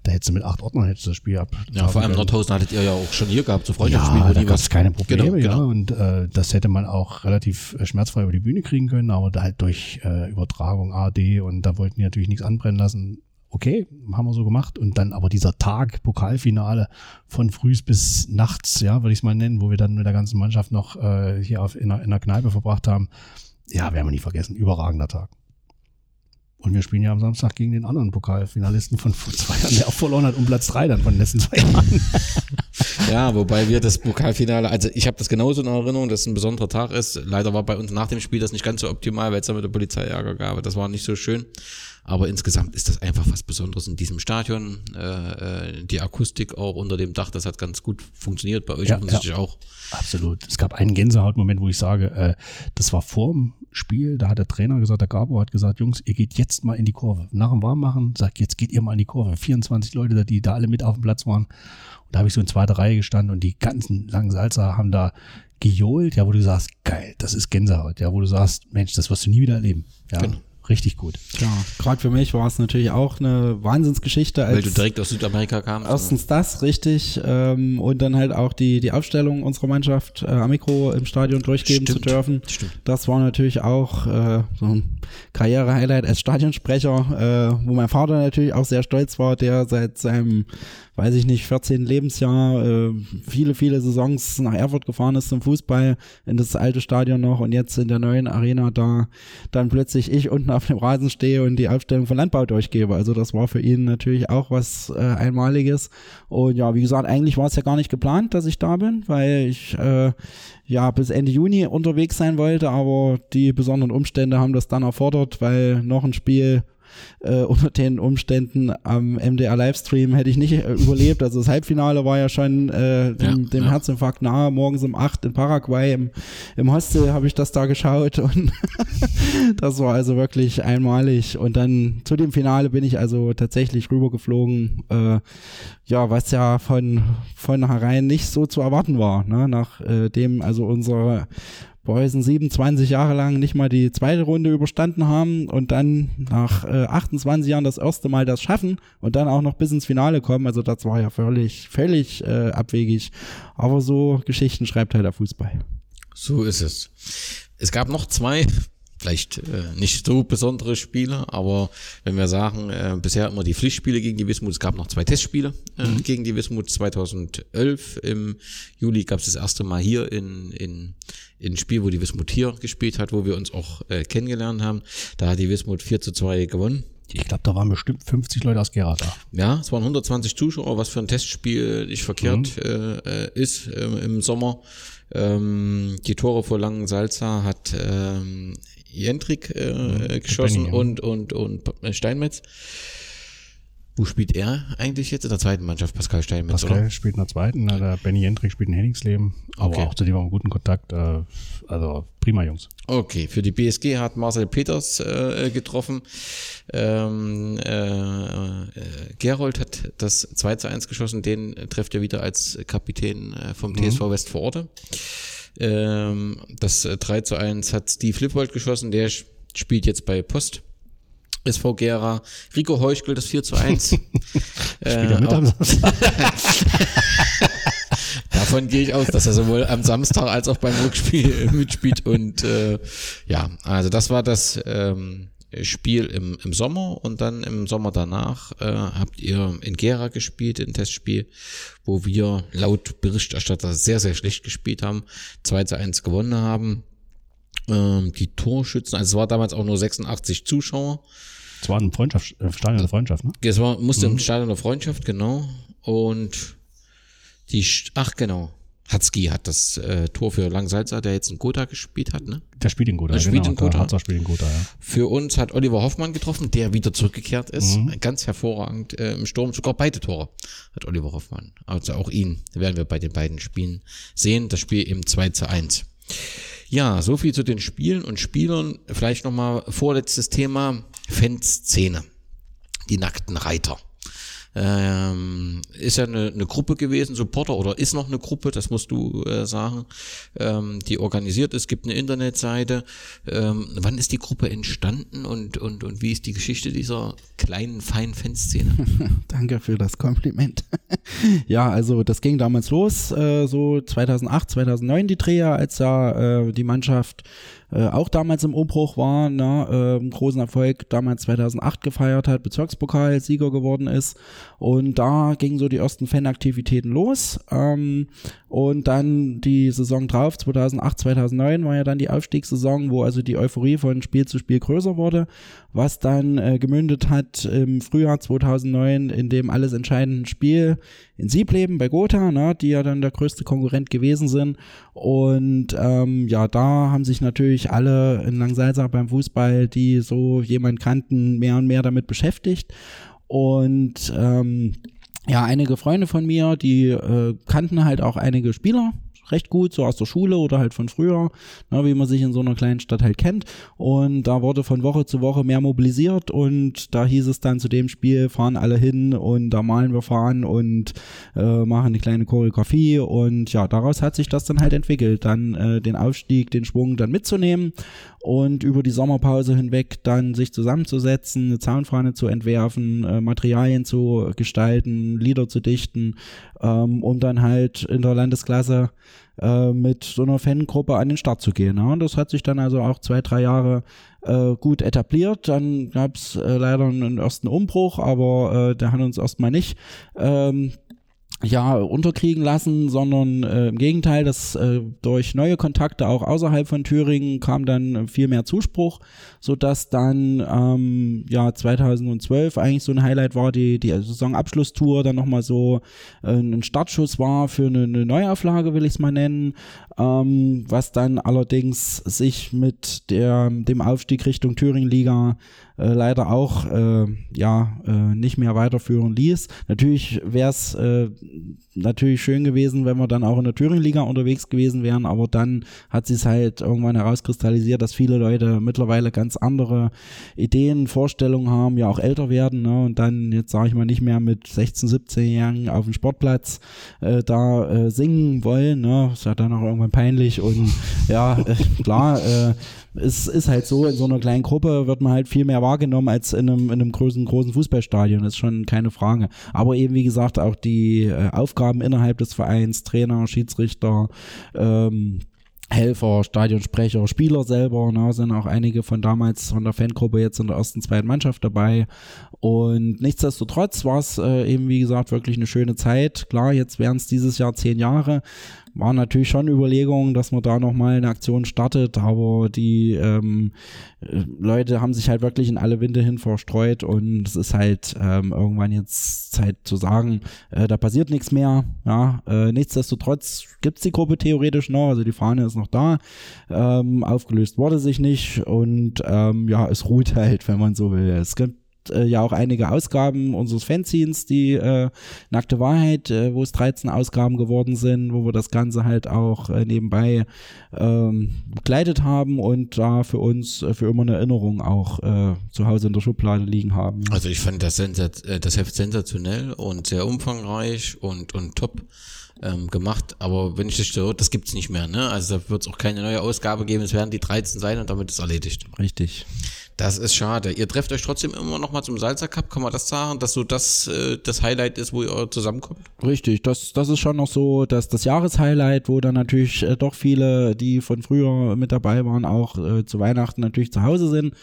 da hättest du mit acht Ordnern hättest du das Spiel ab. Ja, vor allem. Nordhausen hattet ihr ja auch schon hier gehabt, so Freundschaftsspielen, Ja, da gab es keine Probleme, Genau, genau. ja. Und äh, das hätte man auch relativ äh, schmerzfrei über die Bühne kriegen können, aber da halt durch äh, Übertragung ARD und da wollten die natürlich nichts anbrennen lassen. Okay, haben wir so gemacht. Und dann aber dieser Tag, Pokalfinale von frühs bis nachts, ja, würde ich es mal nennen, wo wir dann mit der ganzen Mannschaft noch äh, hier auf, in, einer, in einer Kneipe verbracht haben. Ja, werden wir nie vergessen. Überragender Tag. Und wir spielen ja am Samstag gegen den anderen Pokalfinalisten von vor zwei Jahren, der auch verloren hat um Platz drei dann von den letzten zwei Jahren. *laughs* Ja, wobei wir das Pokalfinale, also ich habe das genauso in Erinnerung, dass es ein besonderer Tag ist. Leider war bei uns nach dem Spiel das nicht ganz so optimal, weil es da mit der Polizei Ärger gab. Das war nicht so schön. Aber insgesamt ist das einfach was Besonderes in diesem Stadion. Äh, äh die Akustik auch unter dem Dach, das hat ganz gut funktioniert. Bei euch ja, offensichtlich ja. auch. Absolut. Es gab einen Gänsehautmoment, wo ich sage, äh, das war vorm Spiel, da hat der Trainer gesagt, der Gabo hat gesagt, Jungs, ihr geht jetzt mal in die Kurve. Nach dem Warmmachen, sagt, jetzt geht ihr mal in die Kurve. 24 Leute, die da alle mit auf dem Platz waren. Und da habe ich so in zweiter Reihe gestanden und die ganzen langen Salzer haben da gejohlt, ja, wo du sagst, geil, das ist Gänsehaut, ja, wo du sagst, Mensch, das wirst du nie wieder erleben. Ja. Genau richtig gut. Ja, gerade für mich war es natürlich auch eine Wahnsinnsgeschichte. Weil du direkt aus Südamerika kamst. Erstens das, richtig. Ähm, und dann halt auch die, die Aufstellung unserer Mannschaft äh, am Mikro im Stadion durchgeben stimmt, zu dürfen. Stimmt. Das war natürlich auch äh, so ein Karriere-Highlight als Stadionsprecher, äh, wo mein Vater natürlich auch sehr stolz war, der seit seinem weiß ich nicht, 14 Lebensjahr, äh, viele, viele Saisons nach Erfurt gefahren ist zum Fußball, in das alte Stadion noch und jetzt in der neuen Arena da dann plötzlich ich unten auf dem Rasen stehe und die Aufstellung von Landbau durchgebe. Also das war für ihn natürlich auch was äh, Einmaliges. Und ja, wie gesagt, eigentlich war es ja gar nicht geplant, dass ich da bin, weil ich äh, ja bis Ende Juni unterwegs sein wollte, aber die besonderen Umstände haben das dann erfordert, weil noch ein Spiel äh, unter den Umständen am MDR Livestream hätte ich nicht äh, überlebt. Also das Halbfinale war ja schon äh, dem, ja, dem ja. Herzinfarkt nahe. Morgens um acht in Paraguay im, im Hostel habe ich das da geschaut und *laughs* das war also wirklich einmalig. Und dann zu dem Finale bin ich also tatsächlich rübergeflogen. Äh, ja, was ja von von herein nicht so zu erwarten war, ne? nachdem äh, also unsere Boysen 27 Jahre lang nicht mal die zweite Runde überstanden haben und dann nach äh, 28 Jahren das erste Mal das schaffen und dann auch noch bis ins Finale kommen. Also das war ja völlig, völlig äh, abwegig. Aber so Geschichten schreibt halt der Fußball. So ist es. Es gab noch zwei vielleicht äh, nicht so besondere Spiele, aber wenn wir sagen, äh, bisher immer die Pflichtspiele gegen die Wismut, es gab noch zwei Testspiele äh, mhm. gegen die Wismut 2011 im Juli gab es das erste Mal hier in, in, in ein Spiel, wo die Wismut hier gespielt hat, wo wir uns auch äh, kennengelernt haben. Da hat die Wismut 4 zu 2 gewonnen. Ich glaube, da waren bestimmt 50 Leute aus Gera da. Ja, es waren 120 Zuschauer, was für ein Testspiel nicht verkehrt mhm. äh, äh ist äh, im Sommer. Ähm, die Tore vor Langen Salza hat ähm, Jentrik äh, mhm, geschossen und, und, und Steinmetz. Wo spielt er eigentlich jetzt in der zweiten Mannschaft, Pascal Steinmetz? Pascal oder? spielt in der zweiten, der Benny Jentrik spielt in Henningsleben, aber okay. auch zu dem haben wir guten Kontakt. Äh, also prima Jungs. Okay, für die BSG hat Marcel Peters äh, getroffen. Ähm, äh, äh, Gerold hat das 2 zu 1 geschossen, den trifft er wieder als Kapitän äh, vom TSV mhm. West vor Ort. Ähm, das 3 äh, zu 1 hat Steve Lippold geschossen, der spielt jetzt bei Post. SV Gera, Rico Heuschkel das 4 zu 1. *laughs* äh, *laughs* Davon gehe ich aus, dass er sowohl am Samstag als auch beim Rückspiel mitspielt. Und äh, ja, also das war das ähm, Spiel im, im Sommer und dann im Sommer danach äh, habt ihr in Gera gespielt, ein Testspiel, wo wir laut Berichterstatter sehr, sehr schlecht gespielt haben, 2 zu 1 gewonnen haben. Ähm, die Torschützen, also es war damals auch nur 86 Zuschauer. Es war ein Freundschaft, äh, Stadion der Freundschaft, ne? Es war, musste mhm. ein Stadion der Freundschaft, genau. Und die, ach genau, Hatzki hat das äh, Tor für Langsalzer, der jetzt in Gotha gespielt hat, ne? Der spielt in Gotha, der spielt genau, in Gotha. Hatzer spielt in Gotha, ja. Für uns hat Oliver Hoffmann getroffen, der wieder zurückgekehrt ist. Mhm. Ganz hervorragend äh, im Sturm. Sogar beide Tore hat Oliver Hoffmann. Also auch ihn werden wir bei den beiden Spielen sehen. Das Spiel im 2 zu 1. Ja, so viel zu den Spielen und Spielern. Vielleicht nochmal vorletztes Thema. Fanszene. Die nackten Reiter ähm, ist ja eine, eine Gruppe gewesen, Supporter oder ist noch eine Gruppe, das musst du äh, sagen, ähm, die organisiert ist, gibt eine Internetseite. Ähm, wann ist die Gruppe entstanden und, und, und wie ist die Geschichte dieser kleinen, feinen Fanszene? *laughs* Danke für das Kompliment. *laughs* ja, also das ging damals los, äh, so 2008, 2009 die Dreher, als ja äh, die Mannschaft äh, auch damals im Umbruch war, ne, äh, großen Erfolg damals 2008 gefeiert hat, Bezirkspokal Sieger geworden ist. Und da gingen so die ersten Fanaktivitäten los. Ähm, und dann die Saison drauf, 2008, 2009 war ja dann die Aufstiegssaison, wo also die Euphorie von Spiel zu Spiel größer wurde, was dann äh, gemündet hat im Frühjahr 2009 in dem alles entscheidenden Spiel in Siebleben bei Gotha, ne, die ja dann der größte Konkurrent gewesen sind. Und ähm, ja, da haben sich natürlich alle in Langsalza beim Fußball, die so jemand kannten, mehr und mehr damit beschäftigt. Und ähm, ja, einige Freunde von mir, die äh, kannten halt auch einige Spieler recht gut, so aus der Schule oder halt von früher, ne, wie man sich in so einer kleinen Stadt halt kennt. Und da wurde von Woche zu Woche mehr mobilisiert und da hieß es dann zu dem Spiel, fahren alle hin und da malen wir fahren und äh, machen eine kleine Choreografie und ja, daraus hat sich das dann halt entwickelt, dann äh, den Aufstieg, den Schwung dann mitzunehmen und über die Sommerpause hinweg dann sich zusammenzusetzen, eine Zaunfahne zu entwerfen, äh, Materialien zu gestalten, Lieder zu dichten, ähm, um dann halt in der Landesklasse äh, mit so einer Fangruppe an den Start zu gehen. Ja. Und das hat sich dann also auch zwei, drei Jahre äh, gut etabliert. Dann gab es äh, leider einen ersten Umbruch, aber äh, der hat uns erstmal nicht ähm, ja, unterkriegen lassen, sondern äh, im Gegenteil, dass äh, durch neue Kontakte auch außerhalb von Thüringen kam dann viel mehr Zuspruch, so dass dann ähm, ja 2012 eigentlich so ein Highlight war, die die Saisonabschlusstour dann nochmal so äh, ein Startschuss war für eine, eine Neuauflage, will ich es mal nennen, ähm, was dann allerdings sich mit der, dem Aufstieg Richtung Thüringen-Liga äh, leider auch äh, ja äh, nicht mehr weiterführen ließ. Natürlich wäre es äh, natürlich schön gewesen, wenn wir dann auch in der Thüringen-Liga unterwegs gewesen wären, aber dann hat sich halt irgendwann herauskristallisiert, dass viele Leute mittlerweile ganz andere Ideen, Vorstellungen haben, ja auch älter werden ne? und dann jetzt sage ich mal nicht mehr mit 16, 17 Jahren auf dem Sportplatz äh, da äh, singen wollen. Ne? Ist ja dann auch irgendwann peinlich und *laughs* ja, äh, klar, äh, es ist halt so, in so einer kleinen Gruppe wird man halt viel mehr wahrgenommen als in einem, in einem großen, großen Fußballstadion. Das ist schon keine Frage. Aber eben, wie gesagt, auch die äh, Aufgaben innerhalb des Vereins, Trainer, Schiedsrichter, ähm, Helfer, Stadionsprecher, Spieler selber, ne, sind auch einige von damals von der Fangruppe jetzt in der ersten, zweiten Mannschaft dabei. Und nichtsdestotrotz war es äh, eben, wie gesagt, wirklich eine schöne Zeit. Klar, jetzt wären es dieses Jahr zehn Jahre waren natürlich schon Überlegungen, dass man da nochmal eine Aktion startet, aber die ähm, Leute haben sich halt wirklich in alle Winde hin verstreut und es ist halt ähm, irgendwann jetzt Zeit zu sagen, äh, da passiert nichts mehr. Ja, äh, nichtsdestotrotz gibt's die Gruppe theoretisch noch, also die Fahne ist noch da, ähm, aufgelöst wurde sich nicht und ähm, ja, es ruht halt, wenn man so will. Es gibt äh, ja auch einige Ausgaben unseres Fanzines, die äh, Nackte Wahrheit, äh, wo es 13 Ausgaben geworden sind, wo wir das Ganze halt auch äh, nebenbei ähm, begleitet haben und da für uns äh, für immer eine Erinnerung auch äh, zu Hause in der Schublade liegen haben. Also ich fand das, Sensat das Heft sensationell und sehr umfangreich und, und top ähm, gemacht, aber wenn ich das so, das gibt's nicht mehr, ne? Also da wird es auch keine neue Ausgabe geben, es werden die 13 sein und damit ist erledigt. Richtig. Das ist schade. Ihr trefft euch trotzdem immer noch mal zum Salzer Cup, kann man das sagen, dass so das äh, das Highlight ist, wo ihr zusammenkommt? Richtig, das, das ist schon noch so, dass das Jahreshighlight, wo dann natürlich äh, doch viele, die von früher mit dabei waren, auch äh, zu Weihnachten natürlich zu Hause sind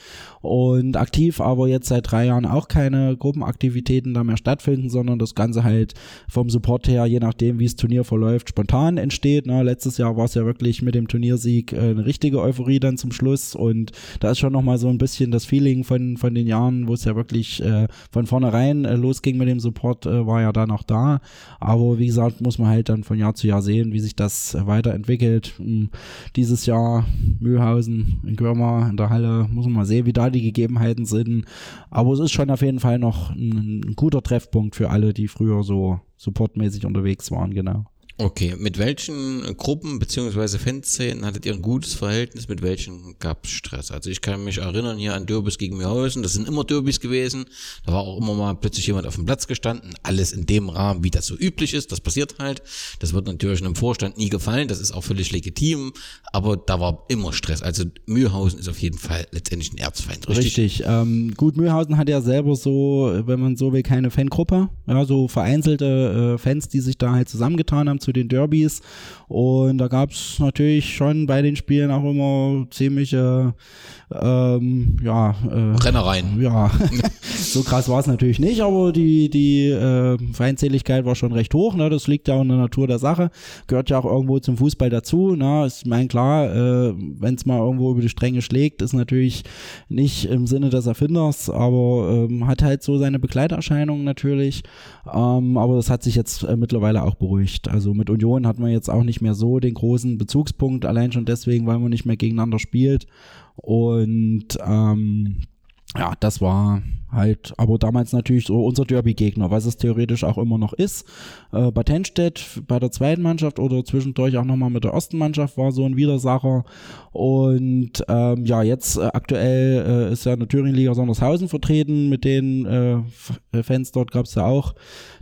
und aktiv, aber jetzt seit drei Jahren auch keine Gruppenaktivitäten da mehr stattfinden, sondern das Ganze halt vom Support her, je nachdem, wie das Turnier verläuft, spontan entsteht. Ne? Letztes Jahr war es ja wirklich mit dem Turniersieg äh, eine richtige Euphorie dann zum Schluss und da ist schon noch mal so ein bisschen bisschen das Feeling von, von den Jahren, wo es ja wirklich äh, von vornherein äh, losging mit dem Support, äh, war ja da noch da. Aber wie gesagt, muss man halt dann von Jahr zu Jahr sehen, wie sich das weiterentwickelt. Hm, dieses Jahr Mühlhausen in Görma in der Halle, muss man mal sehen, wie da die Gegebenheiten sind. Aber es ist schon auf jeden Fall noch ein, ein guter Treffpunkt für alle, die früher so supportmäßig unterwegs waren, genau. Okay, mit welchen Gruppen beziehungsweise Fanszenen hattet ihr ein gutes Verhältnis, mit welchen gab es Stress? Also ich kann mich erinnern hier an Derbys gegen Mirhausen, das sind immer Derbys gewesen, da war auch immer mal plötzlich jemand auf dem Platz gestanden, alles in dem Rahmen, wie das so üblich ist, das passiert halt, das wird natürlich einem Vorstand nie gefallen, das ist auch völlig legitim, aber da war immer Stress, also Mühlhausen ist auf jeden Fall letztendlich ein Erzfeind, richtig? Richtig, ähm, gut, Mühlhausen hat ja selber so, wenn man so will, keine Fangruppe, ja, so vereinzelte äh, Fans, die sich da halt zusammengetan haben zu zu den Derbys. Und da gab es natürlich schon bei den Spielen auch immer ziemliche ähm, ja, äh, Rennereien. *laughs* Ja, so krass war es natürlich nicht, aber die, die äh, Feindseligkeit war schon recht hoch. Ne? Das liegt ja auch in der Natur der Sache. Gehört ja auch irgendwo zum Fußball dazu. Ne? Ist mein klar, äh, wenn es mal irgendwo über die Stränge schlägt, ist natürlich nicht im Sinne des Erfinders, aber ähm, hat halt so seine Begleiterscheinungen natürlich. Ähm, aber das hat sich jetzt äh, mittlerweile auch beruhigt. Also mit Union hat man jetzt auch nicht mehr so den großen Bezugspunkt, allein schon deswegen, weil man nicht mehr gegeneinander spielt. Und ähm, ja, das war halt, aber damals natürlich so unser Derby-Gegner, was es theoretisch auch immer noch ist. Äh, Bad Henstedt bei der zweiten Mannschaft oder zwischendurch auch nochmal mit der ersten Mannschaft war so ein Widersacher. Und ähm, ja, jetzt äh, aktuell äh, ist ja eine Thüringen-Liga Sondershausen vertreten. Mit den äh, Fans dort gab es ja auch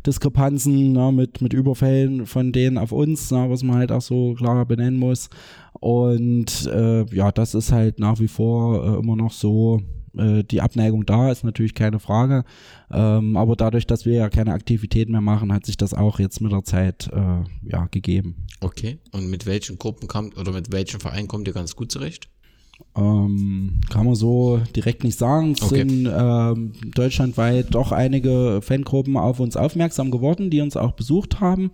Diskrepanzen na, mit, mit Überfällen von denen auf uns, na, was man halt auch so klar benennen muss. Und äh, ja, das ist halt nach wie vor äh, immer noch so äh, die Abneigung da ist natürlich keine Frage. Ähm, aber dadurch, dass wir ja keine Aktivität mehr machen, hat sich das auch jetzt mit der Zeit äh, ja, gegeben. Okay. Und mit welchen Gruppen kommt oder mit welchem Verein kommt ihr ganz gut zurecht? Ähm, kann man so direkt nicht sagen. Es okay. sind ähm, deutschlandweit doch einige Fangruppen auf uns aufmerksam geworden, die uns auch besucht haben.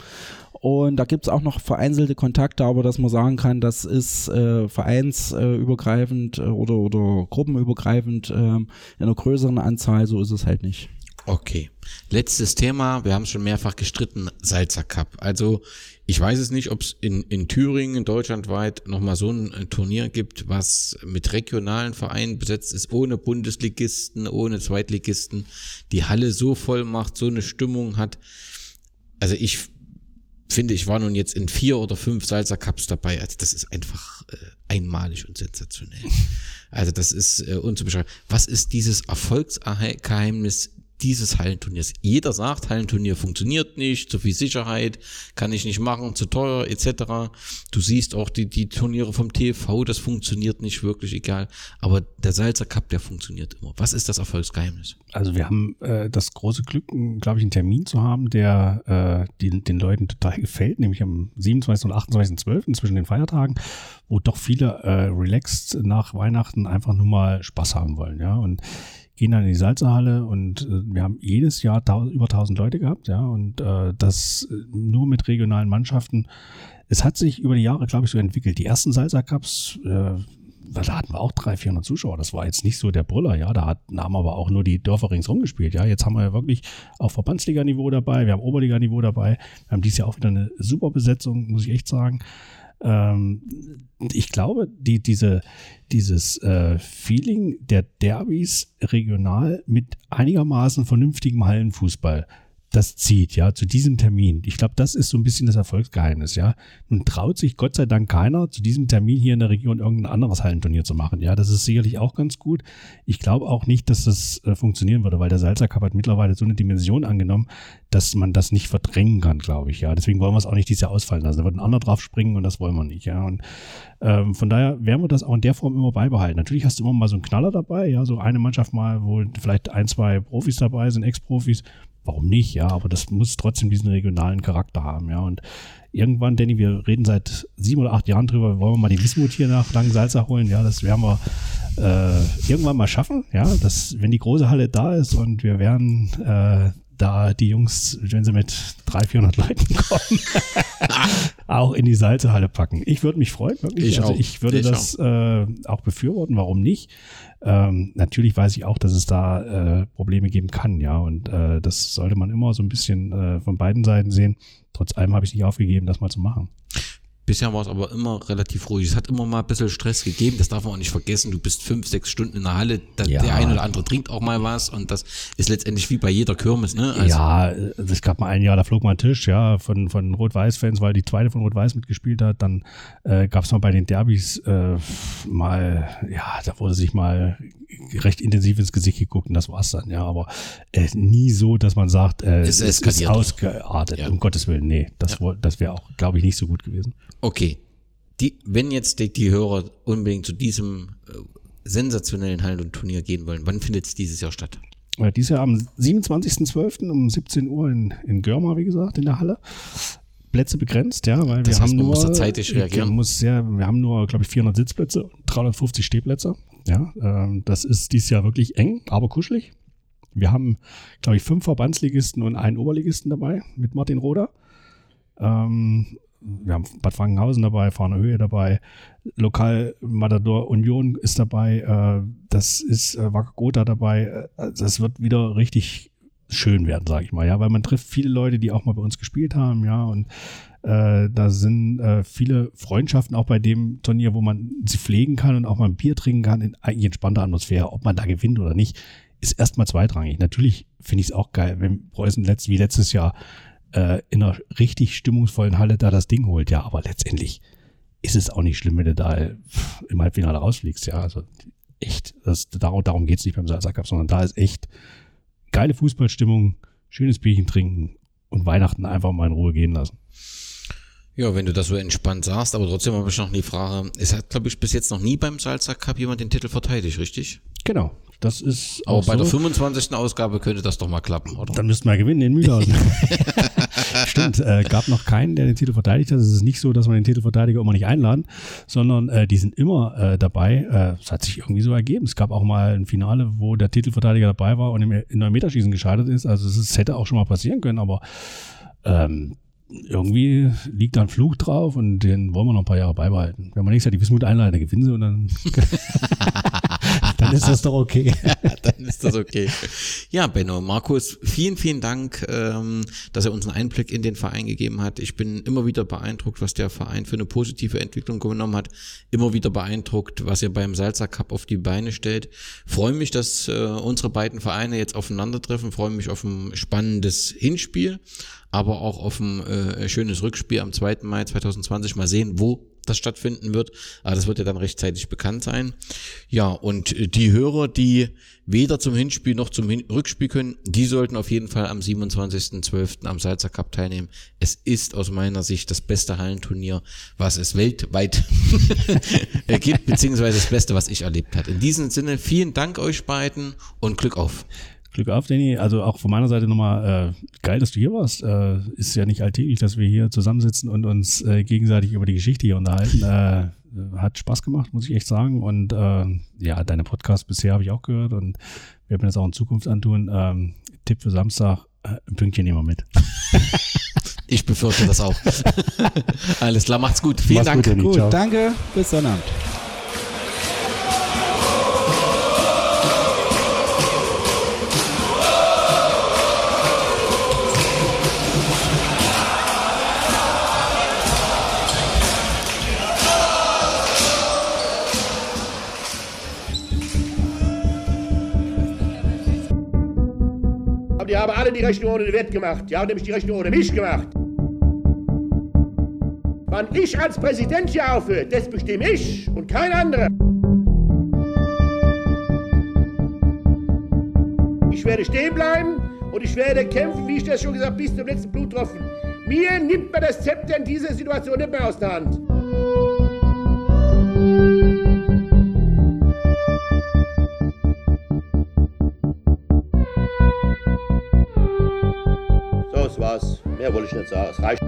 Und da gibt es auch noch vereinzelte Kontakte, aber dass man sagen kann, das ist äh, vereinsübergreifend äh, oder, oder gruppenübergreifend äh, in einer größeren Anzahl, so ist es halt nicht. Okay. Letztes Thema, wir haben schon mehrfach gestritten, Salzer Cup. Also ich weiß es nicht, ob es in, in Thüringen, deutschlandweit nochmal so ein äh, Turnier gibt, was mit regionalen Vereinen besetzt ist, ohne Bundesligisten, ohne Zweitligisten, die Halle so voll macht, so eine Stimmung hat. Also ich finde, ich war nun jetzt in vier oder fünf Salsa Cups dabei. Also das ist einfach äh, einmalig und sensationell. Also das ist äh, unzubeschreiben. Was ist dieses Erfolgsgeheimnis dieses Hallenturniers. Jeder sagt, Hallenturnier funktioniert nicht, zu viel Sicherheit, kann ich nicht machen, zu teuer etc. Du siehst auch die, die Turniere vom TV, das funktioniert nicht wirklich, egal. Aber der Salzer Cup, der funktioniert immer. Was ist das Erfolgsgeheimnis? Also wir haben äh, das große Glück, glaube ich, einen Termin zu haben, der äh, die, den Leuten total gefällt, nämlich am 27. und 28.12. zwischen den Feiertagen, wo doch viele äh, relaxed nach Weihnachten einfach nur mal Spaß haben wollen. Ja, und gehen dann in die Salzerhalle und äh, wir haben jedes Jahr über 1000 Leute gehabt, ja, und äh, das äh, nur mit regionalen Mannschaften. Es hat sich über die Jahre, glaube ich, so entwickelt. Die ersten Salzer Cups, äh, da hatten wir auch 300, 400 Zuschauer. Das war jetzt nicht so der Brüller, ja. Da hatten, haben aber auch nur die Dörfer ringsrum gespielt, ja. Jetzt haben wir ja wirklich auch Verbandsliganiveau dabei, wir haben Oberliganiveau dabei. Wir haben dieses Jahr auch wieder eine super Besetzung, muss ich echt sagen. Ähm, ich glaube, die, diese, dieses äh, Feeling der Derbys regional mit einigermaßen vernünftigem Hallenfußball das zieht, ja, zu diesem Termin. Ich glaube, das ist so ein bisschen das Erfolgsgeheimnis, ja. Nun traut sich Gott sei Dank keiner, zu diesem Termin hier in der Region irgendein anderes Hallenturnier zu machen. Ja, das ist sicherlich auch ganz gut. Ich glaube auch nicht, dass das äh, funktionieren würde, weil der Salzer Cup hat mittlerweile so eine Dimension angenommen, dass man das nicht verdrängen kann, glaube ich, ja. Deswegen wollen wir es auch nicht dieses Jahr ausfallen lassen. Da wird ein anderer drauf springen und das wollen wir nicht, ja. Und ähm, von daher werden wir das auch in der Form immer beibehalten. Natürlich hast du immer mal so einen Knaller dabei, ja, so eine Mannschaft mal, wo vielleicht ein, zwei Profis dabei sind, Ex-Profis warum nicht, ja, aber das muss trotzdem diesen regionalen Charakter haben, ja. Und irgendwann, Danny, wir reden seit sieben oder acht Jahren drüber, wollen wir mal die Wismut hier nach Langensalza holen, ja, das werden wir äh, irgendwann mal schaffen, ja, dass, wenn die große Halle da ist und wir werden äh, da die Jungs, wenn sie mit 300, 400 Leuten *laughs* kommen, auch in die Salzehalle packen. Ich würde mich freuen, wirklich. Ich, also auch. ich würde ich das auch. Äh, auch befürworten, warum nicht? Ähm, natürlich weiß ich auch, dass es da äh, Probleme geben kann, ja. Und äh, das sollte man immer so ein bisschen äh, von beiden Seiten sehen. Trotz allem habe ich nicht aufgegeben, das mal zu machen. Bisher war es aber immer relativ ruhig. Es hat immer mal ein bisschen Stress gegeben. Das darf man auch nicht vergessen. Du bist fünf, sechs Stunden in der Halle. Ja. Der eine oder andere trinkt auch mal was. Und das ist letztendlich wie bei jeder Kirmes. Ne? Also ja, es gab mal ein Jahr, da flog mal ein Tisch ja, von, von Rot-Weiß-Fans, weil die zweite von Rot-Weiß mitgespielt hat. Dann äh, gab es mal bei den Derbys äh, mal, ja, da wurde sich mal recht intensiv ins Gesicht geguckt und das war's dann, ja. Aber äh, nie so, dass man sagt, äh, es, es ist ausgeartet. Ja. Um Gottes Willen, nee, das, ja. das wäre auch, glaube ich, nicht so gut gewesen. Okay. Die, wenn jetzt die, die Hörer unbedingt zu diesem äh, sensationellen Turnier gehen wollen, wann findet es dieses Jahr statt? Äh, dieses Jahr am 27.12. um 17 Uhr in, in Görma, wie gesagt, in der Halle. Plätze begrenzt, ja, weil Das wir heißt, haben nur, muss zeitig reagieren. Muss sehr, wir haben nur, glaube ich, 400 Sitzplätze und 350 Stehplätze. Ja, ähm, das ist dieses Jahr wirklich eng, aber kuschelig. Wir haben, glaube ich, fünf Verbandsligisten und einen Oberligisten dabei mit Martin Roder. Ähm, wir haben Bad Frankenhausen dabei, Fahner Höhe dabei, Lokal Matador Union ist dabei, äh, das ist äh, Wacker Gotha dabei. Äh, das wird wieder richtig schön werden, sage ich mal, ja, weil man trifft viele Leute, die auch mal bei uns gespielt haben, ja, und äh, da sind äh, viele Freundschaften auch bei dem Turnier, wo man sie pflegen kann und auch mal ein Bier trinken kann in eigentlich entspannter Atmosphäre. Ob man da gewinnt oder nicht, ist erstmal zweitrangig. Natürlich finde ich es auch geil, wenn Preußen letzt, wie letztes Jahr äh, in einer richtig stimmungsvollen Halle da das Ding holt, ja, aber letztendlich ist es auch nicht schlimm, wenn du da im Halbfinale rausfliegst, ja, also echt, das, darum, darum geht es nicht beim Salsa Cup, sondern da ist echt geile Fußballstimmung, schönes Bierchen trinken und Weihnachten einfach mal in Ruhe gehen lassen. Ja, wenn du das so entspannt sagst, aber trotzdem habe ich noch die Frage, es hat, glaube ich, bis jetzt noch nie beim Salsa Cup jemand den Titel verteidigt, richtig? Genau, das ist Aber auch bei so. der 25. Ausgabe könnte das doch mal klappen, oder? Dann müssten wir gewinnen in Mühlhausen. *laughs* *laughs* Stimmt, äh, *laughs* gab noch keinen, der den Titel verteidigt hat. Es ist nicht so, dass man den Titelverteidiger immer nicht einladen, sondern äh, die sind immer äh, dabei. Äh, Es hat sich irgendwie so ergeben. Es gab auch mal ein Finale, wo der Titelverteidiger dabei war und im, in einem Meterschießen gescheitert ist. Also es hätte auch schon mal passieren können, aber ähm, irgendwie liegt da ein Fluch drauf und den wollen wir noch ein paar Jahre beibehalten. Wenn man nächstes Jahr die Wismut einladen, dann gewinnen sie und dann, *laughs* *laughs* dann ist das doch okay. *laughs* Dann ist das okay. Ja, Benno, Markus, vielen, vielen Dank, ähm, dass er uns einen Einblick in den Verein gegeben hat. Ich bin immer wieder beeindruckt, was der Verein für eine positive Entwicklung genommen hat. Immer wieder beeindruckt, was er beim Salzer Cup auf die Beine stellt. Freue mich, dass äh, unsere beiden Vereine jetzt aufeinandertreffen. Freue mich auf ein spannendes Hinspiel, aber auch auf ein äh, schönes Rückspiel am 2. Mai 2020. Mal sehen, wo das stattfinden wird. Aber das wird ja dann rechtzeitig bekannt sein. Ja, und äh, die Hörer, die weder zum Hinspiel noch zum Hin Rückspiel können, die sollten auf jeden Fall am 27.12. am Salzer Cup teilnehmen. Es ist aus meiner Sicht das beste Hallenturnier, was es weltweit *laughs* gibt, beziehungsweise das Beste, was ich erlebt habe. In diesem Sinne, vielen Dank euch beiden und Glück auf. Glück auf, Danny. Also auch von meiner Seite nochmal äh, geil, dass du hier warst. Äh, ist ja nicht alltäglich, dass wir hier zusammensitzen und uns äh, gegenseitig über die Geschichte hier unterhalten. Äh, hat Spaß gemacht, muss ich echt sagen. Und äh, ja, deine Podcasts bisher habe ich auch gehört und werden mir das auch in Zukunft antun. Ähm, Tipp für Samstag, äh, ein Pünktchen nehmen wir mit. *laughs* Ich befürchte das auch. *laughs* Alles klar, macht's gut. Vielen Mach's Dank. gut, Danny. Gut, danke, bis dann Aber die haben alle die Rechnung ohne den Wert gemacht. Die haben nämlich die Rechnung ohne mich gemacht. Wann ich als Präsident hier aufhöre, das bestimme ich und kein anderer. Ich werde stehen bleiben und ich werde kämpfen, wie ich das schon gesagt habe, bis zum letzten Bluttropfen. Mir nimmt man das Zepter in dieser Situation nicht mehr aus der Hand. War's. Mehr wollte ich nicht sagen. Es reicht.